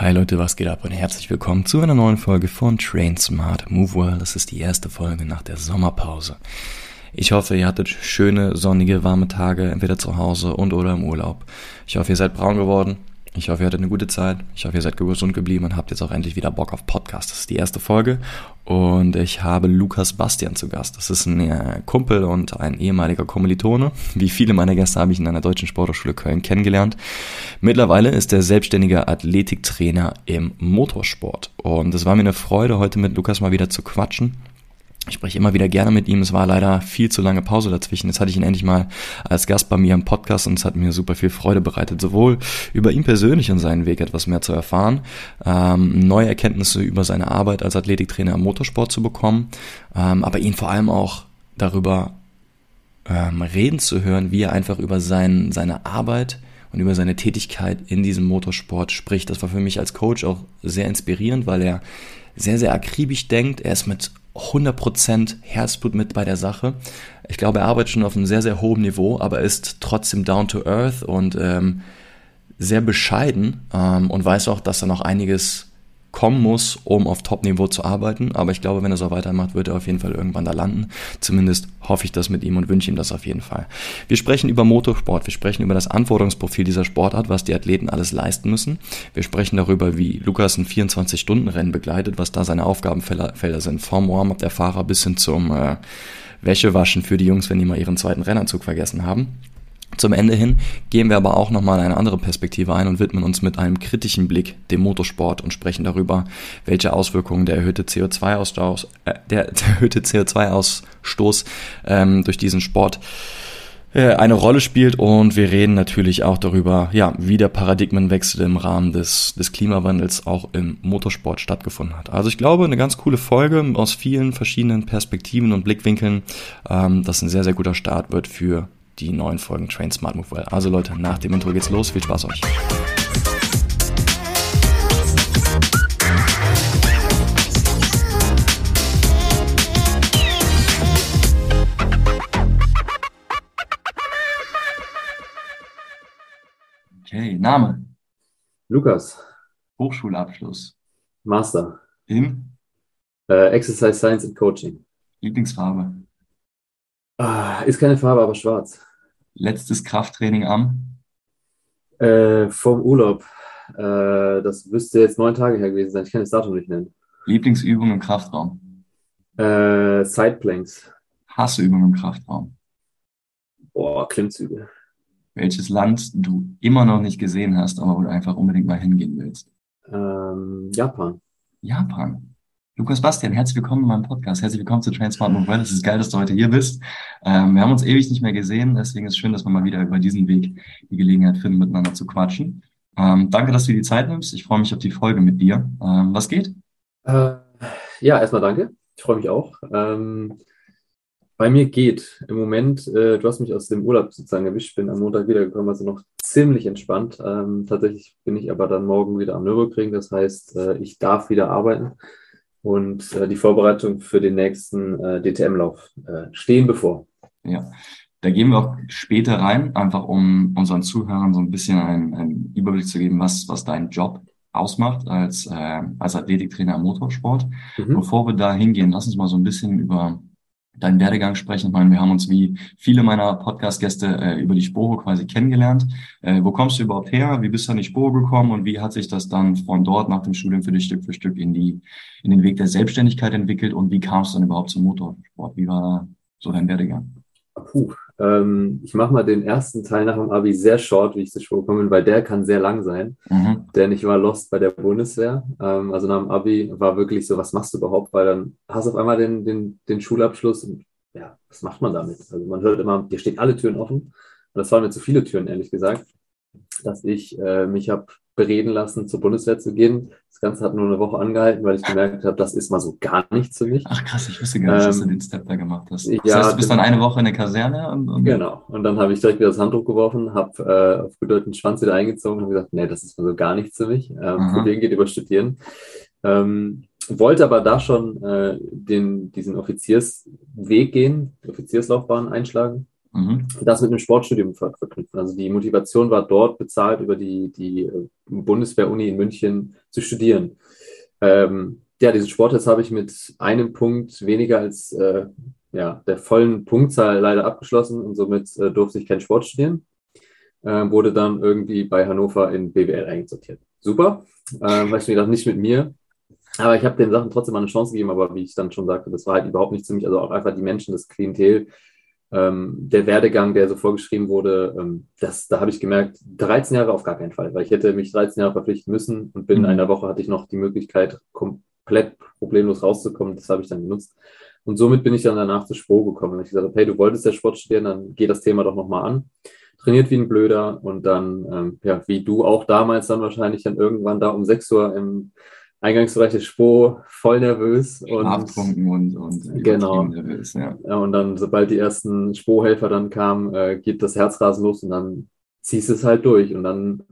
Hi Leute, was geht ab und herzlich willkommen zu einer neuen Folge von Train Smart Move Well. Das ist die erste Folge nach der Sommerpause. Ich hoffe, ihr hattet schöne, sonnige, warme Tage, entweder zu Hause und oder im Urlaub. Ich hoffe, ihr seid braun geworden. Ich hoffe, ihr hattet eine gute Zeit. Ich hoffe, ihr seid gesund geblieben und habt jetzt auch endlich wieder Bock auf Podcast. Das ist die erste Folge und ich habe Lukas Bastian zu Gast. Das ist ein äh, Kumpel und ein ehemaliger Kommilitone. Wie viele meiner Gäste habe ich in einer deutschen Sporthochschule Köln kennengelernt. Mittlerweile ist er selbstständiger Athletiktrainer im Motorsport und es war mir eine Freude, heute mit Lukas mal wieder zu quatschen ich spreche immer wieder gerne mit ihm. Es war leider viel zu lange Pause dazwischen. Jetzt hatte ich ihn endlich mal als Gast bei mir im Podcast und es hat mir super viel Freude bereitet, sowohl über ihn persönlich und seinen Weg etwas mehr zu erfahren, ähm, neue Erkenntnisse über seine Arbeit als Athletiktrainer im Motorsport zu bekommen, ähm, aber ihn vor allem auch darüber ähm, reden zu hören, wie er einfach über sein, seine Arbeit und über seine Tätigkeit in diesem Motorsport spricht. Das war für mich als Coach auch sehr inspirierend, weil er sehr, sehr akribisch denkt. Er ist mit 100% Herzblut mit bei der Sache. Ich glaube, er arbeitet schon auf einem sehr, sehr hohen Niveau, aber ist trotzdem down to earth und ähm, sehr bescheiden ähm, und weiß auch, dass er noch einiges kommen muss, um auf Top-Niveau zu arbeiten. Aber ich glaube, wenn er so weitermacht, wird er auf jeden Fall irgendwann da landen. Zumindest hoffe ich das mit ihm und wünsche ihm das auf jeden Fall. Wir sprechen über Motorsport, wir sprechen über das Anforderungsprofil dieser Sportart, was die Athleten alles leisten müssen. Wir sprechen darüber, wie Lukas ein 24-Stunden-Rennen begleitet, was da seine Aufgabenfelder sind. Vom Warm-up der Fahrer bis hin zum äh, Wäschewaschen für die Jungs, wenn die mal ihren zweiten Rennanzug vergessen haben. Zum Ende hin gehen wir aber auch nochmal eine andere Perspektive ein und widmen uns mit einem kritischen Blick dem Motorsport und sprechen darüber, welche Auswirkungen der erhöhte CO2-Ausstoß, äh, der, der, erhöhte CO2-Ausstoß ähm, durch diesen Sport äh, eine Rolle spielt und wir reden natürlich auch darüber, ja, wie der Paradigmenwechsel im Rahmen des, des Klimawandels auch im Motorsport stattgefunden hat. Also ich glaube, eine ganz coole Folge aus vielen verschiedenen Perspektiven und Blickwinkeln, ähm, das ein sehr, sehr guter Start wird für die neuen Folgen Train Smart Move Well. Also Leute, nach dem Intro geht's los. Viel Spaß euch. Okay, Name. Lukas. Hochschulabschluss. Master. In? Äh, Exercise Science and Coaching. Lieblingsfarbe. Ah, ist keine Farbe, aber schwarz. Letztes Krafttraining am? Äh, vom Urlaub. Äh, das müsste jetzt neun Tage her gewesen sein. Ich kann das Datum nicht nennen. Lieblingsübung im Kraftraum? Äh, Sideplanks. Hassübung im Kraftraum? Boah, Klimmzüge. Welches Land du immer noch nicht gesehen hast, aber wo du einfach unbedingt mal hingehen willst? Ähm, Japan. Japan. Lukas Bastian, herzlich willkommen in meinem Podcast. Herzlich willkommen zu Transmart Mobile. Es ist geil, dass du heute hier bist. Ähm, wir haben uns ewig nicht mehr gesehen, deswegen ist es schön, dass wir mal wieder über diesen Weg die Gelegenheit finden, miteinander zu quatschen. Ähm, danke, dass du dir die Zeit nimmst. Ich freue mich auf die Folge mit dir. Ähm, was geht? Äh, ja, erstmal danke. Ich freue mich auch. Ähm, bei mir geht im Moment, äh, du hast mich aus dem Urlaub sozusagen erwischt, bin am Montag wiedergekommen, also noch ziemlich entspannt. Ähm, tatsächlich bin ich aber dann morgen wieder am Nürburgring, das heißt, äh, ich darf wieder arbeiten und äh, die Vorbereitung für den nächsten äh, DTM-Lauf äh, stehen bevor. Ja, da gehen wir auch später rein, einfach um unseren Zuhörern so ein bisschen einen, einen Überblick zu geben, was, was dein Job ausmacht als, äh, als Athletiktrainer im Motorsport. Mhm. Bevor wir da hingehen, lass uns mal so ein bisschen über deinen Werdegang sprechen. Ich meine, wir haben uns wie viele meiner Podcast-Gäste äh, über die Sporo quasi kennengelernt. Äh, wo kommst du überhaupt her? Wie bist du an die Sporo gekommen und wie hat sich das dann von dort nach dem Studium für dich Stück für Stück in die in den Weg der Selbstständigkeit entwickelt und wie kamst du dann überhaupt zum Motorsport? Wie war so dein Werdegang? Puh, ähm, ich mache mal den ersten Teil nach dem Abi sehr short, wie ich zur Spur gekommen bin, weil der kann sehr lang sein. Mhm. Denn ich war lost bei der Bundeswehr. Ähm, also nach dem Abi war wirklich so, was machst du überhaupt? Weil dann hast du auf einmal den, den, den Schulabschluss und ja, was macht man damit? Also man hört immer, dir stehen alle Türen offen. Und das waren mir zu viele Türen, ehrlich gesagt, dass ich äh, mich habe bereden lassen, zur Bundeswehr zu gehen. Das Ganze hat nur eine Woche angehalten, weil ich gemerkt habe, das ist mal so gar nichts für mich. Ach krass, ich wusste gar nicht, ähm, dass du ähm, den Step da gemacht hast. Das ja, heißt, du bist dann eine Woche in der Kaserne? Und, und genau, und dann habe ich direkt wieder das Handtuch geworfen, habe äh, auf bedeutenden Schwanz wieder eingezogen und gesagt, nee, das ist mal so gar nichts für mich. Ähm, Problem geht über Studieren. Ähm, wollte aber da schon äh, den, diesen Offiziersweg gehen, Offizierslaufbahn einschlagen mhm. das mit einem Sportstudium verknüpfen. Also die Motivation war dort bezahlt über die, die äh, Bundeswehr-Uni in München zu studieren. Ähm, ja, diesen Sporttest habe ich mit einem Punkt weniger als äh, ja, der vollen Punktzahl leider abgeschlossen und somit äh, durfte ich keinen Sport studieren. Äh, wurde dann irgendwie bei Hannover in BWL eingesortiert. Super, äh, weil ich mir nicht mit mir. Aber ich habe den Sachen trotzdem mal eine Chance gegeben, aber wie ich dann schon sagte, das war halt überhaupt nicht zu mich. Also auch einfach die Menschen, das Klientel, ähm, der Werdegang, der so vorgeschrieben wurde, ähm, das, da habe ich gemerkt, 13 Jahre auf gar keinen Fall, weil ich hätte mich 13 Jahre verpflichten müssen und binnen mhm. einer Woche hatte ich noch die Möglichkeit, komplett problemlos rauszukommen. Das habe ich dann genutzt. Und somit bin ich dann danach zu Spro gekommen. Und ich gesagt hey, du wolltest ja Sport studieren, dann geh das Thema doch nochmal an. Trainiert wie ein Blöder und dann, ähm, ja, wie du auch damals dann wahrscheinlich dann irgendwann da um 6 Uhr im Eingangsbereich des Spo voll nervös. Und, und, und genau. nervös, ja. Und dann, sobald die ersten Spo-Helfer dann kamen, äh, geht das Herzrasen los und dann ziehst du es halt durch. Und dann,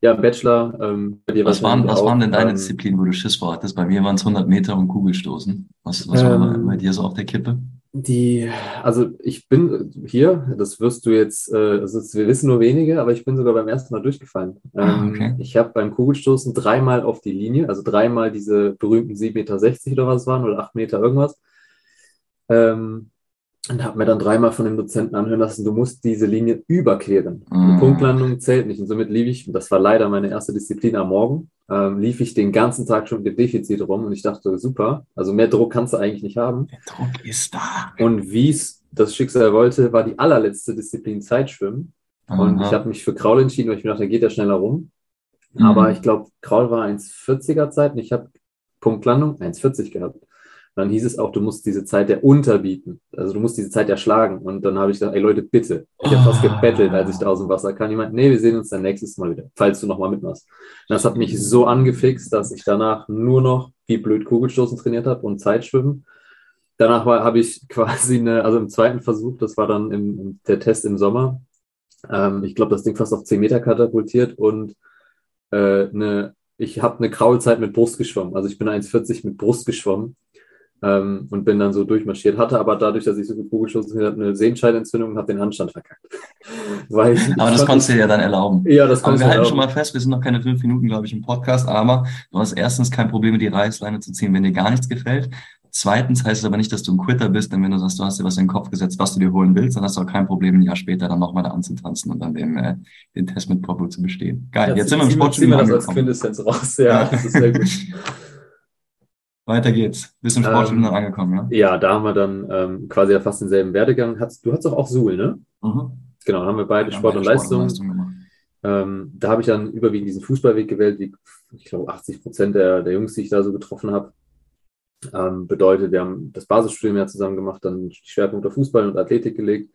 ja, Bachelor. Ähm, was waren, was auch, waren denn deine ähm, Disziplinen, wo du Schiss vor hattest? Bei mir waren es 100 Meter und Kugelstoßen. Was, was ähm, war bei dir so auf der Kippe? Die, also ich bin hier, das wirst du jetzt, äh, also wir wissen nur wenige, aber ich bin sogar beim ersten Mal durchgefallen. Ah, ähm, okay. Ich habe beim Kugelstoßen dreimal auf die Linie, also dreimal diese berühmten 7,60 Meter oder was waren oder 8 Meter irgendwas. Ähm, und habe mir dann dreimal von dem Dozenten anhören lassen, du musst diese Linie überqueren. Mhm. Die Punktlandung zählt nicht. Und somit lief ich, das war leider meine erste Disziplin am Morgen, ähm, lief ich den ganzen Tag schon mit dem Defizit rum und ich dachte, super, also mehr Druck kannst du eigentlich nicht haben. Der Druck ist da. Und wie es das Schicksal wollte, war die allerletzte Disziplin Zeitschwimmen. Mhm. Und ich habe mich für Kraul entschieden, weil ich mir dachte, geht ja schneller rum. Mhm. Aber ich glaube, Kraul war 1,40er Zeit und ich habe Punktlandung 1,40 gehabt dann hieß es auch, du musst diese Zeit ja unterbieten. Also du musst diese Zeit ja schlagen. Und dann habe ich gesagt, ey Leute, bitte. Ich habe fast gebettelt, als ich da aus dem Wasser kam. Jemand, nee, wir sehen uns dann nächstes Mal wieder, falls du nochmal mitmachst. Und das hat mich so angefixt, dass ich danach nur noch wie blöd Kugelstoßen trainiert habe und Zeitschwimmen. Danach habe ich quasi eine, also im zweiten Versuch, das war dann im, der Test im Sommer. Ähm, ich glaube, das Ding fast auf 10 Meter katapultiert und äh, eine, ich habe eine Kraulzeit mit Brust geschwommen. Also ich bin 1,40 mit Brust geschwommen ähm, und bin dann so durchmarschiert. Hatte aber dadurch, dass ich so viel Kugelstoßen habe, eine Sehenscheidentzündung und habe den Handstand verkackt. Weil aber das konntest du dir ja dann erlauben. Ja, das Aber wir halten schon mal fest, wir sind noch keine fünf Minuten, glaube ich, im Podcast, aber du hast erstens kein Problem, die Reißleine zu ziehen, wenn dir gar nichts gefällt. Zweitens heißt es aber nicht, dass du ein Quitter bist, denn wenn du sagst, du hast dir was in den Kopf gesetzt, was du dir holen willst, dann hast du auch kein Problem, ein Jahr später dann nochmal da anzutanzen und dann den, äh, den Test mit Popo zu bestehen. Geil, ja, jetzt sind wir im Sportstudio angekommen. das als Quintessenz raus, ja, ja. das ist sehr gut. Weiter geht's. Bist im Sportstudio ähm, angekommen, ja? Ja, da haben wir dann ähm, quasi ja fast denselben Werdegang. Hast, du hast doch auch Suhl, ne? Mhm. Genau, dann haben wir beide ja, Sport, und Leistung. Leistung ähm, da habe ich dann überwiegend diesen Fußballweg gewählt, wie ich glaube 80 Prozent der, der Jungs, die ich da so getroffen habe. Ähm, bedeutet, wir haben das Basisstudium ja zusammen gemacht, dann die Schwerpunkte Fußball und Athletik gelegt.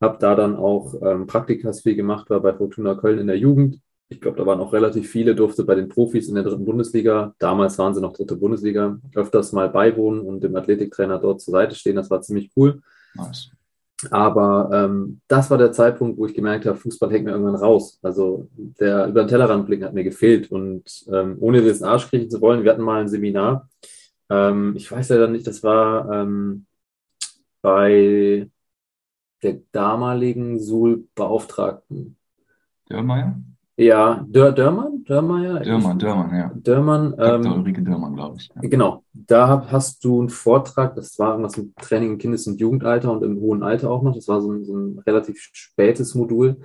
Habe da dann auch ähm, Praktikas viel gemacht, war bei Fortuna Köln in der Jugend ich glaube, da waren auch relativ viele, durfte bei den Profis in der dritten Bundesliga, damals waren sie noch dritte Bundesliga, öfters mal beiwohnen und dem Athletiktrainer dort zur Seite stehen. Das war ziemlich cool. Nice. Aber ähm, das war der Zeitpunkt, wo ich gemerkt habe, Fußball hängt mir irgendwann raus. Also der über den Tellerrand blicken hat mir gefehlt. Und ähm, ohne das Arsch kriechen zu wollen, wir hatten mal ein Seminar. Ähm, ich weiß dann nicht, das war ähm, bei der damaligen Suhl-Beauftragten. Dörrmeier? Ja, Dör, Dörmann? Dörmeier? Dörmann, Dörmann, ja. Dörmann. Ähm, Ulrike Dörmann, glaube ich. Ja. Genau. Da hast du einen Vortrag, das war irgendwas mit Training im Kindes- und Jugendalter und im hohen Alter auch noch. Das war so ein, so ein relativ spätes Modul.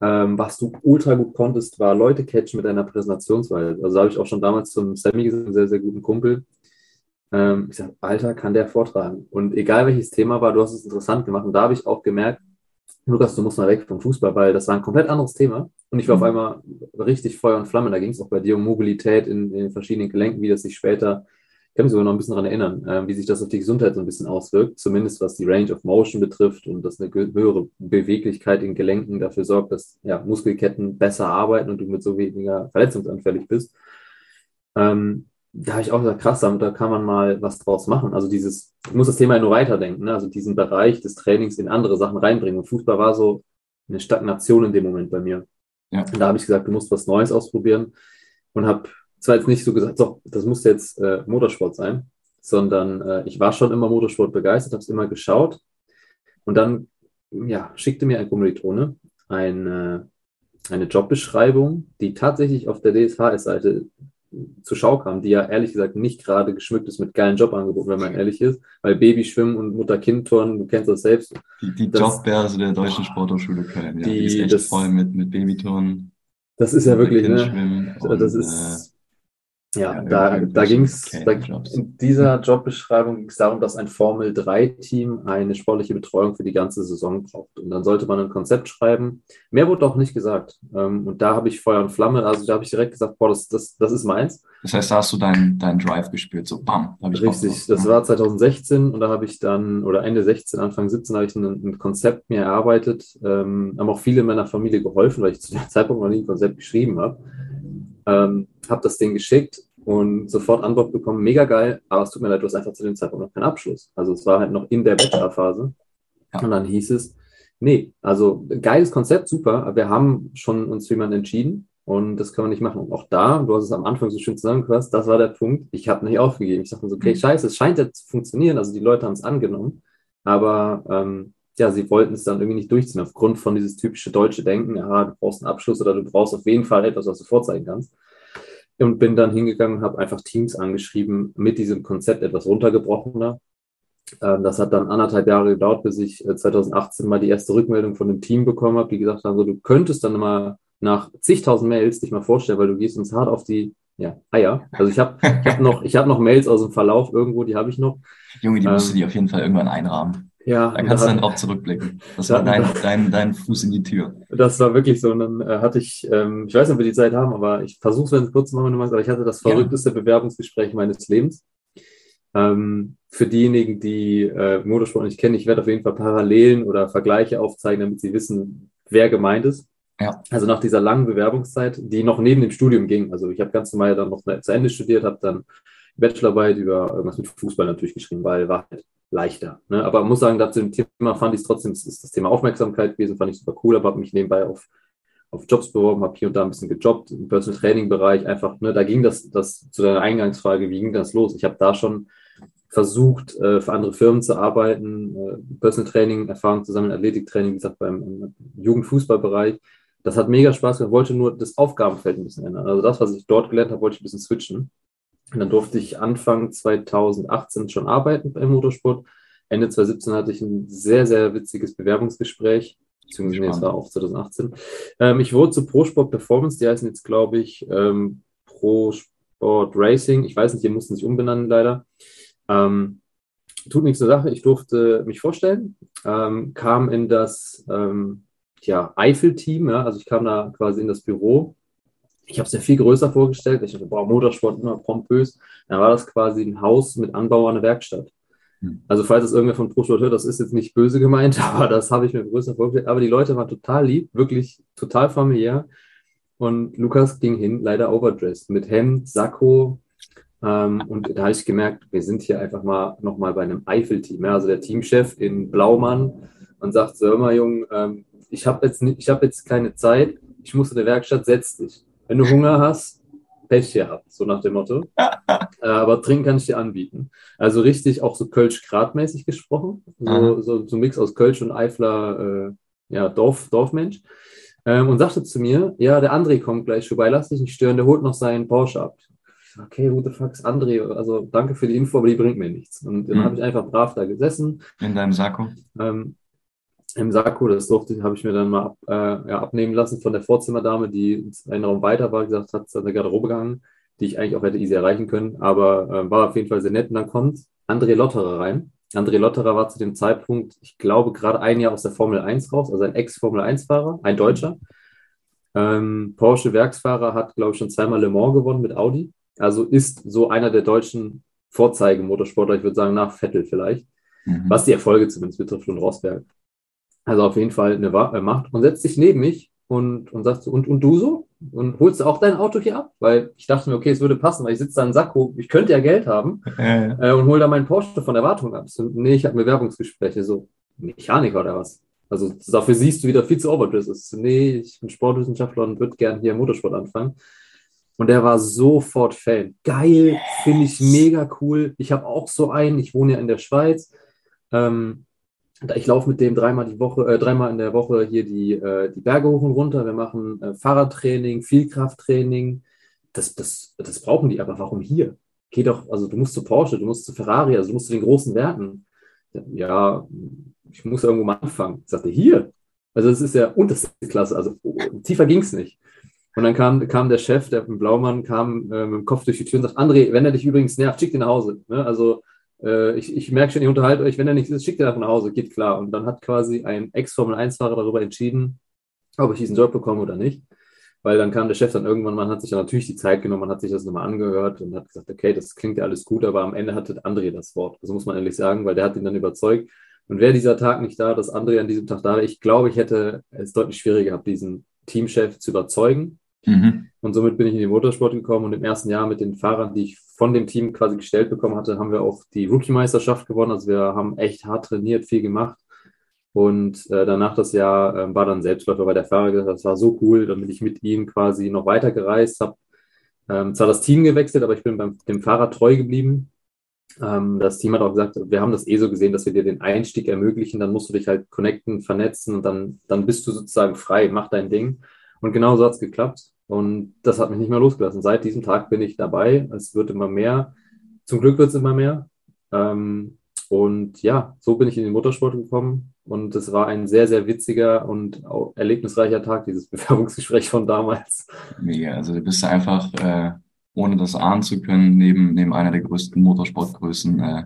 Ähm, was du ultra gut konntest, war Leute catchen mit einer Präsentationsweise. Also da habe ich auch schon damals zum Sammy gesagt, einen sehr, sehr guten Kumpel. Ähm, ich sage, Alter, kann der vortragen. Und egal welches Thema war, du hast es interessant gemacht. Und da habe ich auch gemerkt, Lukas, du musst mal weg vom Fußball, weil das war ein komplett anderes Thema. Und ich war mhm. auf einmal richtig Feuer und Flamme. Da ging es auch bei dir um Mobilität in, in, den verschiedenen Gelenken, wie das sich später, ich kann mich sogar noch ein bisschen daran erinnern, äh, wie sich das auf die Gesundheit so ein bisschen auswirkt, zumindest was die Range of Motion betrifft und dass eine höhere Beweglichkeit in Gelenken dafür sorgt, dass ja, Muskelketten besser arbeiten und du mit so weniger verletzungsanfällig bist. Ähm, da habe ich auch gesagt, krass, da kann man mal was draus machen. Also dieses, ich muss das Thema ja nur weiterdenken, ne? also diesen Bereich des Trainings in andere Sachen reinbringen. Und Fußball war so eine Stagnation in dem Moment bei mir. Ja. Und da habe ich gesagt, du musst was Neues ausprobieren und habe zwar jetzt nicht so gesagt, so, das muss jetzt äh, Motorsport sein, sondern äh, ich war schon immer Motorsport begeistert, habe es immer geschaut. Und dann ja, schickte mir ein Kommilitone eine, eine Jobbeschreibung, die tatsächlich auf der DSHS-Seite zur Schau kam, die ja ehrlich gesagt nicht gerade geschmückt ist mit geilen Jobangeboten, wenn man ehrlich ist, weil Babyschwimmen und Mutter-Kind-Turnen, du kennst das selbst. Die, die das, Jobbörse der Deutschen Sporthochschule Köln, ja, die, die ist echt das, voll mit, mit Babyturnen. Das ist ja wirklich, ne? Das ist, äh, ja, ja da, da ging es, in dieser Jobbeschreibung ging es darum, dass ein Formel-3-Team eine sportliche Betreuung für die ganze Saison braucht. Und dann sollte man ein Konzept schreiben. Mehr wurde auch nicht gesagt. Ähm, und da habe ich Feuer und Flamme, also da habe ich direkt gesagt, boah, das, das, das ist meins. Das heißt, da hast du deinen dein Drive gespürt, so bam. Richtig, das war 2016 und da habe ich dann, oder Ende 16, Anfang 17 habe ich ein, ein Konzept mir erarbeitet, ähm, haben auch viele in meiner Familie geholfen, weil ich zu dem Zeitpunkt noch nie ein Konzept geschrieben habe. Ähm, habe das Ding geschickt und sofort Antwort bekommen, mega geil, aber es tut mir leid, du hast einfach zu dem Zeitpunkt noch keinen Abschluss. Also es war halt noch in der Bachelorphase. Ja. Und dann hieß es, nee, also geiles Konzept, super, aber wir haben schon uns für jemanden entschieden und das können wir nicht machen. Und auch da, du hast es am Anfang so schön zusammengefasst, das war der Punkt, ich habe nicht aufgegeben. Ich dachte so, okay, mhm. scheiße, es scheint ja zu funktionieren, also die Leute haben es angenommen, aber ähm, ja, sie wollten es dann irgendwie nicht durchziehen, aufgrund von dieses typische deutsche Denken, ja, du brauchst einen Abschluss oder du brauchst auf jeden Fall etwas, was du vorzeigen kannst und bin dann hingegangen und habe einfach Teams angeschrieben mit diesem Konzept etwas runtergebrochener. Ähm, das hat dann anderthalb Jahre gedauert, bis ich 2018 äh, mal die erste Rückmeldung von dem Team bekommen habe, die gesagt haben, so, du könntest dann mal nach zigtausend Mails dich mal vorstellen, weil du gehst uns hart auf die ja, Eier. Also ich habe ich hab noch, hab noch Mails aus dem Verlauf irgendwo, die habe ich noch. Junge, die musst ähm, du dir auf jeden Fall irgendwann einrahmen. Ja, da kannst da, du dann drauf zurückblicken. Das war dein, dein, dein Fuß in die Tür. Das war wirklich so. Und dann äh, hatte ich, ähm, ich weiß nicht, ob wir die Zeit haben, aber ich versuche es, wenn es kurz machen, aber ich hatte das verrückteste ja. Bewerbungsgespräch meines Lebens. Ähm, für diejenigen, die äh, Motorsport nicht kennen, ich werde auf jeden Fall Parallelen oder Vergleiche aufzeigen, damit sie wissen, wer gemeint ist. Ja. Also nach dieser langen Bewerbungszeit, die noch neben dem Studium ging. Also ich habe ganz normal dann noch zu Ende studiert, habe dann Bachelorarbeit über irgendwas mit Fußball natürlich geschrieben, weil war halt leichter. Ne? Aber muss sagen, dazu dem Thema fand ich es trotzdem, es ist das Thema Aufmerksamkeit gewesen, fand ich super cool, aber habe mich nebenbei auf, auf Jobs beworben, habe hier und da ein bisschen gejobbt, im Personal Training Bereich einfach, ne, da ging das, das zu deiner Eingangsfrage, wie ging das los? Ich habe da schon versucht, äh, für andere Firmen zu arbeiten, äh, Personal Training, Erfahrung zusammen, Athletiktraining, wie gesagt, beim Jugendfußballbereich. Das hat mega Spaß gemacht, wollte nur das Aufgabenfeld ein bisschen ändern. Also das, was ich dort gelernt habe, wollte ich ein bisschen switchen. Und dann durfte ich Anfang 2018 schon arbeiten beim Motorsport. Ende 2017 hatte ich ein sehr, sehr witziges Bewerbungsgespräch. Beziehungsweise nee, es war auch 2018. Ähm, ich wurde zu Pro Sport Performance, die heißen jetzt, glaube ich, ähm, Pro Sport Racing. Ich weiß nicht, die mussten sich umbenennen leider. Ähm, tut nichts zur Sache. Ich durfte mich vorstellen, ähm, kam in das ähm, ja, Eifel-Team. Ja, also ich kam da quasi in das Büro ich habe es ja viel größer vorgestellt. Ich dachte, boah, Motorsport immer pompös. Dann war das quasi ein Haus mit Anbau an der Werkstatt. Hm. Also falls es irgendwer von ProSport hört, das ist jetzt nicht böse gemeint, aber das habe ich mir größer vorgestellt. Aber die Leute waren total lieb, wirklich total familiär. Und Lukas ging hin, leider overdressed, mit Hemd, Sakko. Ähm, und da habe ich gemerkt, wir sind hier einfach mal nochmal bei einem Eifel-Team. Ja? Also der Teamchef in Blaumann und sagt so, immer Jung, ähm, ich habe jetzt, hab jetzt keine Zeit, ich muss in der Werkstatt, setz dich. Wenn du Hunger hast, Pech gehabt, so nach dem Motto. äh, aber trinken kann ich dir anbieten. Also richtig auch so Kölsch-Gradmäßig gesprochen. So, so, so ein Mix aus Kölsch und Eifler, äh, ja, Dorf, Dorfmensch. Ähm, und sagte zu mir, ja, der André kommt gleich vorbei, lass dich nicht stören, der holt noch seinen Porsche ab. Okay, what the fuck André? Also danke für die Info, aber die bringt mir nichts. Und dann mhm. habe ich einfach brav da gesessen. In deinem Sakko? Ähm, im Sakko, das durfte, habe ich mir dann mal äh, ja, abnehmen lassen von der Vorzimmerdame, die einen Raum weiter war, gesagt hat, an der Garderobe gegangen, die ich eigentlich auch hätte easy erreichen können, aber äh, war auf jeden Fall sehr nett. Und dann kommt André Lotterer rein. André Lotterer war zu dem Zeitpunkt, ich glaube, gerade ein Jahr aus der Formel 1 raus, also ein Ex-Formel 1-Fahrer, ein Deutscher. Ähm, Porsche-Werksfahrer hat, glaube ich, schon zweimal Le Mans gewonnen mit Audi. Also ist so einer der deutschen Vorzeigemotorsportler, ich würde sagen, nach Vettel vielleicht. Mhm. Was die Erfolge zumindest betrifft und Rosberg. Also auf jeden Fall eine äh, Macht und setzt sich neben mich und, und sagt so, und, und du so? Und holst du auch dein Auto hier ab? Weil ich dachte mir, okay, es würde passen, weil ich sitze da in Sakko, ich könnte ja Geld haben äh. Äh, und hole da meinen Porsche von der Wartung ab. So, nee, ich habe Bewerbungsgespräche, so Mechaniker oder was? Also dafür siehst du wieder viel zu overdressed. Nee, ich bin Sportwissenschaftler und würde gern hier Motorsport anfangen. Und der war sofort Fan. Geil, finde ich mega cool. Ich habe auch so einen, ich wohne ja in der Schweiz. Ähm, ich laufe mit dem dreimal die Woche, äh, dreimal in der Woche hier die, äh, die Berge hoch und runter. Wir machen äh, Fahrradtraining, Vielkrafttraining. Das, das, das brauchen die, aber warum hier? Geh doch, also du musst zu Porsche, du musst zu Ferrari, also du musst zu den großen Werten. Ja, ich muss irgendwo mal anfangen. Ich sagte, hier. Also es ist ja unterste Klasse, also tiefer ging es nicht. Und dann kam, kam der Chef, der Blaumann, kam äh, mit dem Kopf durch die Tür und sagt, André, wenn er dich übrigens nervt, schick den nach Hause. Ne? Also äh, ich, ich merke schon, ihr unterhaltet euch, wenn er nicht ist, schickt er nach Hause, geht klar. Und dann hat quasi ein Ex-Formel-1-Fahrer darüber entschieden, ob ich diesen Job bekomme oder nicht. Weil dann kam der Chef dann irgendwann, man hat sich ja natürlich die Zeit genommen, man hat sich das nochmal angehört und hat gesagt, okay, das klingt ja alles gut, aber am Ende hatte André das Wort. Das muss man ehrlich sagen, weil der hat ihn dann überzeugt. Und wäre dieser Tag nicht da, dass André an diesem Tag da wäre, ich glaube, ich hätte es deutlich schwieriger gehabt, diesen Teamchef zu überzeugen. Mhm. Und somit bin ich in den Motorsport gekommen und im ersten Jahr mit den Fahrern, die ich von dem Team quasi gestellt bekommen hatte, haben wir auch die Rookie-Meisterschaft gewonnen. Also wir haben echt hart trainiert, viel gemacht. Und äh, danach das Jahr äh, war dann Selbstläufer, weil der Fahrer das war so cool. Dann bin ich mit ihm quasi noch weiter gereist, habe ähm, zwar das Team gewechselt, aber ich bin beim dem Fahrer treu geblieben. Ähm, das Team hat auch gesagt, wir haben das eh so gesehen, dass wir dir den Einstieg ermöglichen. Dann musst du dich halt connecten, vernetzen und dann, dann bist du sozusagen frei, mach dein Ding. Und genau so hat es geklappt. Und das hat mich nicht mehr losgelassen. Seit diesem Tag bin ich dabei. Es wird immer mehr. Zum Glück wird es immer mehr. Ähm, und ja, so bin ich in den Motorsport gekommen. Und es war ein sehr, sehr witziger und erlebnisreicher Tag, dieses Bewerbungsgespräch von damals. Mega. Also du bist einfach, äh, ohne das ahnen zu können, neben, neben einer der größten Motorsportgrößen äh,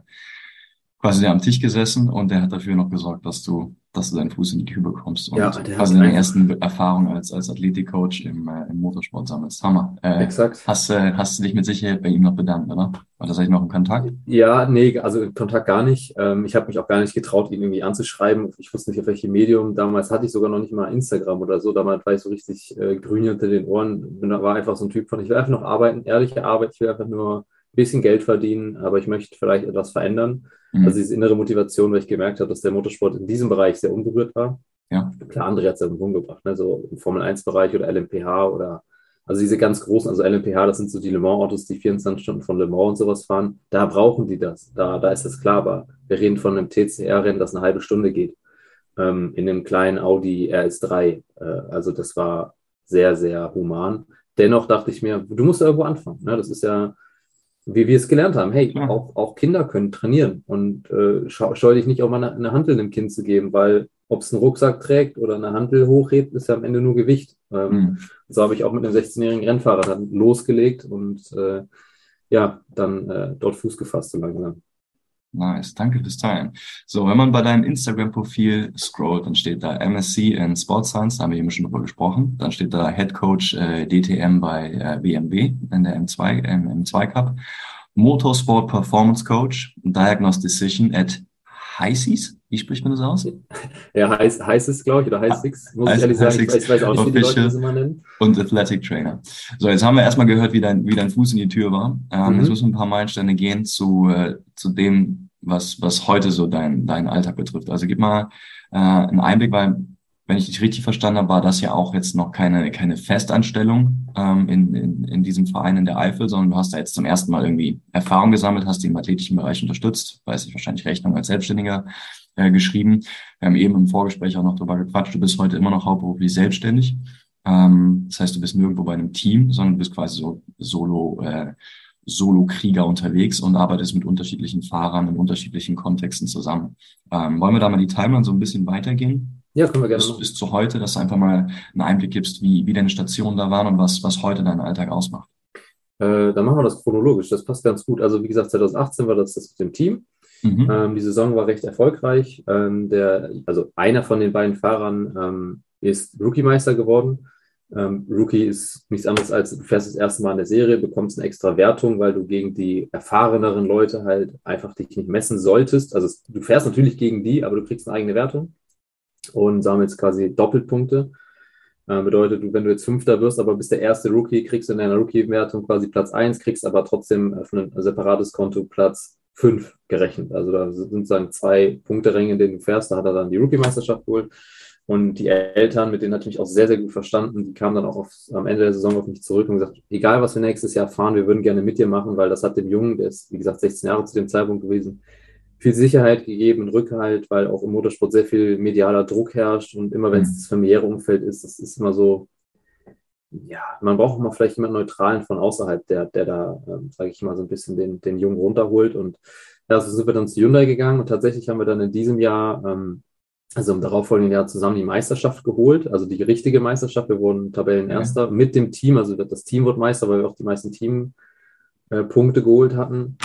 quasi am Tisch gesessen und der hat dafür noch gesorgt, dass du dass du deinen Fuß in die Tür bekommst und ja, quasi deine ersten Erfahrungen als, als Athletikcoach im, äh, im Motorsport sammelst. Hammer. Äh, Exakt. Hast, äh, hast du dich mit Sicherheit bei ihm noch bedankt, oder? War das eigentlich noch im Kontakt? Ja, nee, also Kontakt gar nicht. Ähm, ich habe mich auch gar nicht getraut, ihn irgendwie anzuschreiben. Ich wusste nicht, auf welchem Medium. Damals hatte ich sogar noch nicht mal Instagram oder so. Damals war ich so richtig äh, grün hinter den Ohren. Bin, war einfach so ein Typ von, ich will einfach noch arbeiten, ehrliche Arbeit. Ich will einfach nur bisschen Geld verdienen, aber ich möchte vielleicht etwas verändern. Mhm. Also diese innere Motivation, weil ich gemerkt habe, dass der Motorsport in diesem Bereich sehr unberührt war. Ja. Klar, andere hat es ja rumgebracht, ne? so im Formel-1-Bereich oder LMPH oder also diese ganz großen, also LMPH, das sind so die Le Mans-Autos, die 24 Stunden von Le Mans und sowas fahren. Da brauchen die das. Da, da ist das klar. Aber wir reden von einem TCR-Rennen, das eine halbe Stunde geht. Ähm, in einem kleinen Audi RS3. Äh, also das war sehr, sehr human. Dennoch dachte ich mir, du musst irgendwo anfangen. Ne? Das ist ja, wie wir es gelernt haben, hey, ja. auch, auch Kinder können trainieren und äh, scheu dich nicht auch mal eine, eine Handel dem Kind zu geben, weil ob es einen Rucksack trägt oder eine Handel hochhebt, ist ja am Ende nur Gewicht. Ähm, mhm. So habe ich auch mit einem 16-jährigen Rennfahrer dann losgelegt und äh, ja, dann äh, dort Fuß gefasst so langsam. Nice, danke fürs Teilen. So, wenn man bei deinem Instagram-Profil scrollt, dann steht da MSc in Sports Science, da haben wir eben schon drüber gesprochen. Dann steht da Head Coach äh, DTM bei äh, BMW in der M2, äh, M2 Cup. Motorsport Performance Coach, Diagnostician at HISIS. Wie spricht man das aus? Ja, heißt, heißt es, glaube ich, oder heißt es, muss heißt, ich ehrlich sagen. Ich, ich, weiß auch nicht, wie die Leute das immer nennen. Und Athletic Trainer. So, jetzt haben wir erstmal gehört, wie dein, wie dein Fuß in die Tür war. Ähm, mhm. Jetzt müssen wir ein paar Meilensteine gehen zu, äh, zu dem, was, was heute so dein, dein Alltag betrifft. Also gib mal äh, einen Einblick, weil wenn ich dich richtig verstanden habe, war das ja auch jetzt noch keine, keine Festanstellung ähm, in, in, in diesem Verein in der Eifel, sondern du hast da jetzt zum ersten Mal irgendwie Erfahrung gesammelt, hast die im athletischen Bereich unterstützt, weiß ich wahrscheinlich Rechnung als Selbstständiger äh, geschrieben. Wir haben eben im Vorgespräch auch noch darüber gequatscht, du bist heute immer noch hauptberuflich selbstständig. Ähm, das heißt, du bist nirgendwo bei einem Team, sondern du bist quasi so solo, äh, Solo-Krieger unterwegs und arbeitest mit unterschiedlichen Fahrern in unterschiedlichen Kontexten zusammen. Ähm, wollen wir da mal die Timeline so ein bisschen weitergehen? Ja, können wir gerne. Bis, bis zu heute, dass du einfach mal einen Einblick gibst, wie, wie deine Stationen da waren und was, was heute deinen Alltag ausmacht. Äh, dann machen wir das chronologisch. Das passt ganz gut. Also, wie gesagt, 2018 war das, das mit dem Team. Mhm. Ähm, die Saison war recht erfolgreich. Ähm, der, also einer von den beiden Fahrern ähm, ist Rookie-Meister geworden. Ähm, Rookie ist nichts anderes als du fährst das erste Mal in der Serie, bekommst eine extra Wertung, weil du gegen die erfahreneren Leute halt einfach dich nicht messen solltest. Also du fährst natürlich gegen die, aber du kriegst eine eigene Wertung und sammelst quasi Doppelpunkte. Äh, bedeutet, wenn du jetzt Fünfter wirst, aber bist der erste Rookie, kriegst du in deiner Rookie-Wertung quasi Platz 1, kriegst aber trotzdem auf ein separates Konto Platz 5 gerechnet. Also da sind sozusagen zwei Punkteränge, in denen du fährst. Da hat er dann die Rookie-Meisterschaft geholt. Und die Eltern, mit denen hatte ich mich auch sehr, sehr gut verstanden, die kamen dann auch auf, am Ende der Saison auf mich zurück und gesagt, egal was wir nächstes Jahr fahren, wir würden gerne mit dir machen, weil das hat dem Jungen, der ist, wie gesagt, 16 Jahre zu dem Zeitpunkt gewesen, viel Sicherheit gegeben, Rückhalt, weil auch im Motorsport sehr viel medialer Druck herrscht und immer wenn es mhm. das familiäre Umfeld ist, das ist immer so, ja, man braucht auch mal vielleicht jemanden Neutralen von außerhalb, der, der da, ähm, sage ich mal, so ein bisschen den, den Jungen runterholt. Und ja, so sind wir dann zu Hyundai gegangen und tatsächlich haben wir dann in diesem Jahr, ähm, also im darauffolgenden Jahr zusammen die Meisterschaft geholt, also die richtige Meisterschaft. Wir wurden Tabellenerster okay. mit dem Team, also das Team wurde Meister, weil wir auch die meisten Teampunkte äh, geholt hatten.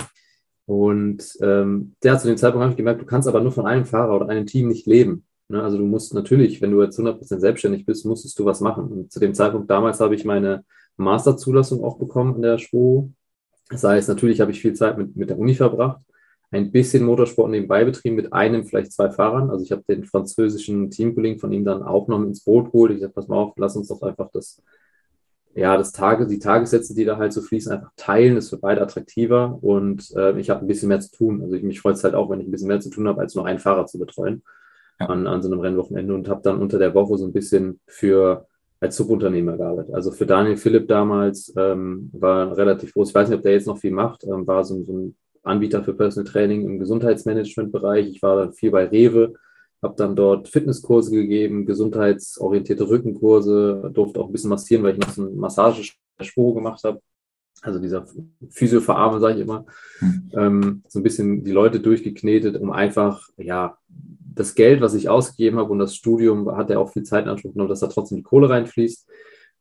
Und ähm, der zu dem Zeitpunkt habe ich gemerkt, du kannst aber nur von einem Fahrer oder einem Team nicht leben. Ne? Also du musst natürlich, wenn du jetzt 100% selbstständig bist, musstest du was machen. Und zu dem Zeitpunkt damals habe ich meine Masterzulassung auch bekommen in der SPO. Das heißt, natürlich habe ich viel Zeit mit, mit der Uni verbracht, ein bisschen Motorsport nebenbei betrieben mit einem, vielleicht zwei Fahrern. Also ich habe den französischen Teamkollegen von ihm dann auch noch ins Boot geholt. Ich sagte, pass mal auf, lass uns doch einfach das ja, das Tage, die Tagessätze, die da halt so fließen, einfach teilen, ist für beide attraktiver und äh, ich habe ein bisschen mehr zu tun. Also ich, mich freut es halt auch, wenn ich ein bisschen mehr zu tun habe, als nur einen Fahrer zu betreuen ja. an, an so einem Rennwochenende und habe dann unter der Woche so ein bisschen für als Subunternehmer gearbeitet. Also für Daniel Philipp damals ähm, war relativ groß, ich weiß nicht, ob der jetzt noch viel macht, ähm, war so, so ein Anbieter für Personal Training im Gesundheitsmanagement-Bereich. Ich war dann viel bei Rewe, habe dann dort Fitnesskurse gegeben, gesundheitsorientierte Rückenkurse, durfte auch ein bisschen massieren, weil ich noch so eine Massagespur gemacht habe. Also dieser Physio verarmen, sage ich immer. Mhm. Ähm, so ein bisschen die Leute durchgeknetet, um einfach, ja, das Geld, was ich ausgegeben habe und das Studium hat ja auch viel Zeit in Anspruch genommen, dass da trotzdem die Kohle reinfließt.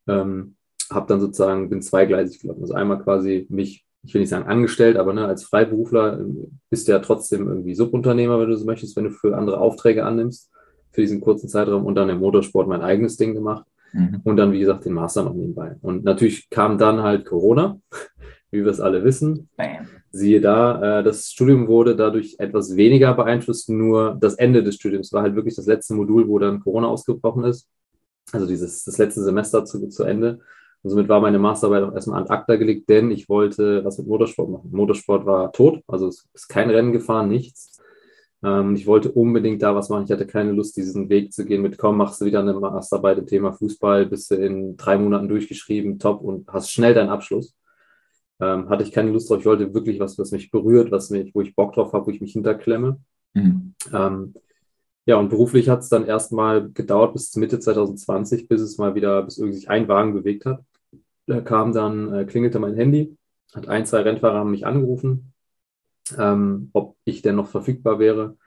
Ähm, habe dann sozusagen, bin zweigleisig gelaufen. Also einmal quasi mich ich will nicht sagen angestellt, aber ne, als Freiberufler bist du ja trotzdem irgendwie Subunternehmer, wenn du so möchtest, wenn du für andere Aufträge annimmst, für diesen kurzen Zeitraum und dann im Motorsport mein eigenes Ding gemacht mhm. und dann, wie gesagt, den Master noch nebenbei. Und natürlich kam dann halt Corona, wie wir es alle wissen. Bam. Siehe da, äh, das Studium wurde dadurch etwas weniger beeinflusst, nur das Ende des Studiums war halt wirklich das letzte Modul, wo dann Corona ausgebrochen ist. Also dieses, das letzte Semester zu, zu Ende. Und somit war meine Masterarbeit auch erstmal an ACTA gelegt, denn ich wollte was mit Motorsport machen. Motorsport war tot, also es ist kein Rennen gefahren, nichts. Ähm, ich wollte unbedingt da was machen. Ich hatte keine Lust, diesen Weg zu gehen mit, komm, machst du wieder eine Masterarbeit im Thema Fußball, bist du in drei Monaten durchgeschrieben, top und hast schnell deinen Abschluss. Ähm, hatte ich keine Lust drauf. Ich wollte wirklich was, was mich berührt, was mich, wo ich Bock drauf habe, wo ich mich hinterklemme. Mhm. Ähm, ja, und beruflich hat es dann erstmal gedauert bis Mitte 2020, bis es mal wieder, bis irgendwie sich ein Wagen bewegt hat. Da kam dann, äh, klingelte mein Handy, hat ein, zwei Rennfahrer haben mich angerufen, ähm, ob ich denn noch verfügbar wäre.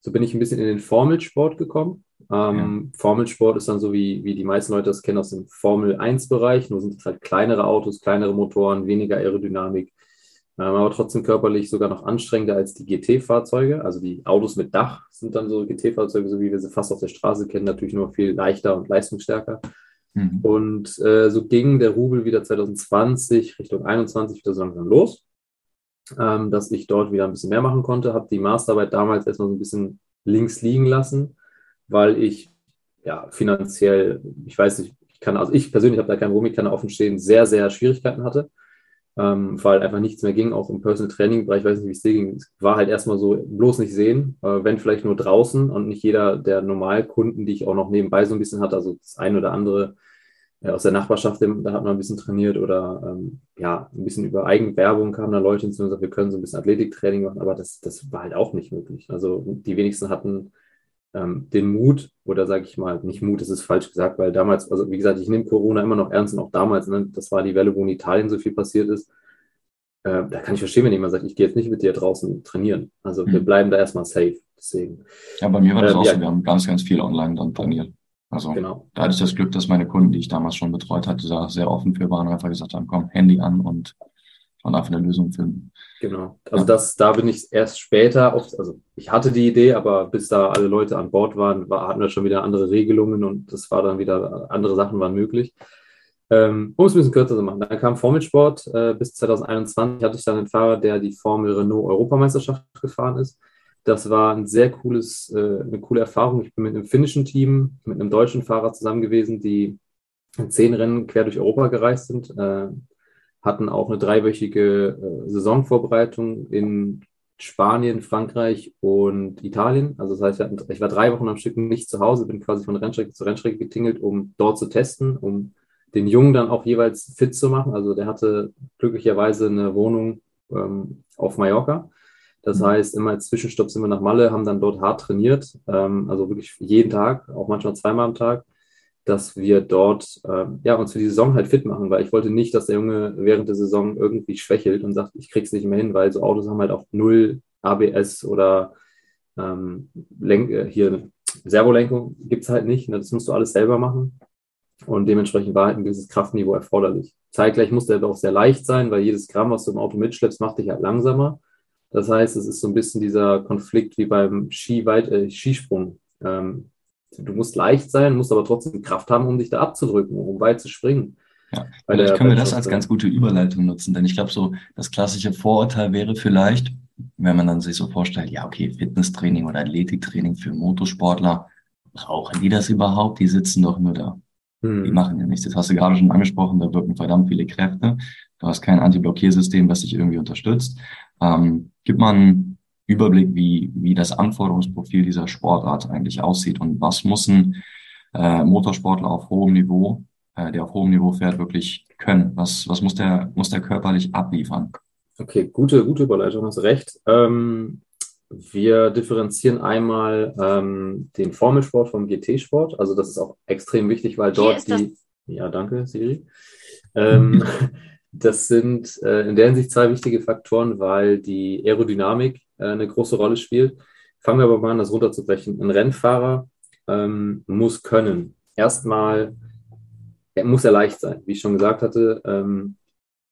So bin ich ein bisschen in den Formelsport gekommen. Ähm, ja. Formelsport ist dann so, wie, wie die meisten Leute das kennen aus dem Formel-1-Bereich, nur sind es halt kleinere Autos, kleinere Motoren, weniger Aerodynamik, ähm, aber trotzdem körperlich sogar noch anstrengender als die GT-Fahrzeuge. Also die Autos mit Dach sind dann so GT-Fahrzeuge, so wie wir sie fast auf der Straße kennen, natürlich nur viel leichter und leistungsstärker. Mhm. Und äh, so ging der Rubel wieder 2020 Richtung 21 wieder so langsam los, ähm, dass ich dort wieder ein bisschen mehr machen konnte. Habe die Masterarbeit damals erstmal so ein bisschen links liegen lassen, weil ich ja finanziell, ich weiß nicht, ich kann, also ich persönlich habe da keinen Rum, ich kann offen stehen, sehr, sehr Schwierigkeiten hatte. Ähm, weil einfach nichts mehr ging, auch im Personal Training Bereich, ich weiß nicht, wie es dir ging, es war halt erstmal so, bloß nicht sehen, äh, wenn vielleicht nur draußen und nicht jeder der Normalkunden, die ich auch noch nebenbei so ein bisschen hatte, also das ein oder andere aus der Nachbarschaft, da hat man ein bisschen trainiert oder ähm, ja, ein bisschen über Eigenwerbung kamen da Leute hinzu und gesagt, wir können so ein bisschen Athletiktraining machen, aber das, das war halt auch nicht möglich. Also die wenigsten hatten ähm, den Mut, oder sage ich mal, nicht Mut, das ist falsch gesagt, weil damals, also wie gesagt, ich nehme Corona immer noch ernst und auch damals, ne, das war die Welle, wo in Italien so viel passiert ist. Äh, da kann ich verstehen, wenn jemand sagt, ich gehe jetzt nicht mit dir draußen trainieren. Also mhm. wir bleiben da erstmal safe. Deswegen. Ja, bei mir war das äh, auch ja, so, wir haben ganz, ganz viel online dann trainiert. Also genau. da hatte ich das Glück, dass meine Kunden, die ich damals schon betreut hatte, da sehr offen für waren und einfach gesagt haben, komm, Handy an und, und einfach eine Lösung finden. Genau. Also ja. das, da bin ich erst später auf, also ich hatte die Idee, aber bis da alle Leute an Bord waren, war, hatten wir schon wieder andere Regelungen und das war dann wieder, andere Sachen waren möglich. Ähm, um es ein bisschen kürzer zu machen, dann kam Formelsport. Äh, bis 2021 hatte ich dann einen Fahrer, der die Formel Renault Europameisterschaft gefahren ist. Das war ein sehr cooles, äh, eine coole Erfahrung. Ich bin mit einem finnischen Team, mit einem deutschen Fahrer zusammen gewesen, die in zehn Rennen quer durch Europa gereist sind, äh, hatten auch eine dreiwöchige äh, Saisonvorbereitung in Spanien, Frankreich und Italien. Also das heißt, ich war drei Wochen am Stück nicht zu Hause, bin quasi von Rennstrecke zu Rennstrecke getingelt, um dort zu testen, um den Jungen dann auch jeweils fit zu machen. Also der hatte glücklicherweise eine Wohnung ähm, auf Mallorca Das heißt, immer als Zwischenstopp sind wir nach Malle, haben dann dort hart trainiert, ähm, also wirklich jeden Tag, auch manchmal zweimal am Tag, dass wir dort ähm, ja, uns für die Saison halt fit machen, weil ich wollte nicht, dass der Junge während der Saison irgendwie schwächelt und sagt, ich krieg's nicht mehr hin, weil so Autos haben halt auch null ABS oder ähm, Lenk äh, hier Servolenkung gibt es halt nicht. Ne? Das musst du alles selber machen. Und dementsprechend war halt ein gewisses Kraftniveau erforderlich. Zeitgleich musste er auch sehr leicht sein, weil jedes Gramm, was du im Auto mitschleppst, macht dich halt langsamer. Das heißt, es ist so ein bisschen dieser Konflikt wie beim Skiweit, äh, Skisprung. Ähm, du musst leicht sein, musst aber trotzdem Kraft haben, um dich da abzudrücken, um weit zu springen. Ja, vielleicht können wir das als ganz gute Überleitung nutzen, denn ich glaube, so das klassische Vorurteil wäre vielleicht, wenn man dann sich so vorstellt, ja, okay, Fitnesstraining oder Athletiktraining für Motorsportler, brauchen die das überhaupt? Die sitzen doch nur da. Hm. Die machen ja nichts. Das hast du gerade schon angesprochen, da wirken verdammt viele Kräfte. Du hast kein Antiblockiersystem, was dich irgendwie unterstützt. Ähm, gib mal einen Überblick, wie, wie das Anforderungsprofil dieser Sportart eigentlich aussieht und was muss ein äh, Motorsportler auf hohem Niveau, äh, der auf hohem Niveau fährt, wirklich können? Was, was muss der, muss der körperlich abliefern? Okay, gute, gute Überleitung, hast recht. Ähm, wir differenzieren einmal ähm, den Formelsport vom GT-Sport. Also das ist auch extrem wichtig, weil dort die. Das? Ja, danke, Siri. Ähm, das sind äh, in der Hinsicht zwei wichtige Faktoren, weil die Aerodynamik äh, eine große Rolle spielt. Fangen wir aber mal an, das runterzubrechen. Ein Rennfahrer ähm, muss können. Erstmal er muss er leicht sein. Wie ich schon gesagt hatte, ähm,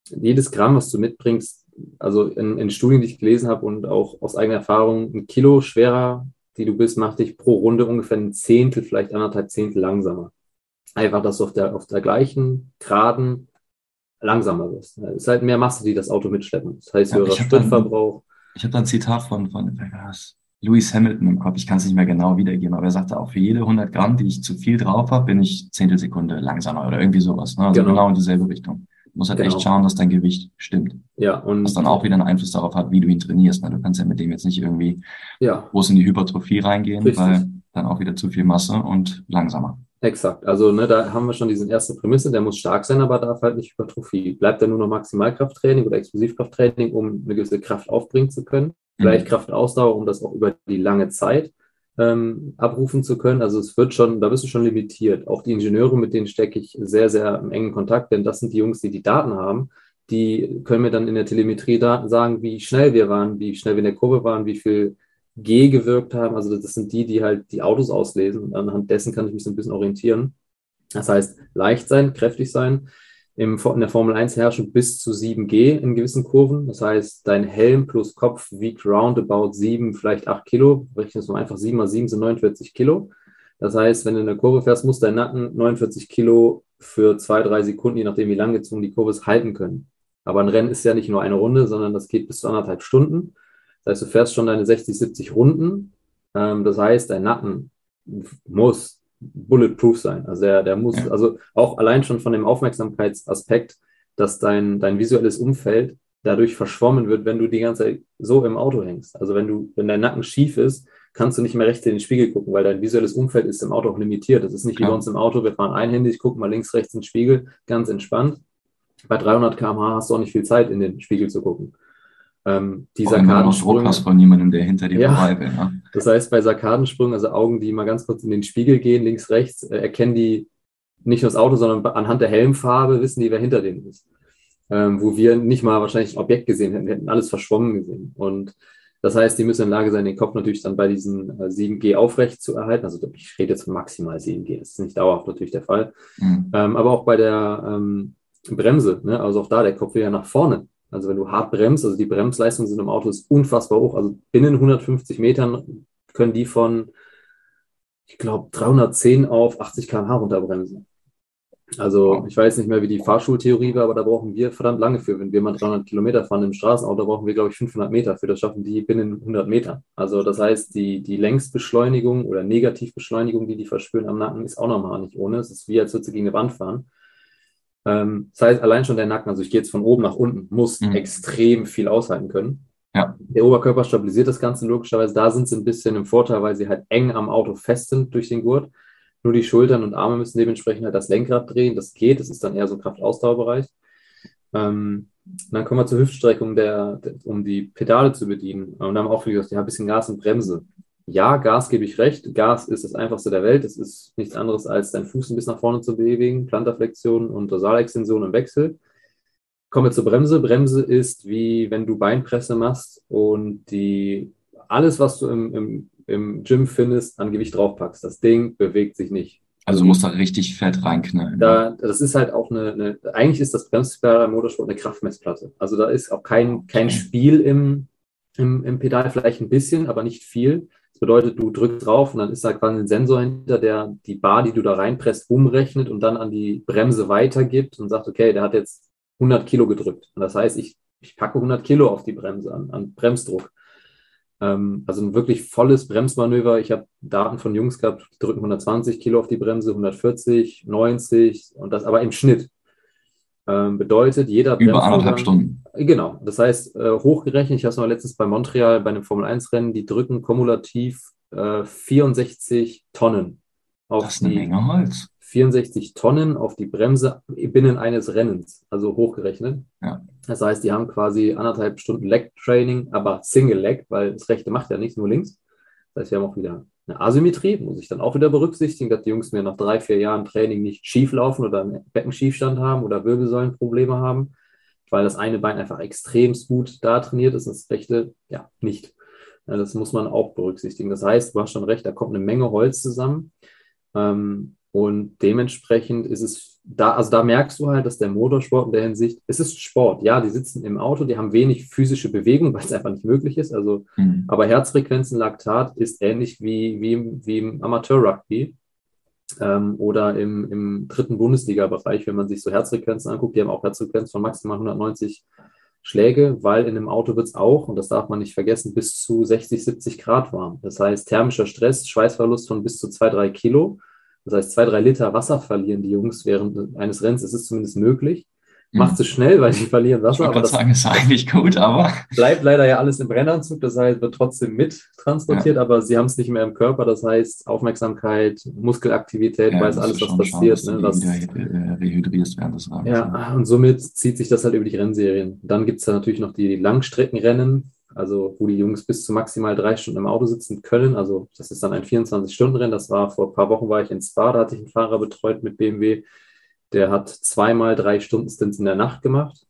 jedes Gramm, was du mitbringst, also in, in, Studien, die ich gelesen habe und auch aus eigener Erfahrung, ein Kilo schwerer, die du bist, macht dich pro Runde ungefähr ein Zehntel, vielleicht anderthalb Zehntel langsamer. Einfach, dass du auf der, auf der gleichen Geraden langsamer wirst. Es ist halt mehr Masse, die das Auto mitschleppen. Das heißt, höherer ja, Spritverbrauch. Ich habe da ein Zitat von, von Lewis Hamilton im Kopf. Ich kann es nicht mehr genau wiedergeben, aber er sagte auch, für jede 100 Gramm, die ich zu viel drauf habe, bin ich Zehntelsekunde langsamer oder irgendwie sowas. Ne? Also genau. genau in dieselbe Richtung musst halt genau. echt schauen, dass dein Gewicht stimmt. Ja, und. Was dann auch wieder einen Einfluss darauf hat, wie du ihn trainierst. Ne? Du kannst ja mit dem jetzt nicht irgendwie ja. groß in die Hypertrophie reingehen, Richtig. weil dann auch wieder zu viel Masse und langsamer. Exakt. Also, ne, da haben wir schon diese erste Prämisse, der muss stark sein, aber darf halt nicht Hypertrophie. Bleibt er nur noch Maximalkrafttraining oder Explosivkrafttraining, um eine gewisse Kraft aufbringen zu können. Vielleicht mhm. Kraftausdauer, um das auch über die lange Zeit ähm, abrufen zu können. Also es wird schon, da bist du schon limitiert. Auch die Ingenieure, mit denen stecke ich sehr, sehr im engen Kontakt, denn das sind die Jungs, die die Daten haben. Die können mir dann in der Telemetrie Daten sagen, wie schnell wir waren, wie schnell wir in der Kurve waren, wie viel G gewirkt haben. Also das sind die, die halt die Autos auslesen und anhand dessen kann ich mich so ein bisschen orientieren. Das heißt, leicht sein, kräftig sein, im, in der Formel 1 herrschen bis zu 7G in gewissen Kurven. Das heißt, dein Helm plus Kopf wiegt roundabout 7, vielleicht 8 Kilo. Rechnest du einfach 7 mal 7 sind 49 Kilo. Das heißt, wenn du in der Kurve fährst, muss dein Nacken 49 Kilo für zwei, drei Sekunden, je nachdem wie lang gezogen die Kurve ist, halten können. Aber ein Rennen ist ja nicht nur eine Runde, sondern das geht bis zu anderthalb Stunden. Das heißt, du fährst schon deine 60, 70 Runden. Ähm, das heißt, dein Nacken muss bulletproof sein. Also der, der muss, ja. also auch allein schon von dem Aufmerksamkeitsaspekt, dass dein, dein visuelles Umfeld dadurch verschwommen wird, wenn du die ganze Zeit so im Auto hängst. Also wenn du, wenn dein Nacken schief ist, kannst du nicht mehr rechts in den Spiegel gucken, weil dein visuelles Umfeld ist im Auto auch limitiert. Das ist nicht ja. wie bei uns im Auto, wir fahren einhändig, gucken mal links, rechts in den Spiegel, ganz entspannt. Bei 300 km/h hast du auch nicht viel Zeit, in den Spiegel zu gucken. Ähm, die Sarkadensprünge. von jemandem, der hinter dir ja, vorbei will. Ne? Das heißt, bei Sarkadensprüngen, also Augen, die mal ganz kurz in den Spiegel gehen, links, rechts, äh, erkennen die nicht nur das Auto, sondern anhand der Helmfarbe wissen die, wer hinter denen ist. Ähm, wo wir nicht mal wahrscheinlich ein Objekt gesehen hätten, wir hätten alles verschwommen gesehen. Und das heißt, die müssen in der Lage sein, den Kopf natürlich dann bei diesen äh, 7G aufrecht zu erhalten. Also ich rede jetzt von maximal 7G, das ist nicht dauerhaft natürlich der Fall. Mhm. Ähm, aber auch bei der ähm, Bremse, ne? also auch da, der Kopf will ja nach vorne. Also wenn du hart bremst, also die Bremsleistung sind im Auto ist unfassbar hoch. Also binnen 150 Metern können die von, ich glaube, 310 auf 80 km/h runterbremsen. Also ich weiß nicht mehr, wie die Fahrschultheorie war, aber da brauchen wir verdammt lange für. Wenn wir mal 300 Kilometer fahren im Straßenauto, brauchen wir, glaube ich, 500 Meter für. Das schaffen die binnen 100 Metern. Also das heißt, die, die Längsbeschleunigung oder Negativbeschleunigung, die die verspüren am Nacken, ist auch nochmal nicht ohne. Es ist wie, als würde sie gegen eine Wand fahren. Ähm, das heißt, allein schon der Nacken, also ich gehe jetzt von oben nach unten, muss mhm. extrem viel aushalten können. Ja. Der Oberkörper stabilisiert das Ganze logischerweise. Da sind sie ein bisschen im Vorteil, weil sie halt eng am Auto fest sind durch den Gurt. Nur die Schultern und Arme müssen dementsprechend halt das Lenkrad drehen. Das geht, das ist dann eher so Kraftausdauerbereich. Ähm, dann kommen wir zur Hüftstreckung, der, der, um die Pedale zu bedienen. Und dann haben wir auch gesagt, ja, ein bisschen Gas und Bremse. Ja, Gas gebe ich recht. Gas ist das einfachste der Welt. Es ist nichts anderes, als deinen Fuß ein bisschen nach vorne zu bewegen, Plantarflexion und Dorsalextension im Wechsel. Kommen wir zur Bremse. Bremse ist wie wenn du Beinpresse machst und die alles, was du im, im, im Gym findest, an Gewicht draufpackst. Das Ding bewegt sich nicht. Also du musst da richtig fett reinknallen. Da, das ist halt auch eine, eine eigentlich ist das Bremspedal im Motorsport eine Kraftmessplatte. Also da ist auch kein, kein Spiel im, im, im Pedal, vielleicht ein bisschen, aber nicht viel. Das bedeutet, du drückst drauf und dann ist da quasi ein Sensor hinter, der die Bar, die du da reinpresst, umrechnet und dann an die Bremse weitergibt und sagt, okay, der hat jetzt 100 Kilo gedrückt. Und das heißt, ich, ich packe 100 Kilo auf die Bremse an, an Bremsdruck. Ähm, also ein wirklich volles Bremsmanöver. Ich habe Daten von Jungs gehabt, die drücken 120 Kilo auf die Bremse, 140, 90 und das aber im Schnitt. Ähm, bedeutet, jeder Über anderthalb Stunden. Genau. Das heißt, äh, hochgerechnet, ich habe es mal letztens bei Montreal bei einem Formel-1-Rennen, die drücken kumulativ äh, 64 Tonnen auf das ist eine Menge Holz. 64 Tonnen auf die Bremse binnen eines Rennens, also hochgerechnet. Ja. Das heißt, die haben quasi anderthalb Stunden Leg-Training, aber Single-Leg, weil das rechte macht ja nichts, nur links. Das heißt, wir haben auch wieder eine Asymmetrie, muss ich dann auch wieder berücksichtigen, dass die Jungs mir nach drei, vier Jahren Training nicht schief laufen oder einen Beckenschiefstand haben oder Wirbelsäulenprobleme haben, weil das eine Bein einfach extrem gut da trainiert ist und das rechte ja nicht. Das muss man auch berücksichtigen. Das heißt, du hast schon recht, da kommt eine Menge Holz zusammen. Ähm, und dementsprechend ist es da, also da merkst du halt, dass der Motorsport in der Hinsicht, es ist Sport. Ja, die sitzen im Auto, die haben wenig physische Bewegung, weil es einfach nicht möglich ist. Also, mhm. aber Herzfrequenzen, Laktat ist ähnlich wie, wie, wie im Amateur-Rugby ähm, oder im, im dritten Bundesliga-Bereich, wenn man sich so Herzfrequenzen anguckt. Die haben auch Herzfrequenzen von maximal 190 Schläge, weil in einem Auto wird es auch, und das darf man nicht vergessen, bis zu 60, 70 Grad warm. Das heißt, thermischer Stress, Schweißverlust von bis zu 2, 3 Kilo das heißt, zwei, drei Liter Wasser verlieren die Jungs während eines Rennens. Es ist zumindest möglich. Mhm. Macht es schnell, weil die verlieren Wasser. Ich würde sagen, ist eigentlich gut, aber. Bleibt leider ja alles im Brennanzug, das heißt, wird trotzdem mit transportiert, ja. aber sie haben es nicht mehr im Körper. Das heißt, Aufmerksamkeit, Muskelaktivität, ja, weiß alles, was passiert. Schauen, ne, was, wieder rehydrierst während des Rennens. Ja, und somit zieht sich das halt über die Rennserien. Dann gibt es da natürlich noch die Langstreckenrennen, also wo die Jungs bis zu maximal drei Stunden im Auto sitzen können. Also das ist dann ein 24-Stunden-Rennen. Das war vor ein paar Wochen war ich in Spa, da hatte ich einen Fahrer betreut mit BMW. Der hat zweimal drei Stunden Stints in der Nacht gemacht.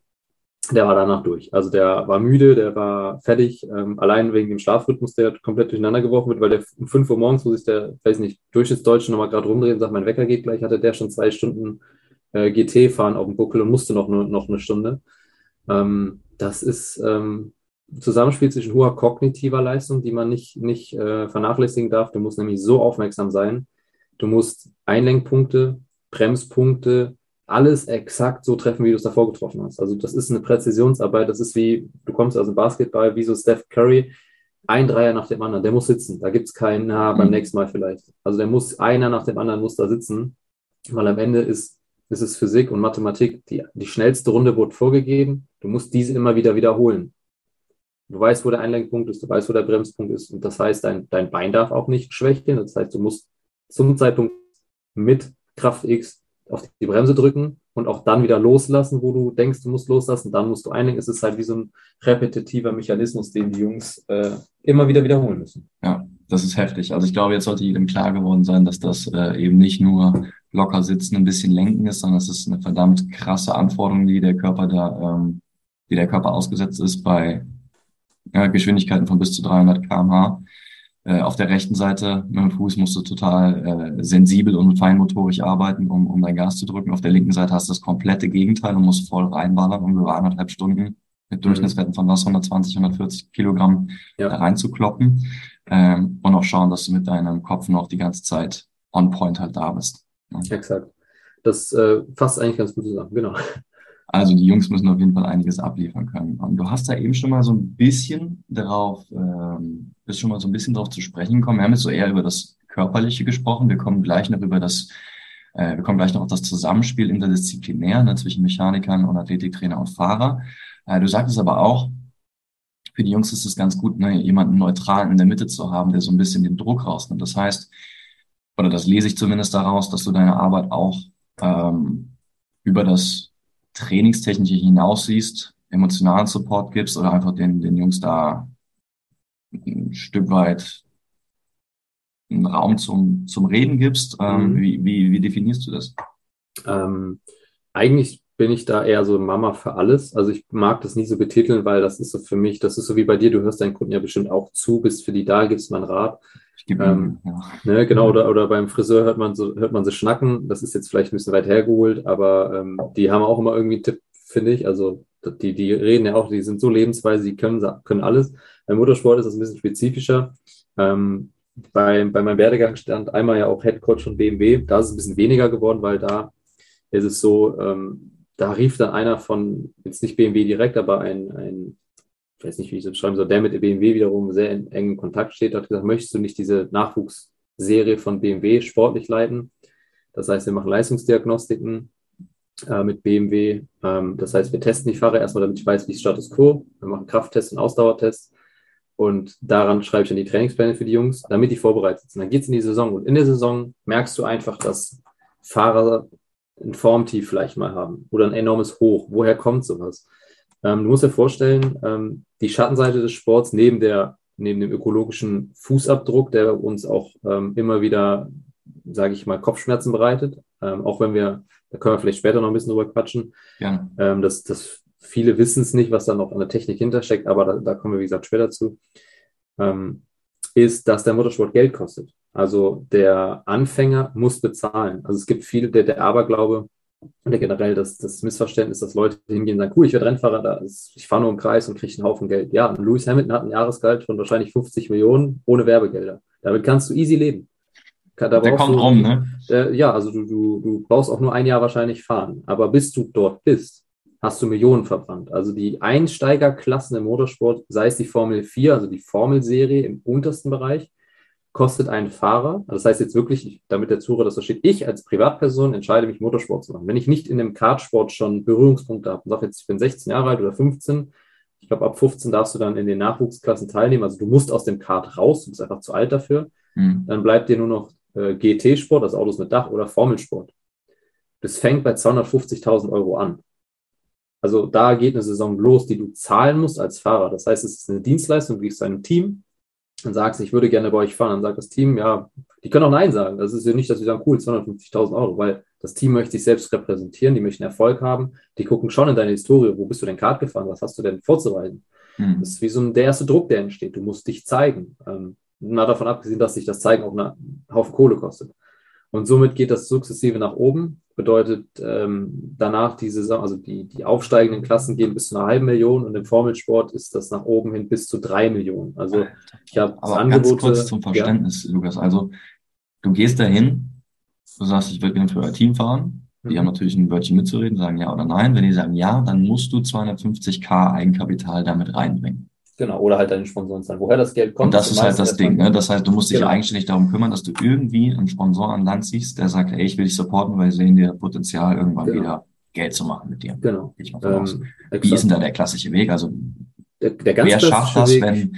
Der war danach durch. Also der war müde, der war fertig, ähm, allein wegen dem Schlafrhythmus, der komplett durcheinander geworfen wird, weil der um 5 Uhr morgens, wo sich der, weiß nicht, Durchschnittsdeutsche nochmal gerade rumdreht und sagt, mein Wecker geht gleich, hatte der schon zwei Stunden äh, GT fahren auf dem Buckel und musste noch, noch eine Stunde. Ähm, das ist, ähm, Zusammenspiel zwischen hoher kognitiver Leistung, die man nicht, nicht äh, vernachlässigen darf. Du musst nämlich so aufmerksam sein. Du musst Einlenkpunkte, Bremspunkte, alles exakt so treffen, wie du es davor getroffen hast. Also das ist eine Präzisionsarbeit. Das ist wie, du kommst aus dem Basketball, wie so Steph Curry, ein Dreier nach dem anderen. Der muss sitzen. Da gibt es keinen, na, beim mhm. nächsten Mal vielleicht. Also der muss, einer nach dem anderen muss da sitzen, weil am Ende ist, ist es Physik und Mathematik. Die, die schnellste Runde wurde vorgegeben. Du musst diese immer wieder wiederholen. Du weißt, wo der Einlenkpunkt ist, du weißt, wo der Bremspunkt ist. Und das heißt, dein, dein Bein darf auch nicht schwächeln. Das heißt, du musst zum Zeitpunkt mit Kraft X auf die Bremse drücken und auch dann wieder loslassen, wo du denkst, du musst loslassen. Dann musst du einlenken. Es ist halt wie so ein repetitiver Mechanismus, den die Jungs äh, immer wieder wiederholen müssen. Ja, das ist heftig. Also ich glaube, jetzt sollte jedem klar geworden sein, dass das äh, eben nicht nur locker sitzen, ein bisschen lenken ist, sondern es ist eine verdammt krasse Anforderung, die der Körper da, ähm, die der Körper ausgesetzt ist bei äh, Geschwindigkeiten von bis zu 300 kmh. Äh, auf der rechten Seite mit dem Fuß musst du total äh, sensibel und feinmotorisch arbeiten, um, um dein Gas zu drücken. Auf der linken Seite hast du das komplette Gegenteil und musst voll reinballern, um über anderthalb Stunden mit Durchschnittswerten von was 120, 140 Kilogramm ja. reinzukloppen ähm, und auch schauen, dass du mit deinem Kopf noch die ganze Zeit on point halt da bist. Ja. Exakt. Das äh, fasst eigentlich ganz gut zusammen, genau. Also die Jungs müssen auf jeden Fall einiges abliefern können. Und du hast da eben schon mal so ein bisschen darauf, ähm, bist schon mal so ein bisschen darauf zu sprechen gekommen. Wir haben jetzt so eher über das Körperliche gesprochen. Wir kommen gleich noch über das, äh, wir kommen gleich noch auf das Zusammenspiel interdisziplinär ne, zwischen Mechanikern und Athletiktrainer und Fahrer. Äh, du sagtest aber auch, für die Jungs ist es ganz gut, ne, jemanden neutralen in der Mitte zu haben, der so ein bisschen den Druck rausnimmt. Das heißt, oder das lese ich zumindest daraus, dass du deine Arbeit auch ähm, über das Trainingstechnische hinaus siehst, emotionalen Support gibst oder einfach den, den Jungs da ein Stück weit einen Raum zum, zum Reden gibst. Ähm, mhm. wie, wie, wie definierst du das? Ähm, eigentlich bin ich da eher so Mama für alles. Also ich mag das nie so betiteln, weil das ist so für mich, das ist so wie bei dir, du hörst deinen Kunden ja bestimmt auch zu, bist für die da, gibst mal einen Rat. Gebe ähm, ja. ne, genau, oder, oder beim Friseur hört man so, hört man sie schnacken. Das ist jetzt vielleicht ein bisschen weit hergeholt, aber ähm, die haben auch immer irgendwie einen Tipp, finde ich. Also die, die reden ja auch, die sind so lebensweise, die können, können alles. Beim Motorsport ist das ein bisschen spezifischer. Ähm, bei, bei meinem Werdegang stand einmal ja auch Head Coach von BMW. Da ist es ein bisschen weniger geworden, weil da ist es so, ähm, da rief dann einer von, jetzt nicht BMW direkt, aber ein, ein ich weiß nicht, wie ich es beschreiben soll, der mit BMW wiederum sehr in engem Kontakt steht, hat gesagt, möchtest du nicht diese Nachwuchsserie von BMW sportlich leiten? Das heißt, wir machen Leistungsdiagnostiken äh, mit BMW. Ähm, das heißt, wir testen die Fahrer erstmal, damit ich weiß, wie ist Status Quo. Wir machen Krafttests und Ausdauertests. Und daran schreibe ich dann die Trainingspläne für die Jungs, damit die vorbereitet sind. Dann geht es in die Saison. Und in der Saison merkst du einfach, dass Fahrer ein Formtief vielleicht mal haben oder ein enormes Hoch. Woher kommt sowas? Ähm, du musst dir vorstellen, ähm, die Schattenseite des Sports neben der neben dem ökologischen Fußabdruck, der uns auch ähm, immer wieder, sage ich mal, Kopfschmerzen bereitet, ähm, auch wenn wir, da können wir vielleicht später noch ein bisschen drüber quatschen, ja. Ähm, dass, dass viele wissen es nicht, was da noch an der Technik hintersteckt, aber da, da kommen wir, wie gesagt, später zu, ähm, ist, dass der Motorsport Geld kostet. Also der Anfänger muss bezahlen. Also es gibt viele, der, der Aberglaube oder generell das, das Missverständnis, dass Leute hingehen und sagen, cool, ich werde Rennfahrer, da ist, ich fahre nur im Kreis und kriege einen Haufen Geld. Ja, Lewis Hamilton hat ein Jahresgehalt von wahrscheinlich 50 Millionen ohne Werbegelder. Damit kannst du easy leben. Da der kommt du, rum, ne? Der, ja, also du, du, du brauchst auch nur ein Jahr wahrscheinlich fahren. Aber bis du dort bist, hast du Millionen verbrannt. Also die Einsteigerklassen im Motorsport, sei es die Formel 4, also die Formelserie im untersten Bereich, kostet ein Fahrer, das heißt jetzt wirklich, damit der Zuhörer das versteht, ich als Privatperson entscheide mich, Motorsport zu machen. Wenn ich nicht in dem Kartsport schon Berührungspunkte habe und sage jetzt, ich bin 16 Jahre alt oder 15, ich glaube, ab 15 darfst du dann in den Nachwuchsklassen teilnehmen. Also du musst aus dem Kart raus, du bist einfach zu alt dafür. Mhm. Dann bleibt dir nur noch äh, GT-Sport, das Autos mit Dach oder Formelsport. Das fängt bei 250.000 Euro an. Also da geht eine Saison los, die du zahlen musst als Fahrer. Das heißt, es ist eine Dienstleistung, du gehst zu einem Team, und sagst, ich würde gerne bei euch fahren, dann sagt das Team, ja, die können auch Nein sagen. Das ist ja nicht, dass sie sagen, cool, 250.000 Euro, weil das Team möchte sich selbst repräsentieren, die möchten Erfolg haben, die gucken schon in deine Historie, wo bist du denn Kart gefahren, was hast du denn vorzuweisen? Mhm. Das ist wie so ein, der erste Druck, der entsteht. Du musst dich zeigen. Ähm, mal davon abgesehen, dass sich das Zeigen auch einen Haufen Kohle kostet. Und somit geht das sukzessive nach oben. Bedeutet ähm, danach die Saison, also die, die aufsteigenden Klassen gehen bis zu einer halben Million und im Formelsport ist das nach oben hin bis zu drei Millionen. Also ich habe Aber Angebote, ganz kurz zum Verständnis, ja. Lukas. Also du gehst dahin, du sagst, ich würde gerne für euer Team fahren. Die mhm. haben natürlich ein Wörtchen mitzureden, sagen ja oder nein. Wenn die sagen ja, dann musst du 250k Eigenkapital damit reinbringen. Genau, oder halt deine Sponsoren zahlen. Woher das Geld kommt. Und das ist halt das Ding, ne? Das heißt, du musst dich genau. nicht darum kümmern, dass du irgendwie einen Sponsor an Land ziehst, der sagt, ey, ich will dich supporten, weil sie sehen dir Potenzial, irgendwann genau. wieder Geld zu machen mit dir. Genau. Ähm, Wie ist denn da der klassische Weg? Also der, der ganz Wer schafft das, Weg, wenn,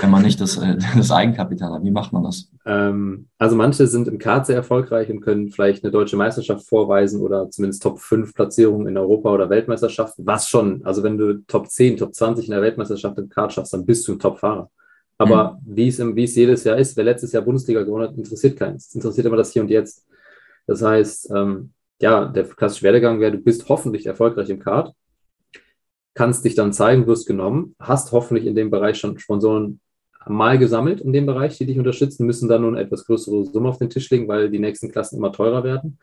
wenn man nicht das, äh, das Eigenkapital hat? Wie macht man das? Ähm, also manche sind im Kart sehr erfolgreich und können vielleicht eine deutsche Meisterschaft vorweisen oder zumindest Top 5 Platzierungen in Europa oder Weltmeisterschaft. Was schon, also wenn du Top 10, Top 20 in der Weltmeisterschaft im Kart schaffst, dann bist du ein Top-Fahrer. Aber mhm. wie, es im, wie es jedes Jahr ist, wer letztes Jahr Bundesliga gewonnen hat, interessiert keins. Es interessiert immer das Hier und Jetzt. Das heißt, ähm, ja, der klassische Werdegang wäre, du bist hoffentlich erfolgreich im Kart kannst dich dann zeigen, wirst genommen, hast hoffentlich in dem Bereich schon Sponsoren mal gesammelt in dem Bereich, die dich unterstützen, müssen dann nun etwas größere Summe auf den Tisch legen, weil die nächsten Klassen immer teurer werden.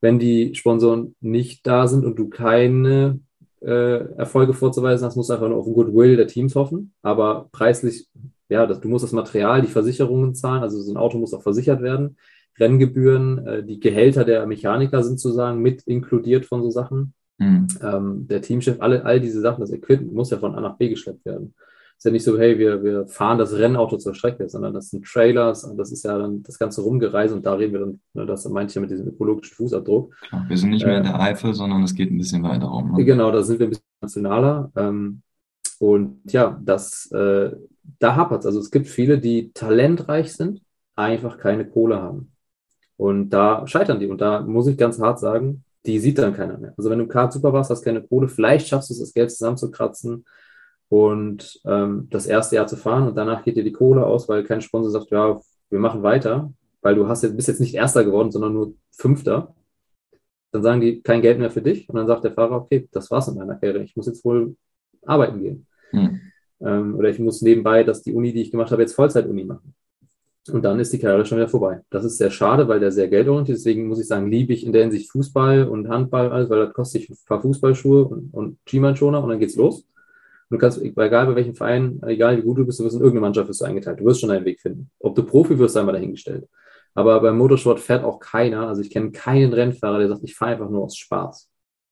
Wenn die Sponsoren nicht da sind und du keine äh, Erfolge vorzuweisen hast, musst du einfach nur auf den Goodwill der Teams hoffen. Aber preislich, ja, das, du musst das Material, die Versicherungen zahlen, also so ein Auto muss auch versichert werden. Renngebühren, äh, die Gehälter der Mechaniker sind sozusagen mit inkludiert von so Sachen. Mhm. Ähm, der Teamchef, alle, all diese Sachen, das Equipment muss ja von A nach B geschleppt werden. Ist ja nicht so, hey, wir, wir fahren das Rennauto zur Strecke, sondern das sind Trailers und das ist ja dann das ganze Rumgereise und da reden wir dann, ne, das meinte ich ja mit diesem ökologischen Fußabdruck. Klar, wir sind nicht mehr in der ähm, Eifel, sondern es geht ein bisschen weiter um. Ne? Genau, da sind wir ein bisschen nationaler. Ähm, und ja, das, äh, da hapert es. Also es gibt viele, die talentreich sind, einfach keine Kohle haben. Und da scheitern die. Und da muss ich ganz hart sagen, die sieht dann keiner mehr. Also wenn du Kart super warst, hast keine Kohle, vielleicht schaffst du es, das Geld zusammenzukratzen und ähm, das erste Jahr zu fahren und danach geht dir die Kohle aus, weil kein Sponsor sagt, ja, wir machen weiter, weil du hast jetzt, bist jetzt nicht Erster geworden, sondern nur Fünfter. Dann sagen die, kein Geld mehr für dich. Und dann sagt der Fahrer, okay, das war's in meiner Karriere. Ich muss jetzt wohl arbeiten gehen. Hm. Ähm, oder ich muss nebenbei, dass die Uni, die ich gemacht habe, jetzt Vollzeit-Uni machen. Und dann ist die Karriere schon wieder vorbei. Das ist sehr schade, weil der sehr geldorientiert ist. Deswegen muss ich sagen, liebe ich in der Hinsicht Fußball und Handball, alles, weil das kostet sich ein paar Fußballschuhe und, und Skimannchoner und dann geht's los. Und du kannst, egal bei welchem Verein, egal wie gut du bist, du wirst in irgendeine Mannschaft wirst du eingeteilt. Du wirst schon deinen Weg finden. Ob du Profi wirst, sei mal dahingestellt. Aber beim Motorsport fährt auch keiner, also ich kenne keinen Rennfahrer, der sagt, ich fahre einfach nur aus Spaß.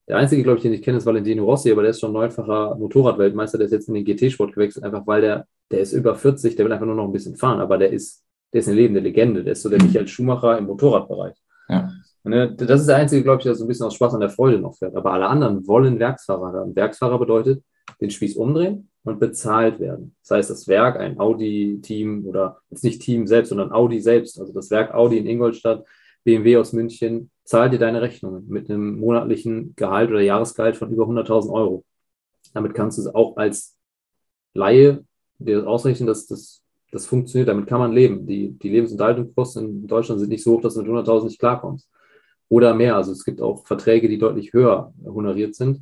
Der einzige, glaube ich, den ich kenne, ist Valentino Rossi, aber der ist schon neunfacher Motorradweltmeister, der ist jetzt in den GT-Sport gewechselt, einfach weil der, der ist über 40, der will einfach nur noch ein bisschen fahren, aber der ist, der ist eine lebende Legende, der ist so der Michael Schumacher im Motorradbereich. Ja. Ne, das ist der einzige, glaube ich, der so ein bisschen aus Spaß an der Freude noch fährt. Aber alle anderen wollen Werksfahrer werden. Werksfahrer bedeutet, den Spieß umdrehen und bezahlt werden. Das heißt, das Werk, ein Audi-Team oder jetzt nicht Team selbst, sondern Audi selbst, also das Werk Audi in Ingolstadt, BMW aus München, zahlt dir deine Rechnungen mit einem monatlichen Gehalt oder Jahresgehalt von über 100.000 Euro. Damit kannst du es auch als Laie dir ausrechnen, dass das, das funktioniert. Damit kann man leben. Die, die Lebensunterhaltungskosten in Deutschland sind nicht so hoch, dass du mit 100.000 nicht klarkommst. Oder mehr. Also es gibt auch Verträge, die deutlich höher honoriert sind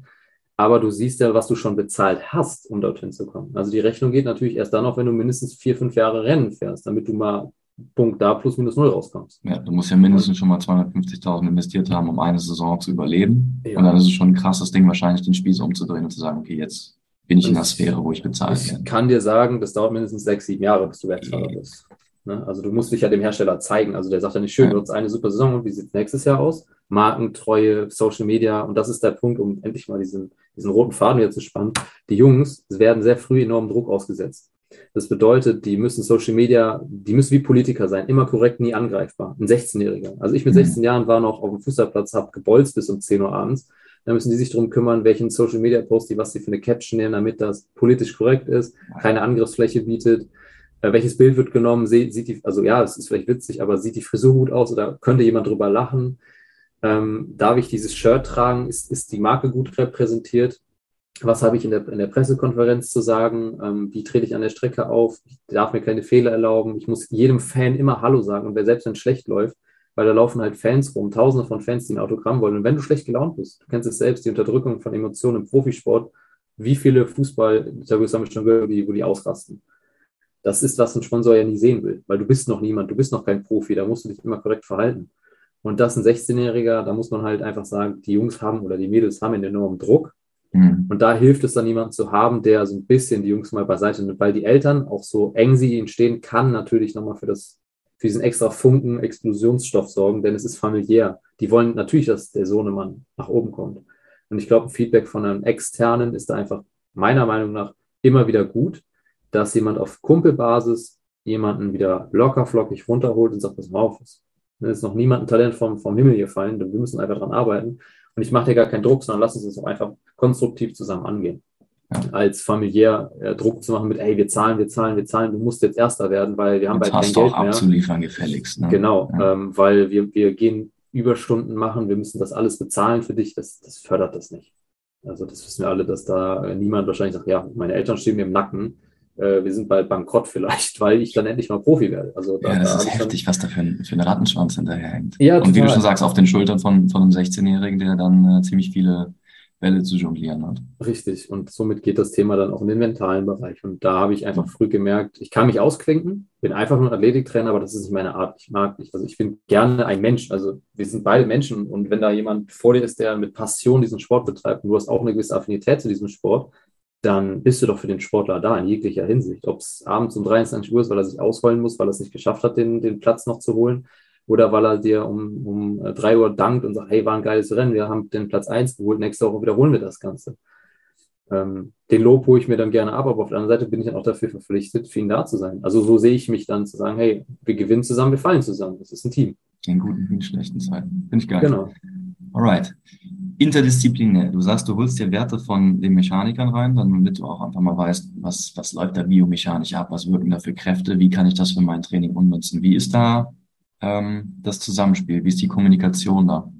aber du siehst ja, was du schon bezahlt hast, um dorthin zu kommen. Also die Rechnung geht natürlich erst dann auf, wenn du mindestens vier, fünf Jahre Rennen fährst, damit du mal Punkt da plus minus null rauskommst. Ja, du musst ja mindestens schon mal 250.000 investiert haben, um eine Saison zu überleben. Ja. Und dann ist es schon ein krasses Ding, wahrscheinlich den Spieß umzudrehen und zu sagen, okay, jetzt bin ich in der Sphäre, wo ich bezahlt werde. Ich kann dir sagen, das dauert mindestens sechs, sieben Jahre, bis du Werksfahrer bist. Ne? Also du musst dich ja dem Hersteller zeigen. Also der sagt ja nicht schön, ja. du hast eine super Saison und wie sieht es nächstes Jahr aus? Markentreue, Social Media und das ist der Punkt, um endlich mal diesen, diesen roten Faden wieder zu spannen. Die Jungs werden sehr früh enormen Druck ausgesetzt. Das bedeutet, die müssen Social Media, die müssen wie Politiker sein, immer korrekt, nie angreifbar. Ein 16-Jähriger. Also ich mit 16 mhm. Jahren war noch auf dem Fußballplatz, habe gebolzt bis um 10 Uhr abends. Da müssen die sich darum kümmern, welchen Social Media Post die, was sie für eine Caption nehmen, damit das politisch korrekt ist, keine Angriffsfläche bietet. Äh, welches Bild wird genommen? sieht die, also ja, es ist vielleicht witzig, aber sieht die Frisur gut aus oder könnte jemand drüber lachen? Ähm, darf ich dieses Shirt tragen? Ist, ist die Marke gut repräsentiert? Was habe ich in der, in der Pressekonferenz zu sagen? Ähm, wie trete ich an der Strecke auf? Ich darf mir keine Fehler erlauben. Ich muss jedem Fan immer Hallo sagen. Und wer selbst wenn schlecht läuft, weil da laufen halt Fans rum, tausende von Fans, die ein Autogramm wollen. Und wenn du schlecht gelaunt bist, du kennst es selbst, die Unterdrückung von Emotionen im Profisport, wie viele Fußball-Interviews haben wir schon gehört, wo die, ausrasten? Das ist, was ein Sponsor ja nie sehen will, weil du bist noch niemand, du bist noch kein Profi, da musst du dich immer korrekt verhalten. Und das ein 16-Jähriger, da muss man halt einfach sagen, die Jungs haben oder die Mädels haben einen enormen Druck. Mhm. Und da hilft es dann jemanden zu haben, der so ein bisschen die Jungs mal beiseite nimmt, weil die Eltern, auch so eng sie ihnen stehen, kann natürlich nochmal für das, für diesen extra Funken Explosionsstoff sorgen, denn es ist familiär. Die wollen natürlich, dass der Sohnemann nach oben kommt. Und ich glaube, Feedback von einem Externen ist da einfach meiner Meinung nach immer wieder gut, dass jemand auf Kumpelbasis jemanden wieder locker flockig runterholt und sagt, pass mal auf, da ist noch niemand ein Talent vom, vom Himmel gefallen. Wir müssen einfach dran arbeiten. Und ich mache dir gar keinen Druck, sondern lass uns das auch einfach konstruktiv zusammen angehen. Ja. Als familiär äh, Druck zu machen mit, ey, wir zahlen, wir zahlen, wir zahlen, du musst jetzt Erster werden, weil wir haben jetzt bald kein Geld mehr. abzuliefern gefälligst. Ne? Genau, ja. ähm, weil wir, wir gehen Überstunden machen, wir müssen das alles bezahlen für dich, das, das fördert das nicht. Also das wissen wir alle, dass da äh, niemand wahrscheinlich sagt, ja, meine Eltern stehen mir im Nacken, äh, wir sind bald bankrott vielleicht, weil ich dann endlich mal Profi werde. Also da, ja, das da ist heftig, was da für ein, für ein Rattenschwanz hinterherhängt. Ja, Und wie du schon sagst, auf den Schultern von, von einem 16-Jährigen, der dann äh, ziemlich viele Bälle zu jonglieren hat. Richtig. Und somit geht das Thema dann auch in den mentalen Bereich. Und da habe ich einfach früh gemerkt, ich kann mich ausklinken, bin einfach nur Athletiktrainer, aber das ist nicht meine Art. Ich mag nicht. Also ich bin gerne ein Mensch. Also wir sind beide Menschen. Und wenn da jemand vor dir ist, der mit Passion diesen Sport betreibt und du hast auch eine gewisse Affinität zu diesem Sport, dann bist du doch für den Sportler da in jeglicher Hinsicht. Ob es abends um 23 Uhr ist, weil er sich ausrollen muss, weil er es nicht geschafft hat, den, den Platz noch zu holen, oder weil er dir um, um 3 Uhr dankt und sagt, hey, war ein geiles Rennen, wir haben den Platz 1 geholt, nächste Woche wiederholen wir das Ganze. Ähm, den Lob hole ich mir dann gerne ab, aber auf der anderen Seite bin ich dann auch dafür verpflichtet, für ihn da zu sein. Also so sehe ich mich dann zu sagen, hey, wir gewinnen zusammen, wir fallen zusammen. Das ist ein Team. In guten wie in schlechten Zeiten. Finde ich geil. Genau. Alright interdisziplinär. Du sagst, du holst dir Werte von den Mechanikern rein, damit du auch einfach mal weißt, was, was läuft da biomechanisch ab, was wirken da für Kräfte, wie kann ich das für mein Training umnutzen, wie ist da ähm, das Zusammenspiel, wie ist die Kommunikation da?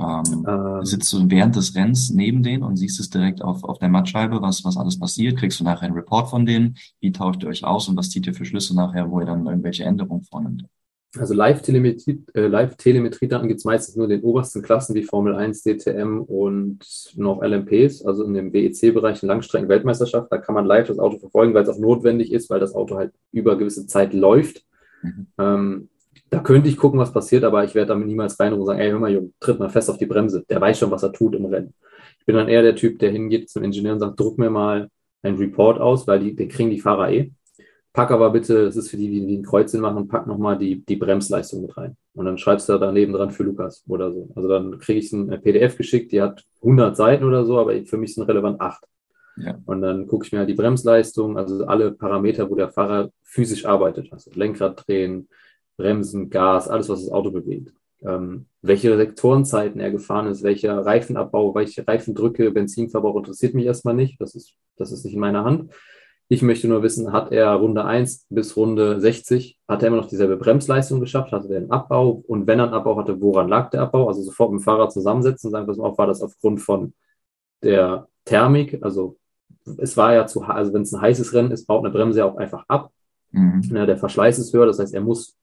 Ähm, ähm, sitzt du während des Rennens neben denen und siehst es direkt auf, auf der Mattscheibe, was, was alles passiert? Kriegst du nachher einen Report von denen? Wie tauscht ihr euch aus und was zieht ihr für Schlüsse nachher, wo ihr dann irgendwelche Änderungen vornimmt? Also Live-Telemetrie-Daten äh, Live gibt es meistens nur in den obersten Klassen wie Formel 1, DTM und noch LMPs, also in dem WEC-Bereich, Langstrecken-Weltmeisterschaft. Da kann man live das Auto verfolgen, weil es auch notwendig ist, weil das Auto halt über gewisse Zeit läuft. Mhm. Ähm, da könnte ich gucken, was passiert, aber ich werde damit niemals rein und sagen, ey, hör mal, Junge, tritt mal fest auf die Bremse. Der weiß schon, was er tut im Rennen. Ich bin dann eher der Typ, der hingeht zum Ingenieur und sagt, druck mir mal einen Report aus, weil die, den kriegen die Fahrer eh. Pack aber bitte, das ist für die, die, die ein Kreuzchen machen, pack nochmal die, die Bremsleistung mit rein. Und dann schreibst du da daneben dran für Lukas oder so. Also dann kriege ich ein PDF geschickt, die hat 100 Seiten oder so, aber für mich sind relevant 8. Ja. Und dann gucke ich mir halt die Bremsleistung, also alle Parameter, wo der Fahrer physisch arbeitet. Also Lenkrad drehen, Bremsen, Gas, alles, was das Auto bewegt. Ähm, welche Sektorenzeiten er gefahren ist, welcher Reifenabbau, welche Reifendrücke, Benzinverbrauch interessiert mich erstmal nicht. Das ist, das ist nicht in meiner Hand. Ich möchte nur wissen, hat er Runde 1 bis Runde 60, hat er immer noch dieselbe Bremsleistung geschafft, hatte er einen Abbau und wenn er einen Abbau hatte, woran lag der Abbau? Also sofort mit dem Fahrrad zusammensetzen und sagen, pass auf, war das aufgrund von der Thermik, also es war ja zu, also wenn es ein heißes Rennen ist, baut eine Bremse ja auch einfach ab. Mhm. Ja, der Verschleiß ist höher, das heißt, er muss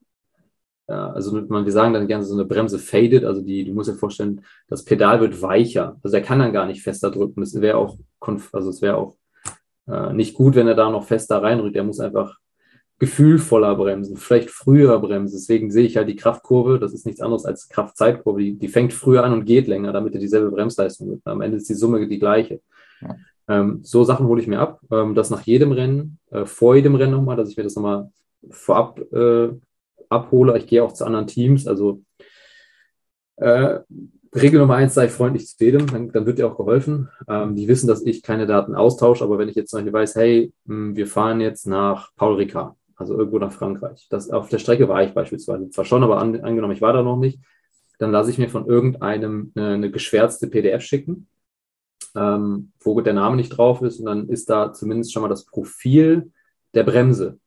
also man, wir sagen dann gerne so eine Bremse faded, also die, du musst dir vorstellen, das Pedal wird weicher. Also er kann dann gar nicht fester drücken. Das wäre auch, also es wäre auch äh, nicht gut, wenn er da noch fester reinrückt. Er muss einfach gefühlvoller bremsen, vielleicht früher bremsen. Deswegen sehe ich halt die Kraftkurve, das ist nichts anderes als Kraftzeitkurve. Die, die fängt früher an und geht länger, damit er dieselbe Bremsleistung wird. Am Ende ist die Summe die gleiche. Ja. Ähm, so Sachen hole ich mir ab. Ähm, das nach jedem Rennen, äh, vor jedem Rennen nochmal, dass ich mir das nochmal vorab äh, abhole. Ich gehe auch zu anderen Teams. Also äh, Regel Nummer eins, sei freundlich zu jedem, dann, dann wird dir auch geholfen. Ähm, die wissen, dass ich keine Daten austausche, aber wenn ich jetzt zum Beispiel weiß, hey, hm, wir fahren jetzt nach Paul Ricard, also irgendwo nach Frankreich. Das, auf der Strecke war ich beispielsweise zwar schon, aber an, angenommen, ich war da noch nicht, dann lasse ich mir von irgendeinem eine, eine geschwärzte PDF schicken, ähm, wo der Name nicht drauf ist und dann ist da zumindest schon mal das Profil der Bremse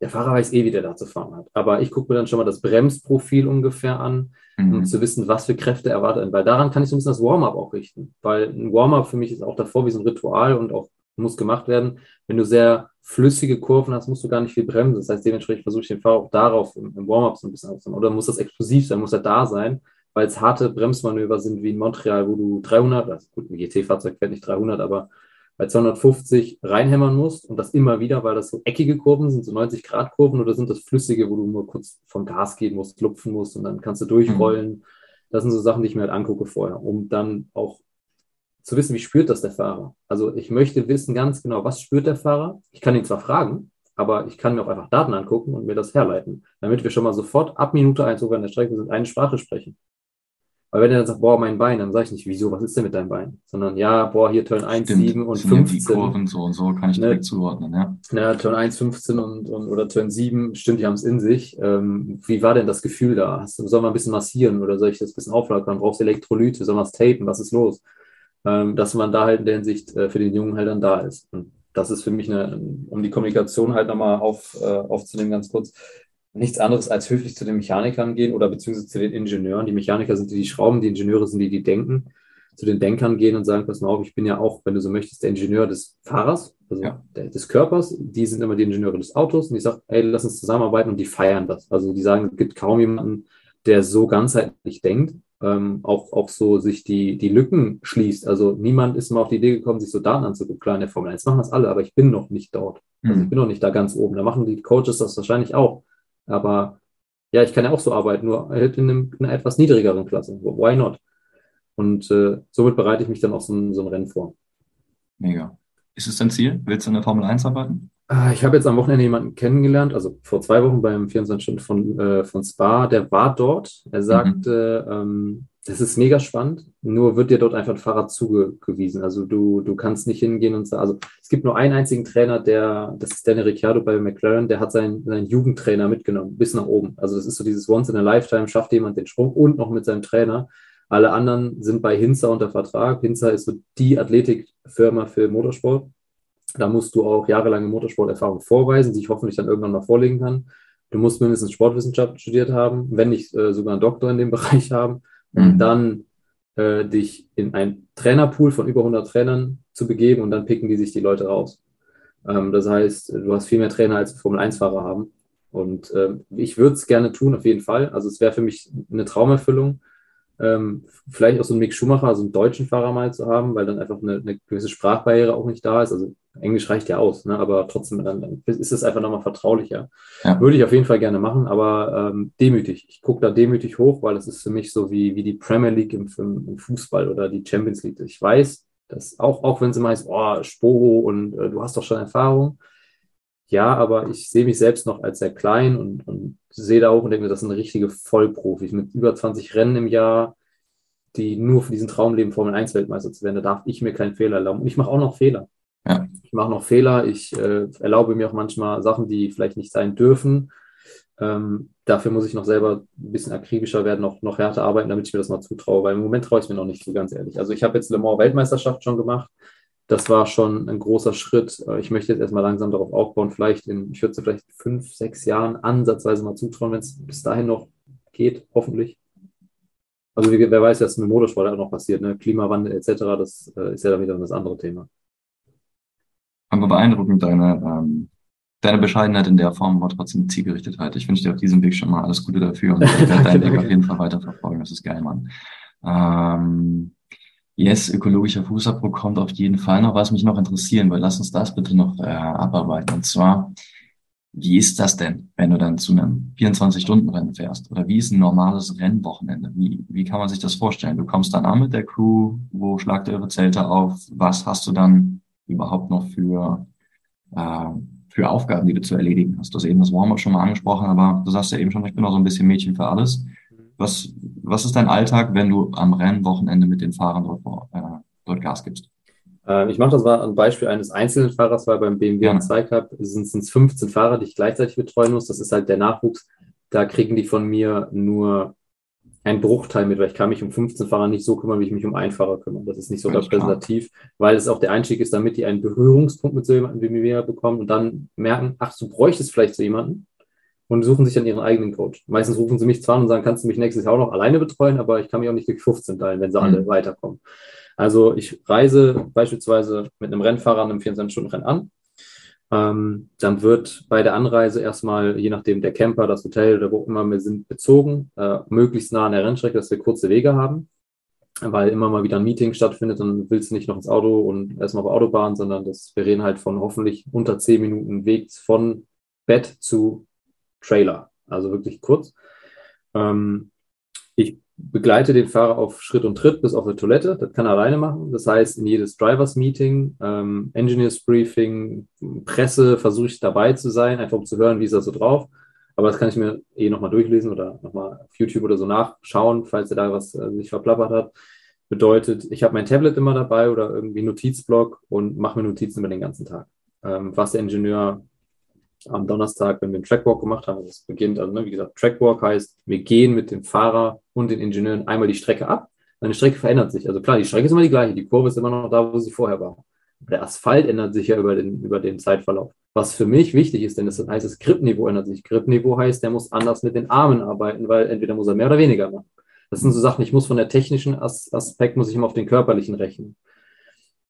der Fahrer weiß eh, wie der da zu fahren hat. Aber ich gucke mir dann schon mal das Bremsprofil ungefähr an, mhm. um zu wissen, was für Kräfte erwartet. Weil daran kann ich so ein bisschen das Warm-up auch richten. Weil ein Warm-up für mich ist auch davor wie so ein Ritual und auch muss gemacht werden. Wenn du sehr flüssige Kurven hast, musst du gar nicht viel bremsen. Das heißt, dementsprechend versuche ich den Fahrer auch darauf im, im Warm-up so ein bisschen aufzunehmen. Oder muss das explosiv sein, muss er da sein, weil es harte Bremsmanöver sind wie in Montreal, wo du 300, also gut, ein GT-Fahrzeug fährt nicht 300, aber bei 250 reinhämmern musst und das immer wieder, weil das so eckige Kurven sind, so 90 Grad Kurven oder sind das flüssige, wo du nur kurz vom Gas gehen musst, lupfen musst und dann kannst du durchrollen. Mhm. Das sind so Sachen, die ich mir halt angucke vorher, um dann auch zu wissen, wie spürt das der Fahrer. Also ich möchte wissen ganz genau, was spürt der Fahrer. Ich kann ihn zwar fragen, aber ich kann mir auch einfach Daten angucken und mir das herleiten, damit wir schon mal sofort ab Minute 1, wo wir an der Strecke sind, eine Sprache sprechen. Weil wenn er dann sagt, boah, mein Bein, dann sage ich nicht, wieso, was ist denn mit deinem Bein? Sondern ja, boah, hier Turn 1, Stimmt, 7 und 15. Die Kurven so und so kann ich ne? direkt ne, zuordnen, ja. Ja, Turn 1, 15 und, und oder Turn 7, stimmt, die haben es in sich. Ähm, wie war denn das Gefühl da? Hast, soll man ein bisschen massieren oder soll ich das ein bisschen auflockern? Brauchst du Elektrolyte? Soll man es tapen? Was ist los? Ähm, dass man da halt in der Hinsicht äh, für den Jungen halt dann da ist. Und das ist für mich eine, um die Kommunikation halt nochmal auf, äh, aufzunehmen, ganz kurz, nichts anderes als höflich zu den Mechanikern gehen oder beziehungsweise zu den Ingenieuren. Die Mechaniker sind die, die schrauben, die Ingenieure sind die, die denken. Zu den Denkern gehen und sagen, pass mal auf, ich bin ja auch, wenn du so möchtest, der Ingenieur des Fahrers, also ja. der, des Körpers. Die sind immer die Ingenieure des Autos und ich sage, ey, lass uns zusammenarbeiten und die feiern das. Also die sagen, es gibt kaum jemanden, der so ganzheitlich denkt, ähm, auch, auch so sich die, die Lücken schließt. Also niemand ist mal auf die Idee gekommen, sich so Daten anzugucken. Klar, in der Formel 1 machen das alle, aber ich bin noch nicht dort. Also mhm. ich bin noch nicht da ganz oben. Da machen die Coaches das wahrscheinlich auch. Aber ja, ich kann ja auch so arbeiten, nur halt in, einem, in einer etwas niedrigeren Klasse. Why not? Und äh, somit bereite ich mich dann auch so ein, so ein Rennen vor. Mega. Ist es dein Ziel? Willst du in der Formel 1 arbeiten? Ah, ich habe jetzt am Wochenende jemanden kennengelernt, also vor zwei Wochen beim 24 Stunden von, äh, von Spa, der war dort. Er sagte, mhm. ähm, das ist mega spannend, nur wird dir dort einfach ein Fahrrad zugewiesen. Also du, du kannst nicht hingehen und sagen, also es gibt nur einen einzigen Trainer, der, das ist Danny Ricciardo bei McLaren, der hat seinen, seinen Jugendtrainer mitgenommen, bis nach oben. Also das ist so dieses Once in a Lifetime, schafft jemand den Sprung und noch mit seinem Trainer. Alle anderen sind bei Hinza unter Vertrag. Hinza ist so die Athletikfirma für Motorsport. Da musst du auch jahrelange Motorsporterfahrung vorweisen, die ich hoffentlich dann irgendwann mal vorlegen kann. Du musst mindestens Sportwissenschaft studiert haben, wenn nicht äh, sogar einen Doktor in dem Bereich haben um mhm. dann äh, dich in ein Trainerpool von über 100 Trainern zu begeben und dann picken die sich die Leute raus. Ähm, das heißt, du hast viel mehr Trainer als Formel-1-Fahrer haben. Und äh, ich würde es gerne tun, auf jeden Fall. Also es wäre für mich eine Traumerfüllung, ähm, vielleicht auch so einen Mick Schumacher, also einen deutschen Fahrer mal zu haben, weil dann einfach eine, eine gewisse Sprachbarriere auch nicht da ist. Also Englisch reicht ja aus, ne? aber trotzdem dann, dann ist es einfach nochmal vertraulicher. Ja. Würde ich auf jeden Fall gerne machen, aber ähm, demütig. Ich gucke da demütig hoch, weil es ist für mich so wie, wie die Premier League im, im, Fußball oder die Champions League. Ich weiß, dass auch, auch wenn sie meist, oh, Sporo und äh, du hast doch schon Erfahrung, ja, aber ich sehe mich selbst noch als sehr klein und, und sehe da auch und denke mir, das sind richtige Vollprofis mit über 20 Rennen im Jahr, die nur für diesen Traum leben, Formel 1 Weltmeister zu werden. Da darf ich mir keinen Fehler erlauben. Und ich mache auch noch Fehler. Ja. Ich mache noch Fehler. Ich äh, erlaube mir auch manchmal Sachen, die vielleicht nicht sein dürfen. Ähm, dafür muss ich noch selber ein bisschen akribischer werden, noch, noch härter arbeiten, damit ich mir das mal zutraue, weil im Moment traue ich es mir noch nicht so ganz ehrlich. Also ich habe jetzt Le Mans Weltmeisterschaft schon gemacht das war schon ein großer Schritt. Äh, ich möchte jetzt erstmal langsam darauf aufbauen, vielleicht in, ich würde es vielleicht fünf, sechs Jahren ansatzweise mal zutrauen, wenn es bis dahin noch geht, hoffentlich. Also wer weiß, was mit Motorsport auch noch passiert, ne? Klimawandel etc., das äh, ist ja dann wieder das andere Thema. Aber beeindruckend deine, ähm, deine Bescheidenheit in der Form, aber trotzdem Zielgerichtetheit. Ich wünsche dir auf diesem Weg schon mal alles Gute dafür und ich werde deinen Weg auf jeden Fall weiterverfolgen. Das ist geil, Mann. Ähm, Yes, ökologischer Fußabdruck kommt auf jeden Fall noch. Was mich noch interessieren, weil lass uns das bitte noch äh, abarbeiten. Und zwar, wie ist das denn, wenn du dann zu einem 24-Stunden-Rennen fährst? Oder wie ist ein normales Rennwochenende? Wie, wie kann man sich das vorstellen? Du kommst dann an mit der Crew, wo schlagt ihr eure Zelte auf? Was hast du dann überhaupt noch für, äh, für Aufgaben, die du zu erledigen hast? Du hast eben das Warm-up schon mal angesprochen, aber du sagst ja eben schon, ich bin auch so ein bisschen Mädchen für alles. Was, was ist dein Alltag, wenn du am Rennwochenende mit den Fahrern dort, äh, dort Gas gibst? Äh, ich mache das mal ein Beispiel eines einzelnen Fahrers, weil beim BMW ja. M2 Cup sind es 15 Fahrer, die ich gleichzeitig betreuen muss. Das ist halt der Nachwuchs. Da kriegen die von mir nur einen Bruchteil mit, weil ich kann mich um 15 Fahrer nicht so kümmern, wie ich mich um einen Fahrer kümmere. Das ist nicht so repräsentativ, weil es auch der Einstieg ist, damit die einen Berührungspunkt mit so jemandem wie mir bekommen und dann merken, ach, du bräuchtest vielleicht so jemanden und suchen sich dann ihren eigenen Coach. Meistens rufen sie mich zwar an und sagen, kannst du mich nächstes Jahr auch noch alleine betreuen, aber ich kann mich auch nicht durch 15 teilen, wenn sie mhm. alle weiterkommen. Also ich reise beispielsweise mit einem Rennfahrer an einem 24-Stunden-Rennen an. Ähm, dann wird bei der Anreise erstmal, je nachdem der Camper, das Hotel oder wo immer wir sind, bezogen, äh, möglichst nah an der Rennstrecke, dass wir kurze Wege haben, weil immer mal wieder ein Meeting stattfindet und willst du nicht noch ins Auto und erstmal auf Autobahn, sondern das, wir reden halt von hoffentlich unter 10 Minuten Weg von Bett zu Trailer, also wirklich kurz. Ähm, ich begleite den Fahrer auf Schritt und Tritt bis auf die Toilette. Das kann er alleine machen. Das heißt, in jedes Drivers Meeting, ähm, Engineers Briefing, Presse versuche ich dabei zu sein, einfach um zu hören, wie ist er so drauf. Aber das kann ich mir eh nochmal durchlesen oder nochmal auf YouTube oder so nachschauen, falls er da was äh, sich verplappert hat. Bedeutet, ich habe mein Tablet immer dabei oder irgendwie Notizblock und mache mir Notizen über den ganzen Tag. Ähm, was der Ingenieur am Donnerstag, wenn wir einen Trackwalk gemacht haben, das beginnt, also ne, wie gesagt, Trackwalk heißt, wir gehen mit dem Fahrer und den Ingenieuren einmal die Strecke ab. Eine Strecke verändert sich. Also klar, die Strecke ist immer die gleiche, die Kurve ist immer noch da, wo sie vorher war. Der Asphalt ändert sich ja über den, über den Zeitverlauf. Was für mich wichtig ist, denn das heißt, das Gripniveau ändert sich. Gripniveau heißt, der muss anders mit den Armen arbeiten, weil entweder muss er mehr oder weniger machen. Das sind so Sachen, ich muss von der technischen Aspekt, muss ich immer auf den körperlichen rechnen.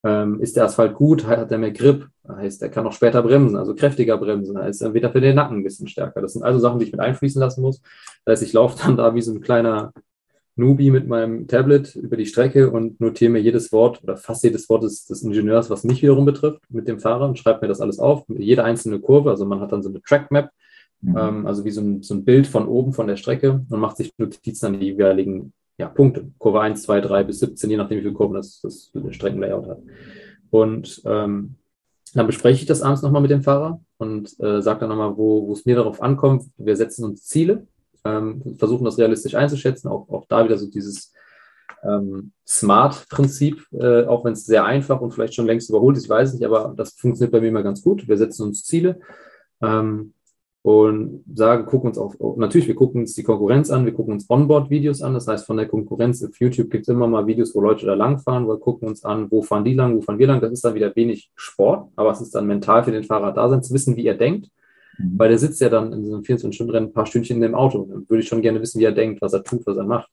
Ähm, ist der Asphalt gut, hat er mehr Grip, heißt, er kann auch später bremsen, also kräftiger bremsen, heißt, er wieder für den Nacken ein bisschen stärker. Das sind also Sachen, die ich mit einfließen lassen muss. Das heißt, ich laufe dann da wie so ein kleiner Nubi mit meinem Tablet über die Strecke und notiere mir jedes Wort oder fast jedes Wort des, des Ingenieurs, was mich wiederum betrifft, mit dem Fahrer und schreibe mir das alles auf, jede einzelne Kurve. Also man hat dann so eine Trackmap, mhm. ähm, also wie so ein, so ein Bild von oben von der Strecke und macht sich Notizen an die jeweiligen ja, Punkte. Kurve 1, 2, 3 bis 17, je nachdem, wie viele Kurven das, das Streckenlayout hat. Und ähm, dann bespreche ich das abends nochmal mit dem Fahrer und äh, sage dann nochmal, wo es mir darauf ankommt. Wir setzen uns Ziele, ähm, versuchen das realistisch einzuschätzen. Auch, auch da wieder so dieses ähm, Smart-Prinzip, äh, auch wenn es sehr einfach und vielleicht schon längst überholt ist, ich weiß nicht, aber das funktioniert bei mir immer ganz gut. Wir setzen uns Ziele. Ähm, und sagen, gucken uns auf, natürlich, wir gucken uns die Konkurrenz an, wir gucken uns Onboard-Videos an, das heißt, von der Konkurrenz auf YouTube gibt es immer mal Videos, wo Leute da langfahren, wir gucken uns an, wo fahren die lang, wo fahren wir lang, das ist dann wieder wenig Sport, aber es ist dann mental für den Fahrer da sein, zu wissen, wie er denkt, mhm. weil der sitzt ja dann in so einem 24-Stunden-Rennen ein paar Stündchen in dem Auto, dann würde ich schon gerne wissen, wie er denkt, was er tut, was er macht.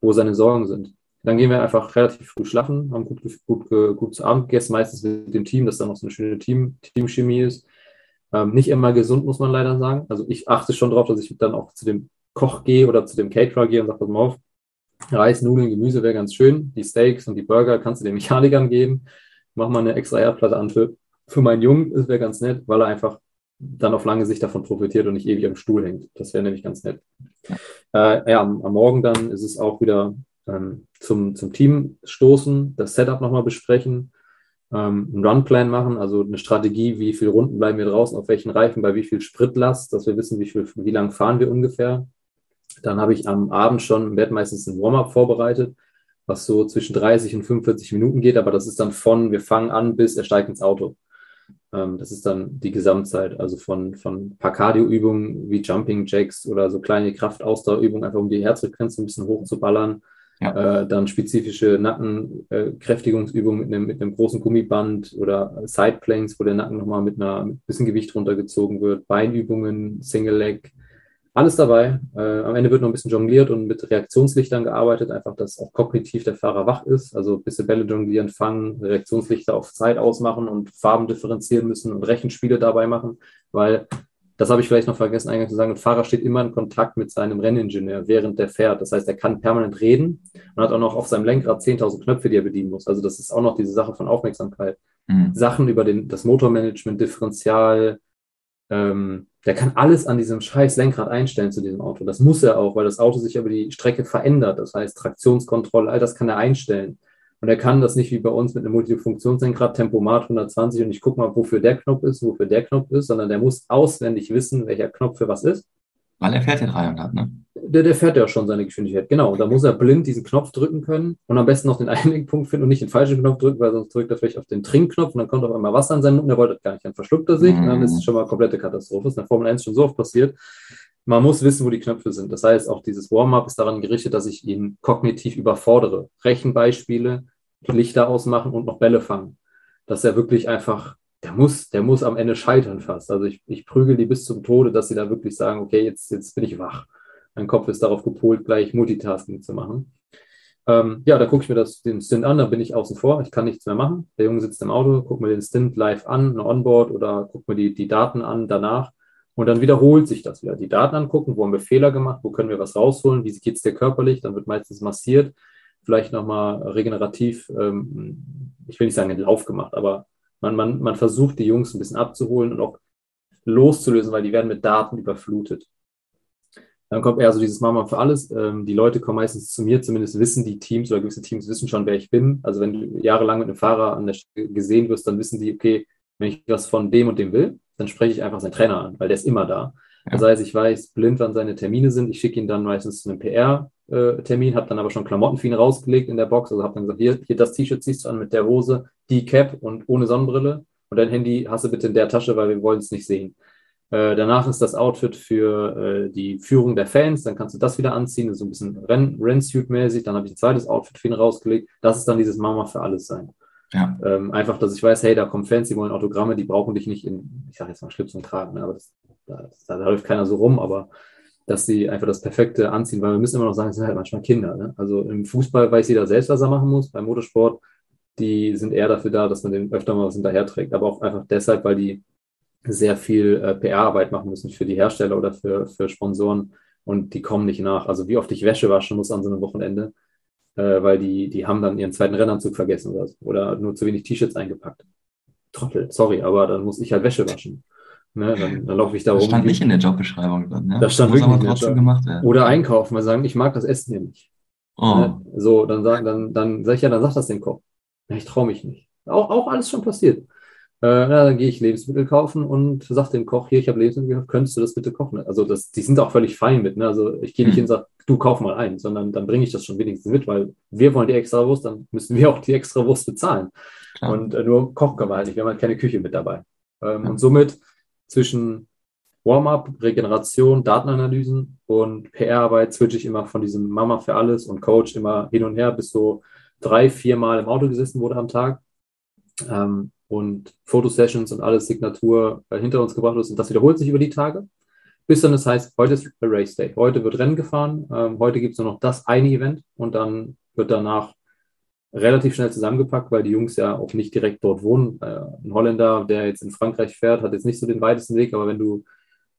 wo seine Sorgen sind. Dann gehen wir einfach relativ früh schlafen, haben gut, gut, gut zu Abend gegessen, meistens mit dem Team, dass dann noch so eine schöne Team, Teamchemie ist. Ähm, nicht immer gesund, muss man leider sagen. Also ich achte schon darauf, dass ich dann auch zu dem Koch gehe oder zu dem Caterer gehe und sage, pass mal auf, Reis, Nudeln, Gemüse wäre ganz schön. Die Steaks und die Burger kannst du den Mechanikern geben. Mach mal eine extra Erdplatte an für, für meinen Jungen, das wäre ganz nett, weil er einfach dann auf lange Sicht davon profitiert und nicht ewig am Stuhl hängt. Das wäre nämlich ganz nett. Äh, ja, am, am, Morgen dann ist es auch wieder ähm, zum, zum Team stoßen, das Setup nochmal besprechen, ähm, einen Runplan machen, also eine Strategie, wie viele Runden bleiben wir draußen, auf welchen Reifen, bei wie viel Spritlast, dass wir wissen, wie, viel, wie lang fahren wir ungefähr. Dann habe ich am Abend schon im Bett meistens ein Warm-up vorbereitet, was so zwischen 30 und 45 Minuten geht, aber das ist dann von, wir fangen an, bis er steigt ins Auto. Ähm, das ist dann die Gesamtzeit, also von, von ein paar Cardio-Übungen wie Jumping Jacks oder so kleine Kraftausdauerübungen, einfach um die Herzfrequenz ein bisschen hochzuballern ja. Äh, dann spezifische Nackenkräftigungsübungen mit einem, mit einem großen Gummiband oder Sideplanks, wo der Nacken nochmal mit einer mit ein bisschen Gewicht runtergezogen wird, Beinübungen, Single Leg, alles dabei. Äh, am Ende wird noch ein bisschen jongliert und mit Reaktionslichtern gearbeitet, einfach, dass auch kognitiv der Fahrer wach ist. Also ein bisschen Bälle jonglieren, fangen, Reaktionslichter auf Zeit ausmachen und Farben differenzieren müssen und Rechenspiele dabei machen, weil das habe ich vielleicht noch vergessen, eingangs zu sagen. Ein Fahrer steht immer in Kontakt mit seinem Renningenieur, während der fährt. Das heißt, er kann permanent reden und hat auch noch auf seinem Lenkrad 10.000 Knöpfe, die er bedienen muss. Also das ist auch noch diese Sache von Aufmerksamkeit. Mhm. Sachen über den, das Motormanagement, Differential, ähm, der kann alles an diesem scheiß Lenkrad einstellen zu diesem Auto. Das muss er auch, weil das Auto sich über die Strecke verändert. Das heißt, Traktionskontrolle, all das kann er einstellen. Und er kann das nicht wie bei uns mit einem Multifunktionslenkrad, Tempomat 120 und ich gucke mal, wofür der Knopf ist, wofür der Knopf ist, sondern der muss auswendig wissen, welcher Knopf für was ist. Weil er fährt ja 300, ne? Der, der fährt ja schon seine Geschwindigkeit, genau. Und da muss er blind diesen Knopf drücken können und am besten noch den Einlegpunkt finden und nicht den falschen Knopf drücken, weil sonst drückt er vielleicht auf den Trinkknopf und dann kommt auf einmal Wasser in seinen Mund und er wollte das gar nicht, dann verschluckt er sich mm. und dann ist es schon mal komplette Katastrophe. Das ist in der Formel 1 schon so oft passiert man muss wissen, wo die Knöpfe sind. Das heißt, auch dieses Warm-up ist daran gerichtet, dass ich ihn kognitiv überfordere. Rechenbeispiele, Lichter ausmachen und noch Bälle fangen. Dass er wirklich einfach, der muss, der muss am Ende scheitern fast. Also ich, ich prügel die bis zum Tode, dass sie da wirklich sagen, okay, jetzt, jetzt bin ich wach. Mein Kopf ist darauf gepolt, gleich Multitasking zu machen. Ähm, ja, da gucke ich mir das, den Stint an, da bin ich außen vor, ich kann nichts mehr machen. Der Junge sitzt im Auto, guckt mir den Stint live an, eine Onboard oder guckt mir die, die Daten an danach. Und dann wiederholt sich das wieder. Die Daten angucken, wo haben wir Fehler gemacht, wo können wir was rausholen, wie geht es dir körperlich, dann wird meistens massiert vielleicht nochmal regenerativ, ähm, ich will nicht sagen einen Lauf gemacht, aber man, man, man versucht die Jungs ein bisschen abzuholen und auch loszulösen, weil die werden mit Daten überflutet. Dann kommt eher so dieses Mama für alles. Ähm, die Leute kommen meistens zu mir, zumindest wissen die Teams oder gewisse Teams wissen schon, wer ich bin. Also wenn du jahrelang mit einem Fahrer an der Stelle gesehen wirst, dann wissen die, okay, wenn ich was von dem und dem will, dann spreche ich einfach seinen Trainer an, weil der ist immer da. Ja. Das heißt, ich weiß blind, wann seine Termine sind. Ich schicke ihn dann meistens zu einem PR äh, habe dann aber schon Klamotten für ihn rausgelegt in der Box. Also habe dann gesagt, hier, hier das T-Shirt ziehst du an mit der Hose, die Cap und ohne Sonnenbrille. Und dein Handy hast du bitte in der Tasche, weil wir wollen es nicht sehen. Äh, danach ist das Outfit für äh, die Führung der Fans. Dann kannst du das wieder anziehen, so ein bisschen Rennsuit-mäßig. Dann habe ich ein zweites Outfit für ihn rausgelegt. Das ist dann dieses Mama für alles sein. Ähm, einfach, dass ich weiß, hey, da kommen Fans, die wollen Autogramme, die brauchen dich nicht in, ich sage jetzt mal Schlips und Kragen, ne? aber das, da, da läuft keiner so rum, aber dass sie einfach das Perfekte anziehen, weil wir müssen immer noch sagen, es sind halt manchmal Kinder. Ne? Also im Fußball weiß jeder selbst, was er machen muss. Beim Motorsport, die sind eher dafür da, dass man den öfter mal was hinterher trägt. Aber auch einfach deshalb, weil die sehr viel äh, PR-Arbeit machen müssen für die Hersteller oder für, für Sponsoren und die kommen nicht nach. Also wie oft ich Wäsche waschen muss an so einem Wochenende, äh, weil die, die haben dann ihren zweiten Rennanzug vergessen oder so. Oder nur zu wenig T-Shirts eingepackt. Trottel, sorry, aber dann muss ich halt Wäsche waschen. Ne, dann, dann laufe ich da das rum. stand nicht in der Jobbeschreibung drin. Ne? Das stand das wirklich aber trotzdem gemacht werden. Oder einkaufen, weil sagen, ich mag das Essen hier nicht. Oh. Ne? So, dann sag, dann, dann sag ich ja, dann sag das dem Koch. Ja, ich traue mich nicht. Auch, auch alles schon passiert. Äh, na, dann gehe ich Lebensmittel kaufen und sag dem Koch, hier, ich habe Lebensmittel gekauft, könntest du das bitte kochen? Also das, die sind auch völlig fein mit. Ne? Also ich gehe nicht mhm. hin und sage, du kauf mal ein, sondern dann bringe ich das schon wenigstens mit, weil wir wollen die extra Wurst, dann müssen wir auch die extra Wurst bezahlen. Klar. Und äh, nur kochen können wir halt nicht, wir haben halt keine Küche mit dabei. Ähm, ja. Und somit zwischen Warm-up, Regeneration, Datenanalysen und PR-Arbeit switche ich immer von diesem Mama für alles und Coach immer hin und her, bis so drei, vier Mal im Auto gesessen wurde am Tag ähm, und Fotosessions und alles Signatur äh, hinter uns gebracht ist. Und das wiederholt sich über die Tage, bis dann das heißt, heute ist Race Day, heute wird Rennen gefahren, ähm, heute gibt es nur noch das eine Event und dann wird danach relativ schnell zusammengepackt, weil die Jungs ja auch nicht direkt dort wohnen. Äh, ein Holländer, der jetzt in Frankreich fährt, hat jetzt nicht so den weitesten Weg, aber wenn du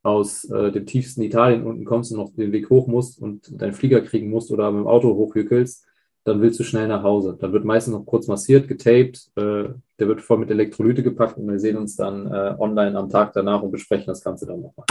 aus äh, dem tiefsten Italien unten kommst und noch den Weg hoch musst und deinen Flieger kriegen musst oder mit dem Auto hochhückelst, dann willst du schnell nach Hause. Dann wird meistens noch kurz massiert, getaped, äh, der wird voll mit Elektrolyte gepackt und wir sehen uns dann äh, online am Tag danach und besprechen das Ganze dann nochmal.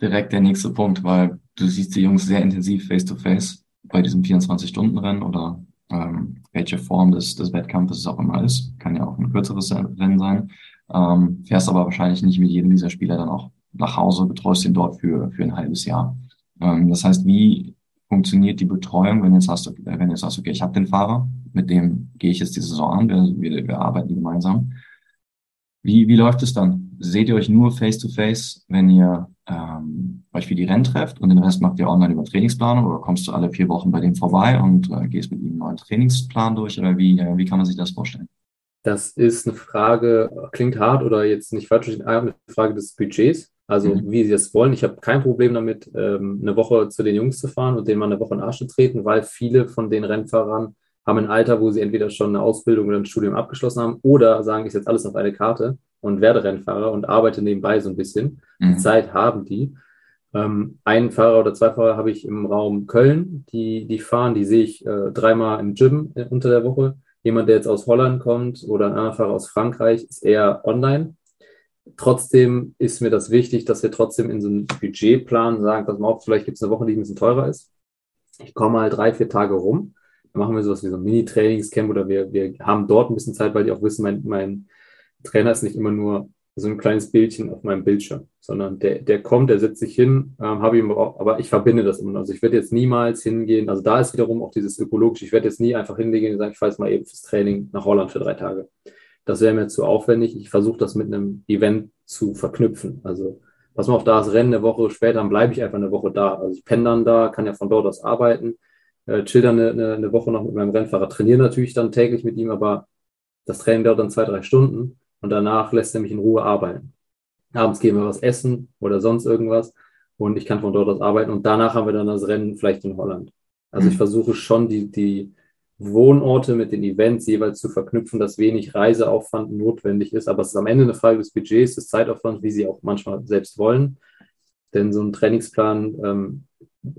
Direkt der nächste Punkt, weil du siehst die Jungs sehr intensiv face-to-face bei diesem 24-Stunden-Rennen oder ähm, welche Form des, des Wettkampfes es auch immer ist. Kann ja auch ein kürzeres Rennen sein. Ähm, fährst aber wahrscheinlich nicht mit jedem dieser Spieler dann auch nach Hause, betreust ihn dort für, für ein halbes Jahr. Ähm, das heißt, wie funktioniert die Betreuung, wenn jetzt hast, wenn du jetzt sagst, okay, ich habe den Fahrer, mit dem gehe ich jetzt die Saison an, wir, wir, wir arbeiten gemeinsam. Wie, wie läuft es dann? Seht ihr euch nur face-to-face, -face, wenn ihr ähm, euch für die Rennen trefft und den Rest macht ihr online über Trainingsplanung oder kommst du alle vier Wochen bei dem vorbei und äh, gehst mit ihm einen neuen Trainingsplan durch oder wie, äh, wie kann man sich das vorstellen? Das ist eine Frage, klingt hart oder jetzt nicht falsch, eine Frage des Budgets. Also mhm. wie sie es wollen. Ich habe kein Problem damit, ähm, eine Woche zu den Jungs zu fahren und denen mal eine Woche in den Arsch zu treten, weil viele von den Rennfahrern haben ein Alter, wo sie entweder schon eine Ausbildung oder ein Studium abgeschlossen haben oder sagen, ich setze alles auf eine Karte und werde Rennfahrer und arbeite nebenbei so ein bisschen. Mhm. Die Zeit haben die. Ähm, einen Fahrer oder zwei Fahrer habe ich im Raum Köln, die, die fahren, die sehe ich äh, dreimal im Gym äh, unter der Woche. Jemand, der jetzt aus Holland kommt oder ein anderer Fahrer aus Frankreich, ist eher online. Trotzdem ist mir das wichtig, dass wir trotzdem in so einem Budgetplan sagen, dass man auch vielleicht gibt es eine Woche, die ein bisschen teurer ist. Ich komme mal drei, vier Tage rum. Machen wir sowas wie so ein Mini-Trainingscamp oder wir, wir haben dort ein bisschen Zeit, weil die auch wissen, mein, mein Trainer ist nicht immer nur so ein kleines Bildchen auf meinem Bildschirm, sondern der, der kommt, der setzt sich hin, ähm, habe ihm auch, aber ich verbinde das immer. Also ich werde jetzt niemals hingehen, also da ist wiederum auch dieses ökologische, ich werde jetzt nie einfach hingehen und sagen, ich fahre jetzt mal eben fürs Training nach Holland für drei Tage. Das wäre mir zu aufwendig. Ich versuche das mit einem Event zu verknüpfen. Also pass mal auf, da ist Rennen eine Woche später, dann bleibe ich einfach eine Woche da. Also ich penne dann da, kann ja von dort aus arbeiten, äh, chill dann eine, eine, Woche noch mit meinem Rennfahrer, trainiere natürlich dann täglich mit ihm, aber das Training dauert dann zwei, drei Stunden und danach lässt er mich in Ruhe arbeiten. Abends gehen wir was essen oder sonst irgendwas und ich kann von dort aus arbeiten und danach haben wir dann das Rennen vielleicht in Holland. Also ich mhm. versuche schon die, die Wohnorte mit den Events jeweils zu verknüpfen, dass wenig Reiseaufwand notwendig ist. Aber es ist am Ende eine Frage des Budgets, des Zeitaufwands, wie sie auch manchmal selbst wollen. Denn so ein Trainingsplan, ähm,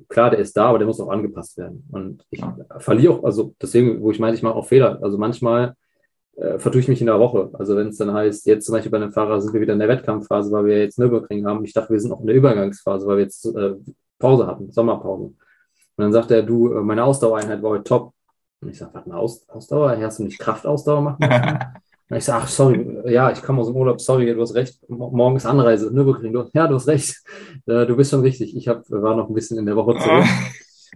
klar, der ist da, aber der muss auch angepasst werden. Und ich verliere auch, also deswegen, wo ich meine, ich mache auch Fehler. Also manchmal äh, vertue ich mich in der Woche. Also wenn es dann heißt, jetzt zum Beispiel bei einem Fahrer sind wir wieder in der Wettkampfphase, weil wir jetzt Nürburgring haben. Ich dachte, wir sind auch in der Übergangsphase, weil wir jetzt äh, Pause hatten, Sommerpause. Und dann sagt er, du, äh, meine Ausdauereinheit war heute top. Und ich sage, warte mal, Aus Ausdauer? Hast du nicht Kraftausdauer machen Und ich sage, ach, sorry, ja, ich komme aus dem Urlaub, sorry, du hast recht, morgen ist Anreise, Nürburgring. Du, ja, du hast recht, äh, du bist schon richtig. Ich hab, war noch ein bisschen in der Woche zurück.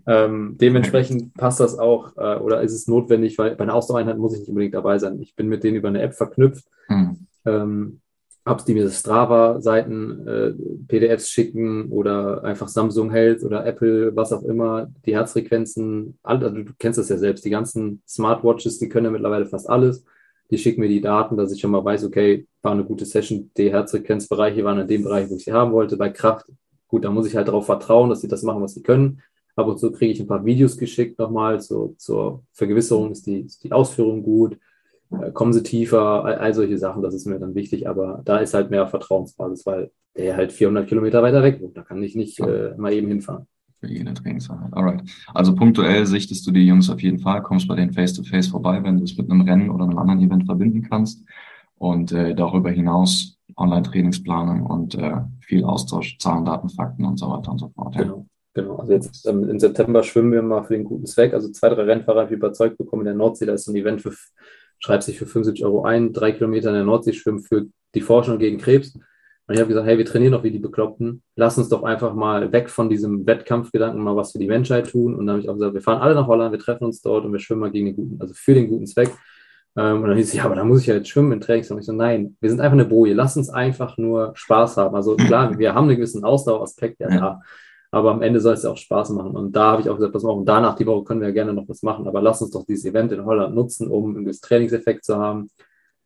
Ähm, dementsprechend passt das auch äh, oder ist es notwendig, weil bei einer Ausdauereinheit muss ich nicht unbedingt dabei sein. Ich bin mit denen über eine App verknüpft, mhm. ähm, hab's die mir Strava-Seiten, äh, PDFs schicken oder einfach Samsung Health oder Apple, was auch immer, die Herzfrequenzen, also du kennst das ja selbst, die ganzen Smartwatches, die können ja mittlerweile fast alles. Die schicken mir die Daten, dass ich schon mal weiß, okay, war eine gute Session, die Herzfrequenzbereiche waren in dem Bereich, wo ich sie haben wollte. Bei Kraft, gut, da muss ich halt darauf vertrauen, dass sie das machen, was sie können. Ab und zu kriege ich ein paar Videos geschickt nochmal zur, zur Vergewisserung, ist die, ist die Ausführung gut, äh, kommen sie tiefer, all, all, solche Sachen, das ist mir dann wichtig, aber da ist halt mehr Vertrauensbasis, weil der halt 400 Kilometer weiter weg wohnt, da kann ich nicht äh, mal eben hinfahren. Für jede Trainingseinheit. Alright. Also punktuell sichtest du die Jungs auf jeden Fall, kommst bei denen face-to-face -face vorbei, wenn du es mit einem Rennen oder einem anderen Event verbinden kannst. Und äh, darüber hinaus Online-Trainingsplanung und äh, viel Austausch, Zahlen, Daten, Fakten und so weiter und so fort. Ja. Genau. Genau, also jetzt ähm, im September schwimmen wir mal für den guten Zweck. Also zwei, drei Rennfahrer habe ich überzeugt bekommen in der Nordsee. Da ist so ein Event für, schreibt sich für 75 Euro ein, drei Kilometer in der Nordsee schwimmen für die Forschung gegen Krebs. Und ich habe gesagt, hey, wir trainieren doch wie die Bekloppten. Lass uns doch einfach mal weg von diesem Wettkampfgedanken mal was für die Menschheit tun. Und dann habe ich auch gesagt, wir fahren alle nach Holland, wir treffen uns dort und wir schwimmen mal gegen den guten, also für den guten Zweck. Ähm, und dann hieß es, ja, aber da muss ich ja jetzt schwimmen in Trainings. Und ich so, nein, wir sind einfach eine Boje. Lass uns einfach nur Spaß haben. Also klar, wir haben einen gewissen Ausdaueraspekt ja da. Aber am Ende soll es ja auch Spaß machen. Und da habe ich auch gesagt, pass mal, und danach die Woche können wir ja gerne noch was machen. Aber lass uns doch dieses Event in Holland nutzen, um einen Trainingseffekt zu haben.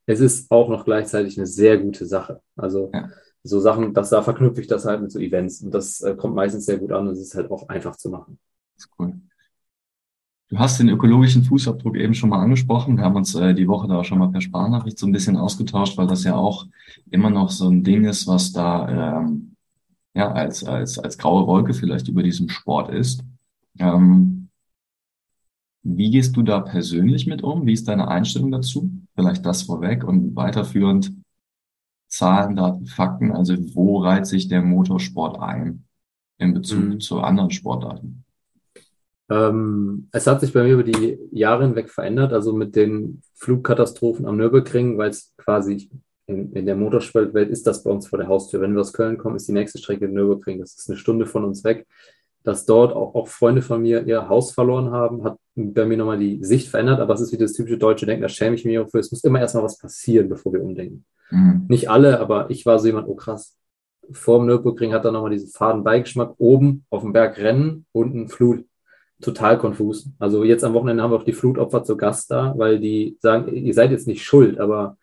Es ist auch noch gleichzeitig eine sehr gute Sache. Also ja. So Sachen, dass da verknüpfe ich das halt mit so Events und das äh, kommt meistens sehr gut an und es ist halt auch einfach zu machen. Das ist cool. Du hast den ökologischen Fußabdruck eben schon mal angesprochen. Wir haben uns äh, die Woche da schon mal per Sprachnachricht so ein bisschen ausgetauscht, weil das ja auch immer noch so ein Ding ist, was da ähm, ja als als als graue Wolke vielleicht über diesem Sport ist. Ähm, wie gehst du da persönlich mit um? Wie ist deine Einstellung dazu? Vielleicht das vorweg und weiterführend Zahlen, Daten, Fakten. Also wo reiht sich der Motorsport ein in Bezug mhm. zu anderen Sportarten? Ähm, es hat sich bei mir über die Jahre hinweg verändert, also mit den Flugkatastrophen am Nürburgring, weil es quasi in, in der Motorsportwelt ist das bei uns vor der Haustür. Wenn wir aus Köln kommen, ist die nächste Strecke Nürburgring. Das ist eine Stunde von uns weg. Dass dort auch, auch Freunde von mir ihr Haus verloren haben, hat bei mir nochmal die Sicht verändert. Aber es ist wie das typische deutsche Denken, da schäme ich mich auch für. Es muss immer erstmal was passieren, bevor wir umdenken. Mhm. Nicht alle, aber ich war so jemand, oh krass. Vor dem Nürburgring hat er nochmal diesen faden Beigeschmack. Oben auf dem Berg Rennen, unten Flut total konfus. Also jetzt am Wochenende haben wir auch die Flutopfer zu Gast da, weil die sagen, ihr seid jetzt nicht schuld, aber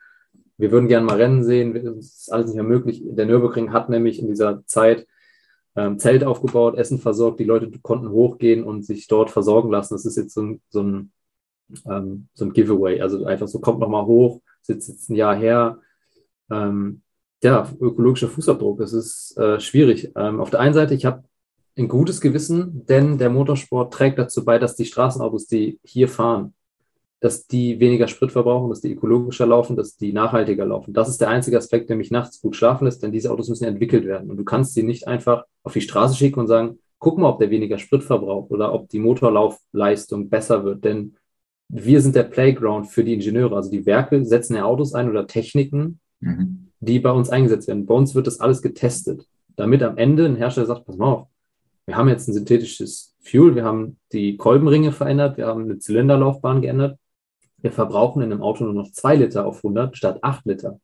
wir würden gerne mal Rennen sehen. Es ist alles nicht mehr möglich. Der Nürburgring hat nämlich in dieser Zeit ähm, Zelt aufgebaut, Essen versorgt. Die Leute konnten hochgehen und sich dort versorgen lassen. Das ist jetzt so ein, so ein, ähm, so ein Giveaway. Also einfach so, kommt noch mal hoch, sitzt jetzt ein Jahr her. Ähm, ja, ökologischer Fußabdruck, das ist äh, schwierig. Ähm, auf der einen Seite, ich habe ein gutes Gewissen, denn der Motorsport trägt dazu bei, dass die Straßenautos, die hier fahren, dass die weniger Sprit verbrauchen, dass die ökologischer laufen, dass die nachhaltiger laufen. Das ist der einzige Aspekt, der mich nachts gut schlafen lässt, denn diese Autos müssen entwickelt werden. Und du kannst sie nicht einfach auf die Straße schicken und sagen, guck mal, ob der weniger Sprit verbraucht oder ob die Motorlaufleistung besser wird. Denn wir sind der Playground für die Ingenieure. Also die Werke setzen ja Autos ein oder Techniken, mhm. die bei uns eingesetzt werden. Bei uns wird das alles getestet, damit am Ende ein Hersteller sagt, pass mal auf, wir haben jetzt ein synthetisches Fuel, wir haben die Kolbenringe verändert, wir haben eine Zylinderlaufbahn geändert. Wir verbrauchen in einem Auto nur noch zwei Liter auf 100 statt acht Liter.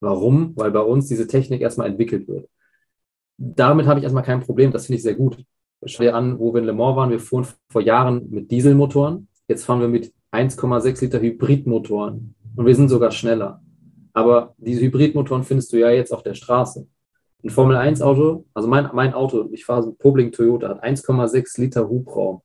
Warum? Weil bei uns diese Technik erstmal entwickelt wird. Damit habe ich erstmal kein Problem, das finde ich sehr gut. Schau dir an, wo wir in Le Mans waren, wir fuhren vor Jahren mit Dieselmotoren, jetzt fahren wir mit 1,6 Liter Hybridmotoren und wir sind sogar schneller. Aber diese Hybridmotoren findest du ja jetzt auf der Straße. Ein Formel 1 Auto, also mein, mein Auto, ich fahre so Pobling Toyota, hat 1,6 Liter Hubraum.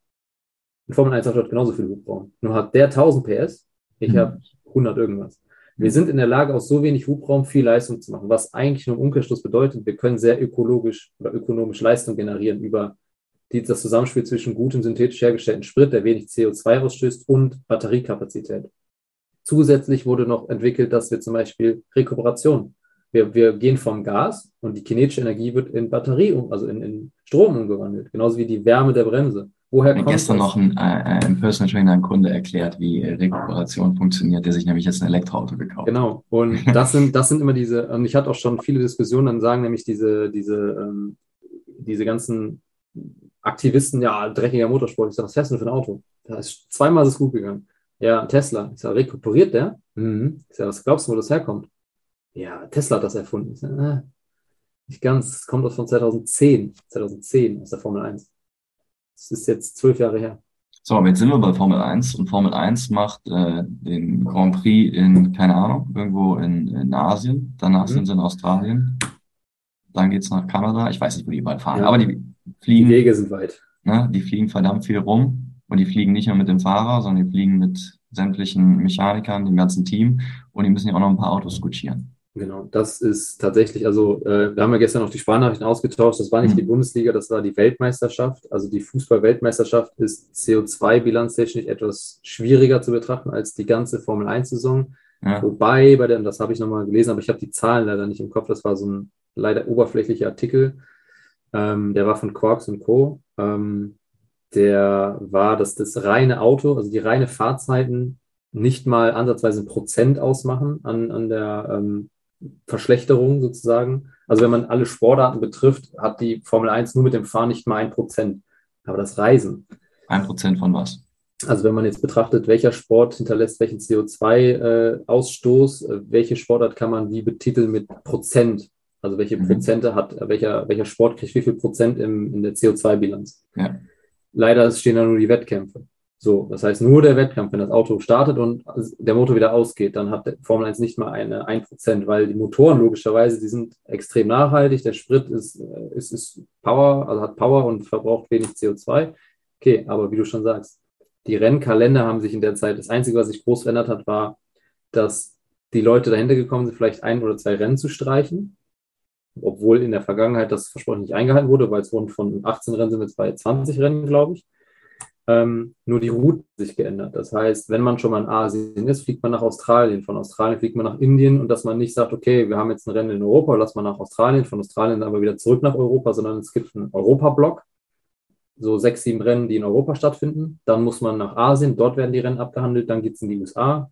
Ein Formel 1 Auto hat genauso viel Hubraum. Nur hat der 1000 PS, ich mhm. habe 100 irgendwas. Wir sind in der Lage, aus so wenig Hubraum viel Leistung zu machen, was eigentlich nur im Umkehrschluss bedeutet, wir können sehr ökologisch oder ökonomisch Leistung generieren über die, das Zusammenspiel zwischen gutem synthetisch hergestellten Sprit, der wenig CO2 ausstößt, und Batteriekapazität. Zusätzlich wurde noch entwickelt, dass wir zum Beispiel Rekuperation wir, wir gehen vom Gas und die kinetische Energie wird in Batterie, also in, in Strom umgewandelt, genauso wie die Wärme der Bremse. Woher kommt gestern das? noch ein, äh, ein Personal Trainer, ein Kunde erklärt, wie Rekuperation funktioniert, der sich nämlich jetzt ein Elektroauto gekauft hat. Genau. Und das sind, das sind immer diese, und ich hatte auch schon viele Diskussionen, dann sagen nämlich diese, diese, ähm, diese ganzen Aktivisten, ja, dreckiger Motorsport. Ich sage, was fährst du für ein Auto? Da ist zweimal ist es gut gegangen. Ja, Tesla. Ich sage, rekuperiert der? Mhm. Ich sage, was glaubst du, wo das herkommt? ja, Tesla hat das erfunden. Äh, nicht ganz, es kommt aus von 2010, 2010 aus der Formel 1. Das ist jetzt zwölf Jahre her. So, jetzt sind wir bei Formel 1 und Formel 1 macht äh, den Grand Prix in, keine Ahnung, irgendwo in, in Asien, danach mhm. sind sie in Australien, dann geht's nach Kanada, ich weiß nicht, wo die bald fahren, ja. aber die fliegen. Die Wege sind weit. Ne, die fliegen verdammt viel rum und die fliegen nicht nur mit dem Fahrer, sondern die fliegen mit sämtlichen Mechanikern, dem ganzen Team und die müssen ja auch noch ein paar Autos kutschieren. Genau, das ist tatsächlich, also äh, wir haben ja gestern noch die Sprachnachrichten ausgetauscht, das war nicht mhm. die Bundesliga, das war die Weltmeisterschaft. Also die Fußball-Weltmeisterschaft ist CO2-bilanztechnisch etwas schwieriger zu betrachten als die ganze Formel-1-Saison. Ja. Wobei, bei der, das habe ich nochmal gelesen, aber ich habe die Zahlen leider nicht im Kopf, das war so ein leider oberflächlicher Artikel, ähm, der war von Quarks und Co. Ähm, der war, dass das reine Auto, also die reine Fahrzeiten nicht mal ansatzweise ein Prozent ausmachen an, an der ähm, Verschlechterung sozusagen. Also wenn man alle Sportarten betrifft, hat die Formel 1 nur mit dem Fahren nicht mal ein Prozent. Aber das Reisen. Ein Prozent von was? Also wenn man jetzt betrachtet, welcher Sport hinterlässt welchen CO2-Ausstoß, äh, äh, welche Sportart kann man wie betiteln mit Prozent? Also welche mhm. Prozente hat, welcher, welcher Sport kriegt wie viel Prozent im, in der CO2-Bilanz? Ja. Leider stehen da nur die Wettkämpfe. So, das heißt, nur der Wettkampf, wenn das Auto startet und der Motor wieder ausgeht, dann hat Formel 1 nicht mal eine 1%, weil die Motoren logischerweise, die sind extrem nachhaltig, der Sprit ist, äh, ist, ist Power, also hat Power und verbraucht wenig CO2. Okay, aber wie du schon sagst, die Rennkalender haben sich in der Zeit, das Einzige, was sich groß verändert hat, war, dass die Leute dahinter gekommen sind, vielleicht ein oder zwei Rennen zu streichen, obwohl in der Vergangenheit das Versprechen nicht eingehalten wurde, weil es wurden von 18 Rennen sind jetzt bei 20 Rennen, glaube ich. Ähm, nur die Route sich geändert. Das heißt, wenn man schon mal in Asien ist, fliegt man nach Australien. Von Australien fliegt man nach Indien und dass man nicht sagt, okay, wir haben jetzt ein Rennen in Europa, lass mal nach Australien, von Australien dann aber wieder zurück nach Europa, sondern es gibt einen Europa-Block, so sechs, sieben Rennen, die in Europa stattfinden. Dann muss man nach Asien, dort werden die Rennen abgehandelt, dann geht es in die USA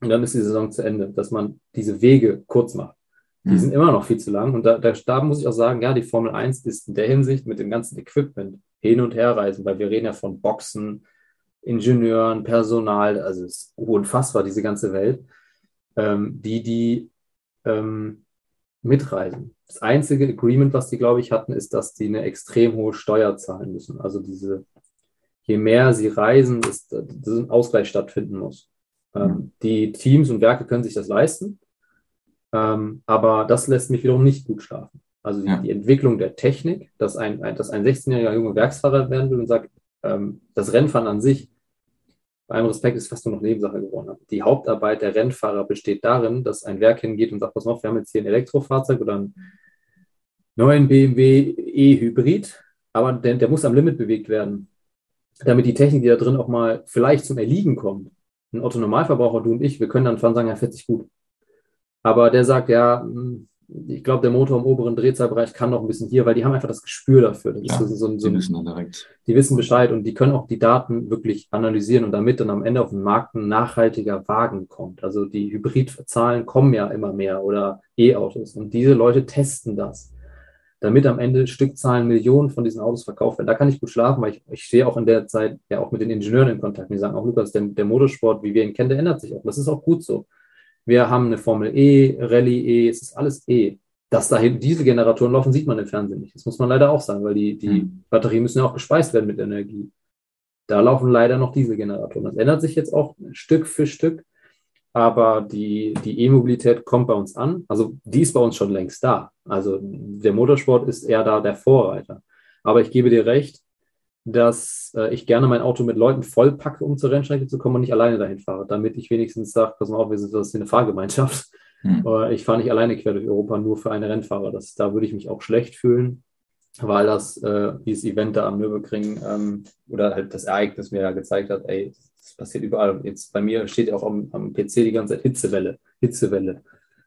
und dann ist die Saison zu Ende, dass man diese Wege kurz macht. Die mhm. sind immer noch viel zu lang. Und da, da, da, muss ich auch sagen, ja, die Formel 1 ist in der Hinsicht mit dem ganzen Equipment hin und her reisen, weil wir reden ja von Boxen, Ingenieuren, Personal, also es ist unfassbar, diese ganze Welt, ähm, die, die ähm, mitreisen. Das einzige Agreement, was die, glaube ich, hatten, ist, dass die eine extrem hohe Steuer zahlen müssen. Also diese, je mehr sie reisen, dass, ein Ausgleich stattfinden muss. Ähm, die Teams und Werke können sich das leisten, ähm, aber das lässt mich wiederum nicht gut schlafen. Also die, ja. die Entwicklung der Technik, dass ein, ein, dass ein 16-jähriger junger Werksfahrer werden will und sagt, ähm, das Rennfahren an sich, bei allem Respekt, ist fast nur noch Nebensache geworden. Die Hauptarbeit der Rennfahrer besteht darin, dass ein Werk hingeht und sagt, pass auf, wir haben jetzt hier ein Elektrofahrzeug oder einen neuen BMW E-Hybrid, aber der, der muss am Limit bewegt werden, damit die Technik, die da drin auch mal vielleicht zum Erliegen kommt. Ein Otto Normalverbraucher, du und ich, wir können dann fahren und sagen, ja, fährt sich gut. Aber der sagt, ja, hm, ich glaube, der Motor im oberen Drehzahlbereich kann noch ein bisschen hier, weil die haben einfach das Gespür dafür. Das ja, so so ein, die wissen. Die wissen Bescheid und die können auch die Daten wirklich analysieren und damit dann am Ende auf den Markt ein nachhaltiger Wagen kommt. Also die Hybridzahlen kommen ja immer mehr oder E-Autos und diese Leute testen das, damit am Ende Stückzahlen Millionen von diesen Autos verkauft werden. Da kann ich gut schlafen, weil ich, ich stehe auch in der Zeit ja auch mit den Ingenieuren in Kontakt. Die sagen auch, Lukas, der, der Motorsport, wie wir ihn kennen, der ändert sich auch. Das ist auch gut so. Wir haben eine Formel E, Rallye E, es ist alles E. Dass da Dieselgeneratoren laufen, sieht man im Fernsehen nicht. Das muss man leider auch sagen, weil die, die mhm. Batterien müssen ja auch gespeist werden mit Energie. Da laufen leider noch Dieselgeneratoren. Das ändert sich jetzt auch Stück für Stück, aber die, die E-Mobilität kommt bei uns an. Also die ist bei uns schon längst da. Also der Motorsport ist eher da der Vorreiter. Aber ich gebe dir recht, dass äh, ich gerne mein Auto mit Leuten vollpacke, um zur Rennstrecke zu kommen und nicht alleine dahin fahre, damit ich wenigstens sage, pass mal auf, wir sind das eine Fahrgemeinschaft. Hm. Äh, ich fahre nicht alleine quer durch Europa nur für eine Rennfahrer. Das, da würde ich mich auch schlecht fühlen, weil das, äh, dieses Event da am Nürburgring ähm, oder halt das Ereignis mir ja gezeigt hat, ey, das passiert überall. Jetzt bei mir steht auch am, am PC die ganze Zeit Hitzewelle, Hitzewelle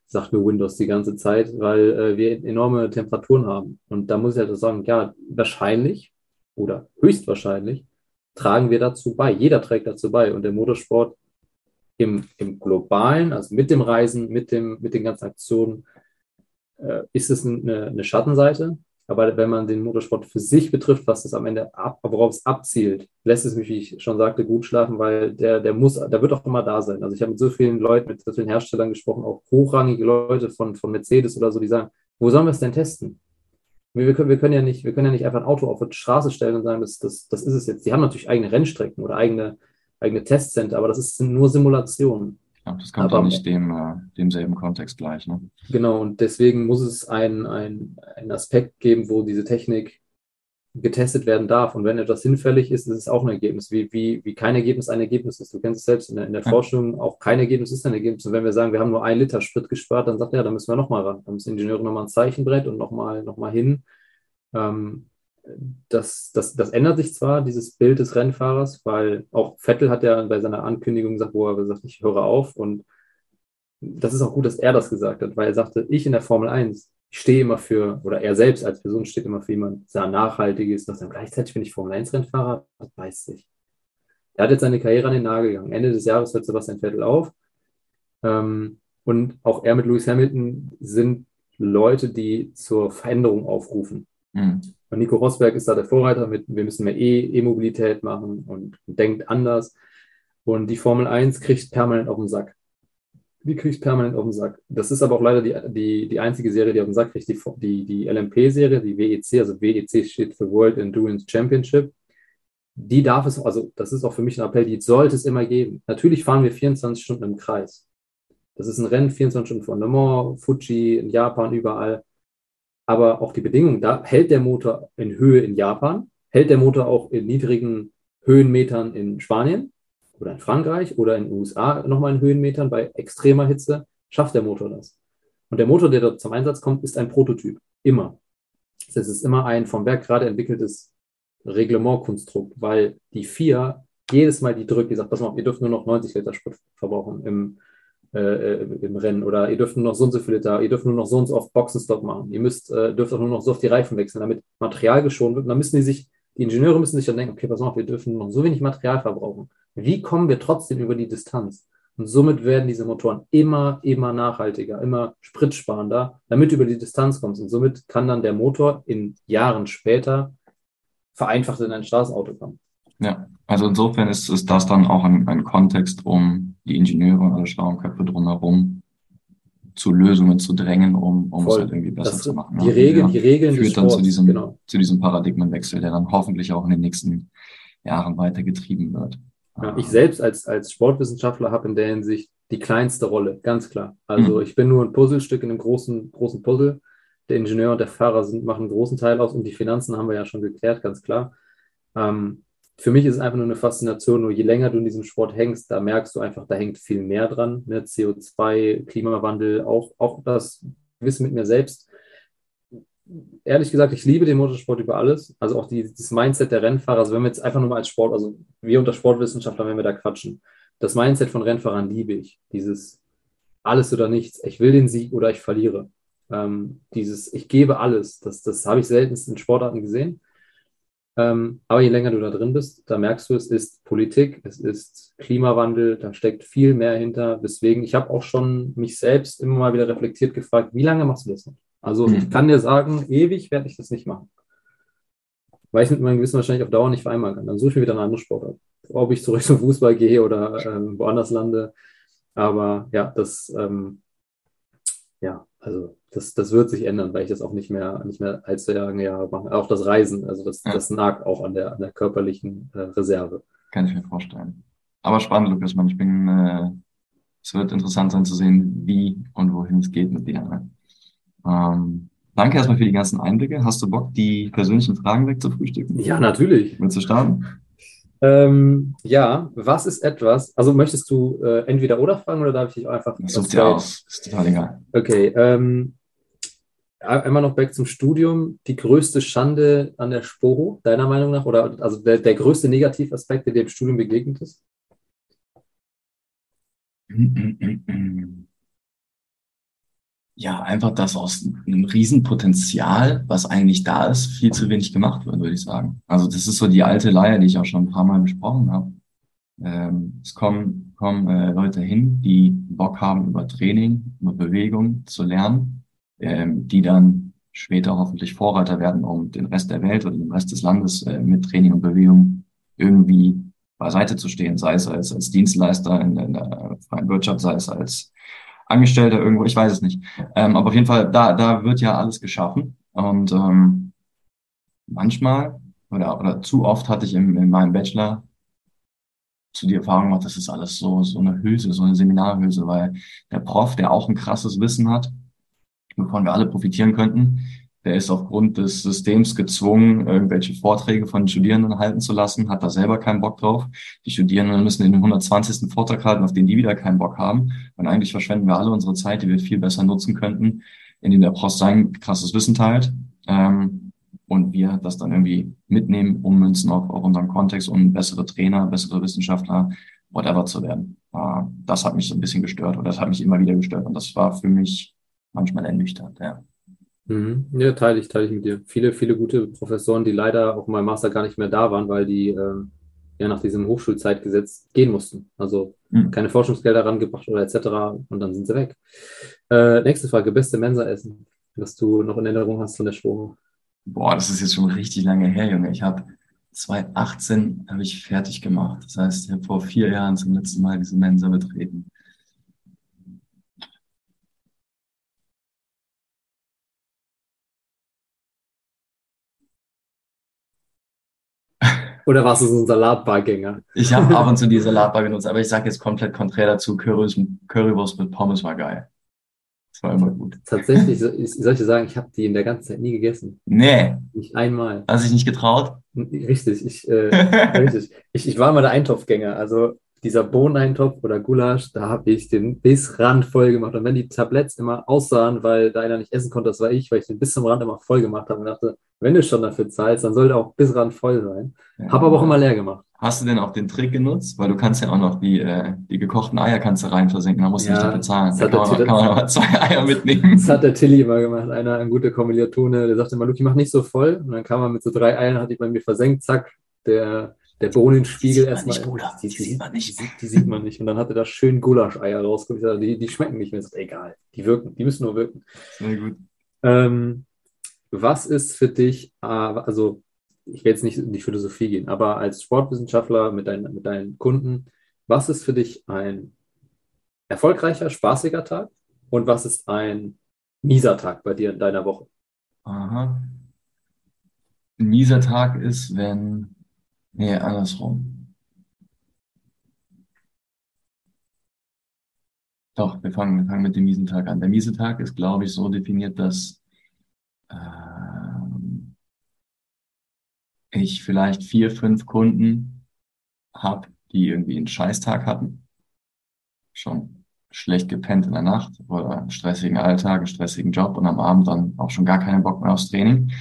sagt mir Windows die ganze Zeit, weil äh, wir enorme Temperaturen haben. Und da muss ich halt sagen, ja, wahrscheinlich, oder höchstwahrscheinlich tragen wir dazu bei. Jeder trägt dazu bei. Und der Motorsport im, im globalen, also mit dem Reisen, mit, dem, mit den ganzen Aktionen, äh, ist es eine, eine, Schattenseite. Aber wenn man den Motorsport für sich betrifft, was es am Ende ab, worauf es abzielt, lässt es mich, wie ich schon sagte, gut schlafen, weil der, der muss, der wird auch immer da sein. Also ich habe mit so vielen Leuten, mit so vielen Herstellern gesprochen, auch hochrangige Leute von, von Mercedes oder so, die sagen, wo sollen wir es denn testen? Wir können, wir können ja nicht, wir können ja nicht einfach ein Auto auf die Straße stellen und sagen, das, das, das ist es jetzt. Die haben natürlich eigene Rennstrecken oder eigene, eigene Testcenter, aber das ist, sind nur Simulationen. Ja, das kommt aber, ja nicht dem, äh, demselben Kontext gleich. Ne? Genau, und deswegen muss es einen ein Aspekt geben, wo diese Technik getestet werden darf. Und wenn etwas hinfällig ist, ist es auch ein Ergebnis, wie, wie, wie kein Ergebnis ein Ergebnis ist. Du kennst es selbst in der, in der ja. Forschung, auch kein Ergebnis ist ein Ergebnis. Und wenn wir sagen, wir haben nur ein Liter Sprit gespart, dann sagt er, ja, da müssen wir nochmal ran. Dann müssen Ingenieure nochmal ein Zeichenbrett und nochmal noch mal hin. Ähm, das, das, das ändert sich zwar, dieses Bild des Rennfahrers, weil auch Vettel hat ja bei seiner Ankündigung gesagt, wo er gesagt ich höre auf. Und das ist auch gut, dass er das gesagt hat, weil er sagte, ich in der Formel 1, ich stehe immer für, oder er selbst als Person steht immer für jemand sehr nachhaltiges, dass dann gleichzeitig bin ich Formel 1 Rennfahrer, das weiß sich. Er hat jetzt seine Karriere an den Nagel gegangen. Ende des Jahres hört Sebastian Vettel auf. Ähm, und auch er mit Lewis Hamilton sind Leute, die zur Veränderung aufrufen. Mhm. Und Nico Rosberg ist da der Vorreiter mit, wir müssen mehr E-Mobilität machen und denkt anders. Und die Formel 1 kriegt permanent auf den Sack die kriegt permanent auf den Sack. Das ist aber auch leider die, die, die einzige Serie, die auf den Sack kriegt, die, die, die LMP-Serie, die WEC, also WEC steht für World Endurance Championship. die darf es, also das ist auch für mich ein Appell, die sollte es immer geben. Natürlich fahren wir 24 Stunden im Kreis. Das ist ein Rennen, 24 Stunden von Le Mans, Fuji, in Japan, überall. Aber auch die Bedingungen, da hält der Motor in Höhe in Japan, hält der Motor auch in niedrigen Höhenmetern in Spanien oder in Frankreich oder in den USA nochmal in Höhenmetern bei extremer Hitze, schafft der Motor das. Und der Motor, der dort zum Einsatz kommt, ist ein Prototyp. Immer. Das es ist immer ein vom Werk gerade entwickeltes Reglementkonstrukt, weil die vier jedes Mal die drückt, die sagt, pass mal ihr dürft nur noch 90 Liter Sprit verbrauchen im, äh, äh, im Rennen oder ihr dürft nur noch so und so viel Liter, ihr dürft nur noch so und so oft Boxenstopp machen, ihr müsst, äh, dürft auch nur noch so oft die Reifen wechseln, damit Material geschont wird. Und dann müssen die sich, die Ingenieure müssen sich dann denken, okay, pass mal wir dürfen nur noch so wenig Material verbrauchen. Wie kommen wir trotzdem über die Distanz? Und somit werden diese Motoren immer, immer nachhaltiger, immer spritsparender, damit du über die Distanz kommst. Und somit kann dann der Motor in Jahren später vereinfacht in ein Straßenauto kommen. Ja, also insofern ist, ist das dann auch ein, ein Kontext, um die Ingenieure und alle schlauen Köpfe drumherum zu Lösungen zu drängen, um, um es halt irgendwie besser das, zu machen. Die Regeln, die Regeln führt dann Sports, zu diesem, genau. zu diesem Paradigmenwechsel, der dann hoffentlich auch in den nächsten Jahren weitergetrieben wird. Ja, ich selbst als, als Sportwissenschaftler habe in der Hinsicht die kleinste Rolle, ganz klar. Also mhm. ich bin nur ein Puzzlestück in einem großen, großen Puzzle. Der Ingenieur und der Fahrer sind, machen einen großen Teil aus und die Finanzen haben wir ja schon geklärt, ganz klar. Ähm, für mich ist es einfach nur eine Faszination, nur je länger du in diesem Sport hängst, da merkst du einfach, da hängt viel mehr dran. Ne? CO2, Klimawandel, auch, auch das Wissen mit mir selbst ehrlich gesagt, ich liebe den Motorsport über alles. Also auch die, dieses Mindset der Rennfahrer. Also wenn wir jetzt einfach nur mal als Sport, also wir unter Sportwissenschaftler, wenn wir da quatschen, das Mindset von Rennfahrern liebe ich. Dieses alles oder nichts. Ich will den Sieg oder ich verliere. Ähm, dieses ich gebe alles. Das, das habe ich selten in Sportarten gesehen. Ähm, aber je länger du da drin bist, da merkst du, es ist Politik, es ist Klimawandel, da steckt viel mehr hinter. Deswegen, ich habe auch schon mich selbst immer mal wieder reflektiert gefragt, wie lange machst du das noch? Also mhm. ich kann dir sagen, ewig werde ich das nicht machen. Weil ich mit meinem Gewissen wahrscheinlich auf Dauer nicht vereinbaren kann. Dann suche ich mir wieder eine andere Sportart. Ob ich zurück zum Fußball gehe oder ähm, woanders lande. Aber ja, das, ähm, ja, also das, das wird sich ändern, weil ich das auch nicht mehr, nicht mehr allzu lange Jahre mache. Auch das Reisen, also das, ja. das nagt auch an der, an der körperlichen äh, Reserve. Kann ich mir vorstellen. Aber spannend, Lukas, man. Ich bin, äh, es wird interessant sein zu sehen, wie und wohin es geht mit dir. Ne? Ähm, danke erstmal für die ganzen Einblicke. Hast du Bock, die persönlichen Fragen wegzufrühstücken? Ja, natürlich. Willst du starten? Ähm, ja, was ist etwas, also möchtest du äh, entweder oder fragen oder darf ich dich einfach. Such dir aus, ist total egal. Okay, ähm, einmal noch back zum Studium. Die größte Schande an der Sporo, deiner Meinung nach, oder also der, der größte Negativaspekt, der dir im Studium begegnet ist? ja, einfach, dass aus einem Riesenpotenzial, was eigentlich da ist, viel zu wenig gemacht wird, würde ich sagen. Also das ist so die alte Leier, die ich auch schon ein paar Mal besprochen habe. Ähm, es kommen, kommen äh, Leute hin, die Bock haben, über Training, über Bewegung zu lernen, ähm, die dann später hoffentlich Vorreiter werden, um den Rest der Welt oder den Rest des Landes äh, mit Training und Bewegung irgendwie beiseite zu stehen, sei es als, als Dienstleister in, in der freien Wirtschaft, sei es als Angestellter irgendwo, ich weiß es nicht. Ähm, aber auf jeden Fall, da, da wird ja alles geschaffen. Und ähm, manchmal oder, oder zu oft hatte ich in, in meinem Bachelor zu die Erfahrung gemacht, das ist alles so, so eine Hülse, so eine Seminarhülse, weil der Prof, der auch ein krasses Wissen hat, wovon wir alle profitieren könnten, der ist aufgrund des Systems gezwungen, irgendwelche Vorträge von Studierenden halten zu lassen, hat da selber keinen Bock drauf. Die Studierenden müssen den 120. Vortrag halten, auf den die wieder keinen Bock haben. Und eigentlich verschwenden wir alle unsere Zeit, die wir viel besser nutzen könnten, indem der Prost sein krasses Wissen teilt. Ähm, und wir das dann irgendwie mitnehmen, ummünzen auf, auf unseren Kontext, um bessere Trainer, bessere Wissenschaftler, whatever zu werden. Äh, das hat mich so ein bisschen gestört oder das hat mich immer wieder gestört. Und das war für mich manchmal ernüchternd, ja. Mhm. Ja, teile ich, teile ich mit dir. Viele, viele gute Professoren, die leider auch in meinem Master gar nicht mehr da waren, weil die äh, ja nach diesem Hochschulzeitgesetz gehen mussten. Also mhm. keine Forschungsgelder rangebracht oder etc. und dann sind sie weg. Äh, nächste Frage, beste Mensa-Essen, was du noch in Erinnerung hast von der Schule. Boah, das ist jetzt schon richtig lange her, Junge. Ich habe 2018 habe ich fertig gemacht. Das heißt, ich habe vor vier Jahren zum letzten Mal diese Mensa betreten. Oder warst du so ein Salatbargänger? Ich habe ab und zu die Salatbar genutzt, aber ich sage jetzt komplett konträr dazu, Currywurst mit Pommes war geil. Das war immer gut. Tatsächlich, ich sollte sagen, ich habe die in der ganzen Zeit nie gegessen. Nee. Nicht einmal. Hast du dich nicht getraut? Richtig, ich, äh, richtig. Ich, ich war mal der Eintopfgänger. Also dieser Bohneneintopf oder Gulasch, da habe ich den bis Rand voll gemacht. Und wenn die Tabletts immer aussahen, weil da einer nicht essen konnte, das war ich, weil ich den bis zum Rand immer voll gemacht habe und dachte, wenn du schon dafür zahlst, dann sollte auch bis Rand voll sein. Ja, habe aber auch immer leer gemacht. Hast du denn auch den Trick genutzt? Weil du kannst ja auch noch die, äh, die gekochten Eier kannst du rein versenken, da musst du ja, nicht dafür zahlen. Da kann man, kann man aber zwei Eier mitnehmen. Das hat der Tilly immer gemacht, einer, ein guter Kommilitone, der sagte immer, Luki, mach nicht so voll. Und dann kam er mit so drei Eiern, hatte ich bei mir versenkt, zack, der der Bohnenspiegel erstmal. Die, die, die, sieht man nicht. Die, die, sieht man nicht. Und dann hatte da schön Gulascheier rausgekommen. Die, die schmecken nicht mehr. Ist egal. Die wirken. Die müssen nur wirken. Sehr gut. Ähm, was ist für dich, äh, also ich will jetzt nicht in die Philosophie gehen, aber als Sportwissenschaftler mit, dein, mit deinen Kunden, was ist für dich ein erfolgreicher, spaßiger Tag und was ist ein mieser Tag bei dir in deiner Woche? Aha. Ein mieser Tag ist, wenn Nee, andersrum. Doch, wir fangen, wir fangen mit dem miesen Tag an. Der miese Tag ist, glaube ich, so definiert, dass ähm, ich vielleicht vier, fünf Kunden habe, die irgendwie einen Scheißtag hatten. Schon schlecht gepennt in der Nacht oder einen stressigen Alltag, einen stressigen Job und am Abend dann auch schon gar keinen Bock mehr aufs Training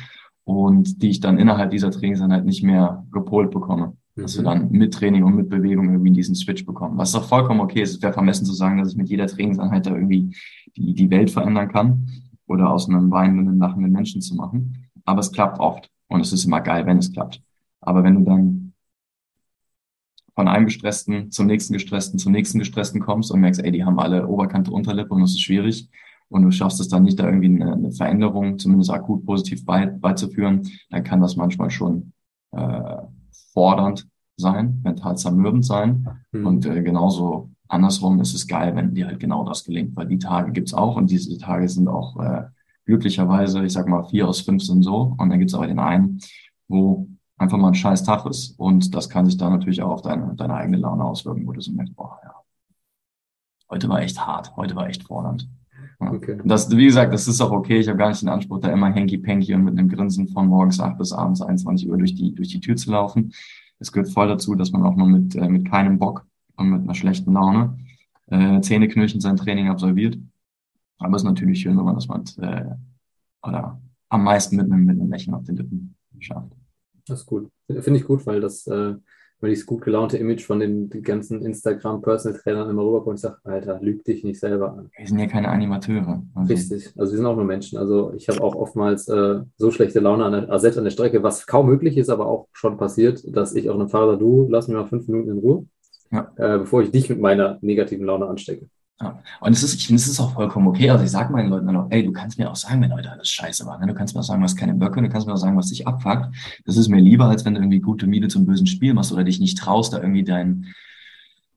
und die ich dann innerhalb dieser Trainingseinheit nicht mehr gepolt bekomme. Mhm. Dass wir mhm. dann mit Training und mit Bewegung irgendwie diesen Switch bekommen. Was auch vollkommen okay ist. Es wäre vermessen zu sagen, dass ich mit jeder Trainingseinheit da irgendwie die, die Welt verändern kann oder aus einem weinenden, lachenden Menschen zu machen. Aber es klappt oft. Und es ist immer geil, wenn es klappt. Aber wenn du dann von einem gestressten zum nächsten gestressten zum nächsten gestressten kommst und merkst, ey, die haben alle Oberkante, Unterlippe und es ist schwierig, und du schaffst es dann nicht, da irgendwie eine, eine Veränderung, zumindest akut positiv bei, beizuführen, dann kann das manchmal schon äh, fordernd sein, mental zermürbend sein. Mhm. Und äh, genauso andersrum ist es geil, wenn dir halt genau das gelingt, weil die Tage gibt's auch und diese Tage sind auch äh, glücklicherweise, ich sag mal, vier aus fünf sind so. Und dann gibt's aber den einen, wo einfach mal ein scheiß Tag ist. Und das kann sich dann natürlich auch auf deine, deine eigene Laune auswirken, wo du so merkst, boah, ja, heute war echt hart, heute war echt fordernd. Okay. Das, wie gesagt, das ist auch okay. Ich habe gar nicht den Anspruch, da immer hanky-panky und mit einem Grinsen von morgens acht bis abends 21 Uhr durch die, durch die Tür zu laufen. Es gehört voll dazu, dass man auch mal mit, äh, mit keinem Bock und mit einer schlechten Laune äh, Zähneknirschend sein Training absolviert. Aber es ist natürlich schön, wenn man das mit, äh, oder am meisten mit einem, mit einem Lächeln auf den Lippen schafft. Das ist gut. Finde ich gut, weil das äh, weil dieses gut gelaunte Image von den, ganzen Instagram-Personal-Trainern immer rüberkommt und sage, Alter, lüg dich nicht selber an. Wir sind ja keine Animateure. Also. Richtig, also wir sind auch nur Menschen. Also ich habe auch oftmals äh, so schlechte Laune an der, selbst an der Strecke, was kaum möglich ist, aber auch schon passiert, dass ich auch einem Fahrer, du, lass mich mal fünf Minuten in Ruhe, ja. äh, bevor ich dich mit meiner negativen Laune anstecke. Ja. Und es ist, ich finde, es ist auch vollkommen okay. Also ich sage meinen Leuten dann auch, ey, du kannst mir auch sagen, wenn heute alles scheiße war. Ne? Du kannst mir auch sagen, was keine Böcke, du kannst mir auch sagen, was dich abfuckt. Das ist mir lieber, als wenn du irgendwie gute Miete zum bösen Spiel machst oder dich nicht traust, da irgendwie dein,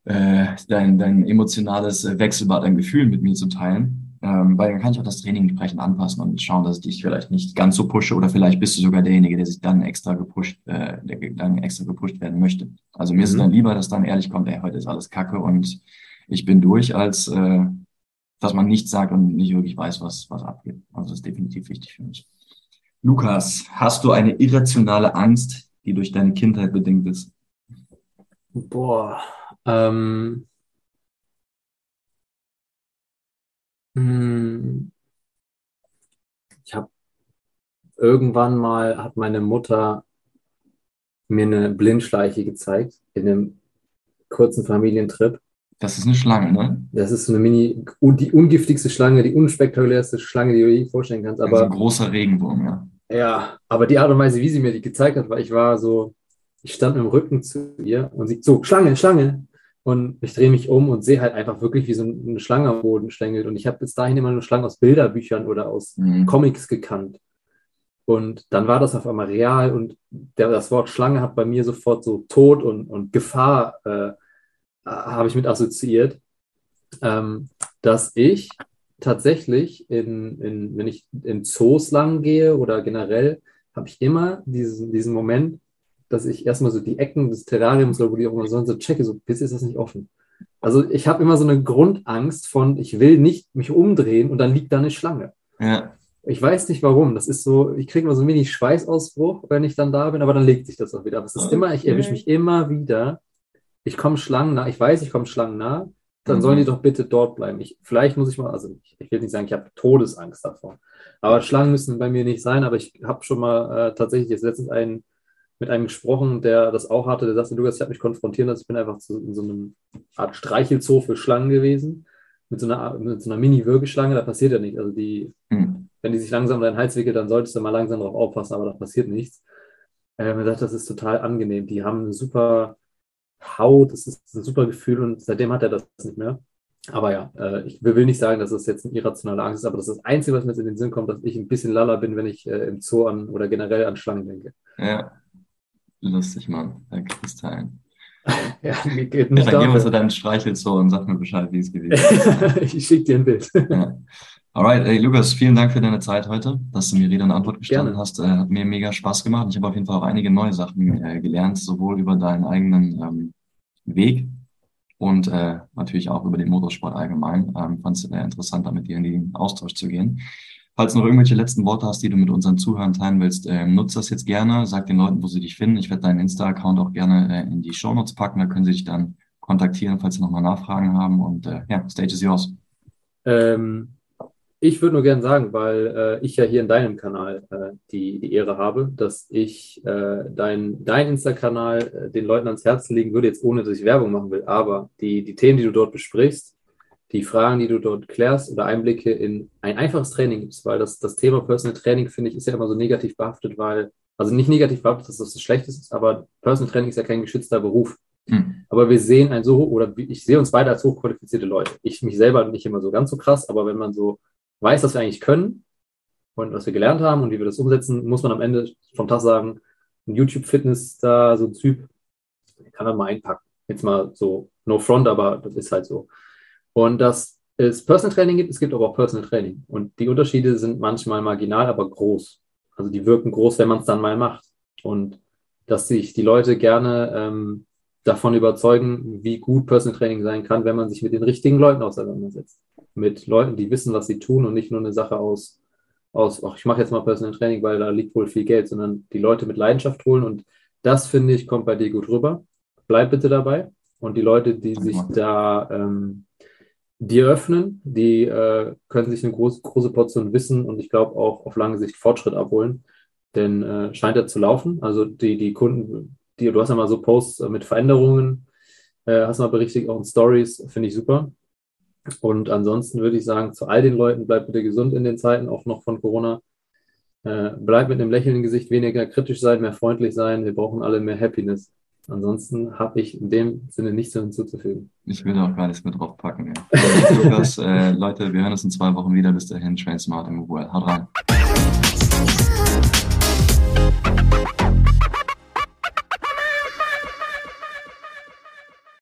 äh, dein, dein emotionales Wechselbad an Gefühlen mit mir zu teilen. Ähm, weil dann kann ich auch das Training entsprechend anpassen und schauen, dass ich dich vielleicht nicht ganz so pushe oder vielleicht bist du sogar derjenige, der sich dann extra gepusht, äh, der dann extra gepusht werden möchte. Also mir mhm. ist es mhm. dann lieber, dass dann ehrlich kommt, ey, heute ist alles Kacke und ich bin durch, als äh, dass man nichts sagt und nicht wirklich weiß, was, was abgeht. Also das ist definitiv wichtig für mich. Lukas, hast du eine irrationale Angst, die durch deine Kindheit bedingt ist? Boah, ähm, hm, ich habe irgendwann mal hat meine Mutter mir eine Blindschleiche gezeigt in einem kurzen Familientrip das ist eine Schlange, ne? Das ist eine Mini, die ungiftigste Schlange, die unspektakulärste Schlange, die du dir vorstellen kannst. Aber, also ein großer Regenwurm, ja. Ja, aber die Art und Weise, wie sie mir die gezeigt hat, weil ich war so, ich stand mit dem Rücken zu ihr und sie so, Schlange, Schlange. Und ich drehe mich um und sehe halt einfach wirklich, wie so eine Schlange am Boden schlängelt. Und ich habe bis dahin immer nur Schlangen aus Bilderbüchern oder aus mhm. Comics gekannt. Und dann war das auf einmal real und der, das Wort Schlange hat bei mir sofort so Tod und, und Gefahr äh, habe ich mit assoziiert, ähm, dass ich tatsächlich, in, in, wenn ich in Zoos lang gehe oder generell, habe ich immer diesen, diesen Moment, dass ich erstmal so die Ecken des Terrariums, wo die auch immer so checke, so, bis ist das nicht offen. Also ich habe immer so eine Grundangst von, ich will nicht mich umdrehen und dann liegt da eine Schlange. Ja. Ich weiß nicht warum. Das ist so, ich kriege immer so ein wenig Schweißausbruch, wenn ich dann da bin, aber dann legt sich das auch wieder. Aber es ist okay. immer, ich erwische mich immer wieder. Ich komme Schlangen nah, ich weiß, ich komme Schlangen nah, dann mhm. sollen die doch bitte dort bleiben. Ich, vielleicht muss ich mal, also ich, ich will nicht sagen, ich habe Todesangst davor. Aber Schlangen müssen bei mir nicht sein, aber ich habe schon mal äh, tatsächlich jetzt letztens einen mit einem gesprochen, der das auch hatte, der sagte, Lukas, ich habe mich konfrontieren lassen, ich bin einfach zu, in so einem Art Streichelzoo für Schlangen gewesen, mit so einer, mit so einer Mini-Würgeschlange, da passiert ja nichts. Also die, hm. wenn die sich langsam um deinen Hals wickelt, dann solltest du mal langsam darauf aufpassen, aber da passiert nichts. Äh, mir dachte, das ist total angenehm. Die haben eine super Haut, das ist ein super Gefühl und seitdem hat er das nicht mehr. Aber ja, äh, ich will nicht sagen, dass es das jetzt eine irrationale Angst ist, aber das ist das Einzige, was mir jetzt in den Sinn kommt, dass ich ein bisschen lala bin, wenn ich äh, im Zoo an oder generell an Schlangen denke. Ja, Lustig, Mann. Herr Kristallen. Ja, geht nicht ja, dann geh mal zu deinem Streichelzoo und sag mir Bescheid, wie es gewesen ist. ich schicke dir ein Bild. Ja. Alright, ey, Lukas, vielen Dank für deine Zeit heute, dass du mir Rede und Antwort gestanden Gerne. hast. Äh, hat mir mega Spaß gemacht. Ich habe auf jeden Fall auch einige neue Sachen äh, gelernt, sowohl über deinen eigenen ähm, Weg und äh, natürlich auch über den Motorsport allgemein. Ähm, Fand es sehr interessant, da mit dir in den Austausch zu gehen. Falls du noch irgendwelche letzten Worte hast, die du mit unseren Zuhörern teilen willst, äh, nutze das jetzt gerne. Sag den Leuten, wo sie dich finden. Ich werde deinen Insta-Account auch gerne äh, in die Show Notes packen. Da können sie dich dann kontaktieren, falls sie nochmal Nachfragen haben. Und äh, ja, Stage is yours. Ähm, ich würde nur gerne sagen, weil äh, ich ja hier in deinem Kanal äh, die, die Ehre habe, dass ich äh, dein, dein Insta-Kanal äh, den Leuten ans Herz legen würde, jetzt ohne dass ich Werbung machen will. Aber die, die Themen, die du dort besprichst, die Fragen, die du dort klärst oder Einblicke in ein einfaches Training gibst, weil das, das Thema Personal Training, finde ich, ist ja immer so negativ behaftet, weil, also nicht negativ behaftet, dass das das Schlechteste ist, aber Personal Training ist ja kein geschützter Beruf. Mhm. Aber wir sehen ein so, oder ich sehe uns beide als hochqualifizierte Leute. Ich mich selber nicht immer so ganz so krass, aber wenn man so weiß, was wir eigentlich können und was wir gelernt haben und wie wir das umsetzen, muss man am Ende vom Tag sagen, ein YouTube-Fitness da, so ein Typ, kann er mal einpacken. Jetzt mal so, no front, aber das ist halt so. Und dass es Personal Training gibt, es gibt aber auch Personal Training. Und die Unterschiede sind manchmal marginal, aber groß. Also die wirken groß, wenn man es dann mal macht. Und dass sich die Leute gerne ähm, davon überzeugen, wie gut Personal Training sein kann, wenn man sich mit den richtigen Leuten auseinandersetzt. Mit Leuten, die wissen, was sie tun und nicht nur eine Sache aus, aus ach, ich mache jetzt mal Personal Training, weil da liegt wohl viel Geld, sondern die Leute mit Leidenschaft holen. Und das, finde ich, kommt bei dir gut rüber. Bleib bitte dabei. Und die Leute, die sich da ähm, die öffnen, die äh, können sich eine groß, große Portion Wissen und ich glaube auch auf lange Sicht Fortschritt abholen. Denn äh, scheint ja zu laufen. Also die, die Kunden, die, du hast ja mal so Posts mit Veränderungen, äh, hast mal berichtigt, auch in Stories, finde ich super. Und ansonsten würde ich sagen, zu all den Leuten, bleibt bitte gesund in den Zeiten, auch noch von Corona. Äh, bleibt mit einem Lächeln im Gesicht, weniger kritisch sein, mehr freundlich sein. Wir brauchen alle mehr Happiness. Ansonsten habe ich in dem Sinne nichts hinzuzufügen. Ich würde auch gar nichts mehr draufpacken. Ja. Lukas, äh, Leute, wir hören uns in zwei Wochen wieder. Bis dahin, Train Smart Move Well. Haut rein.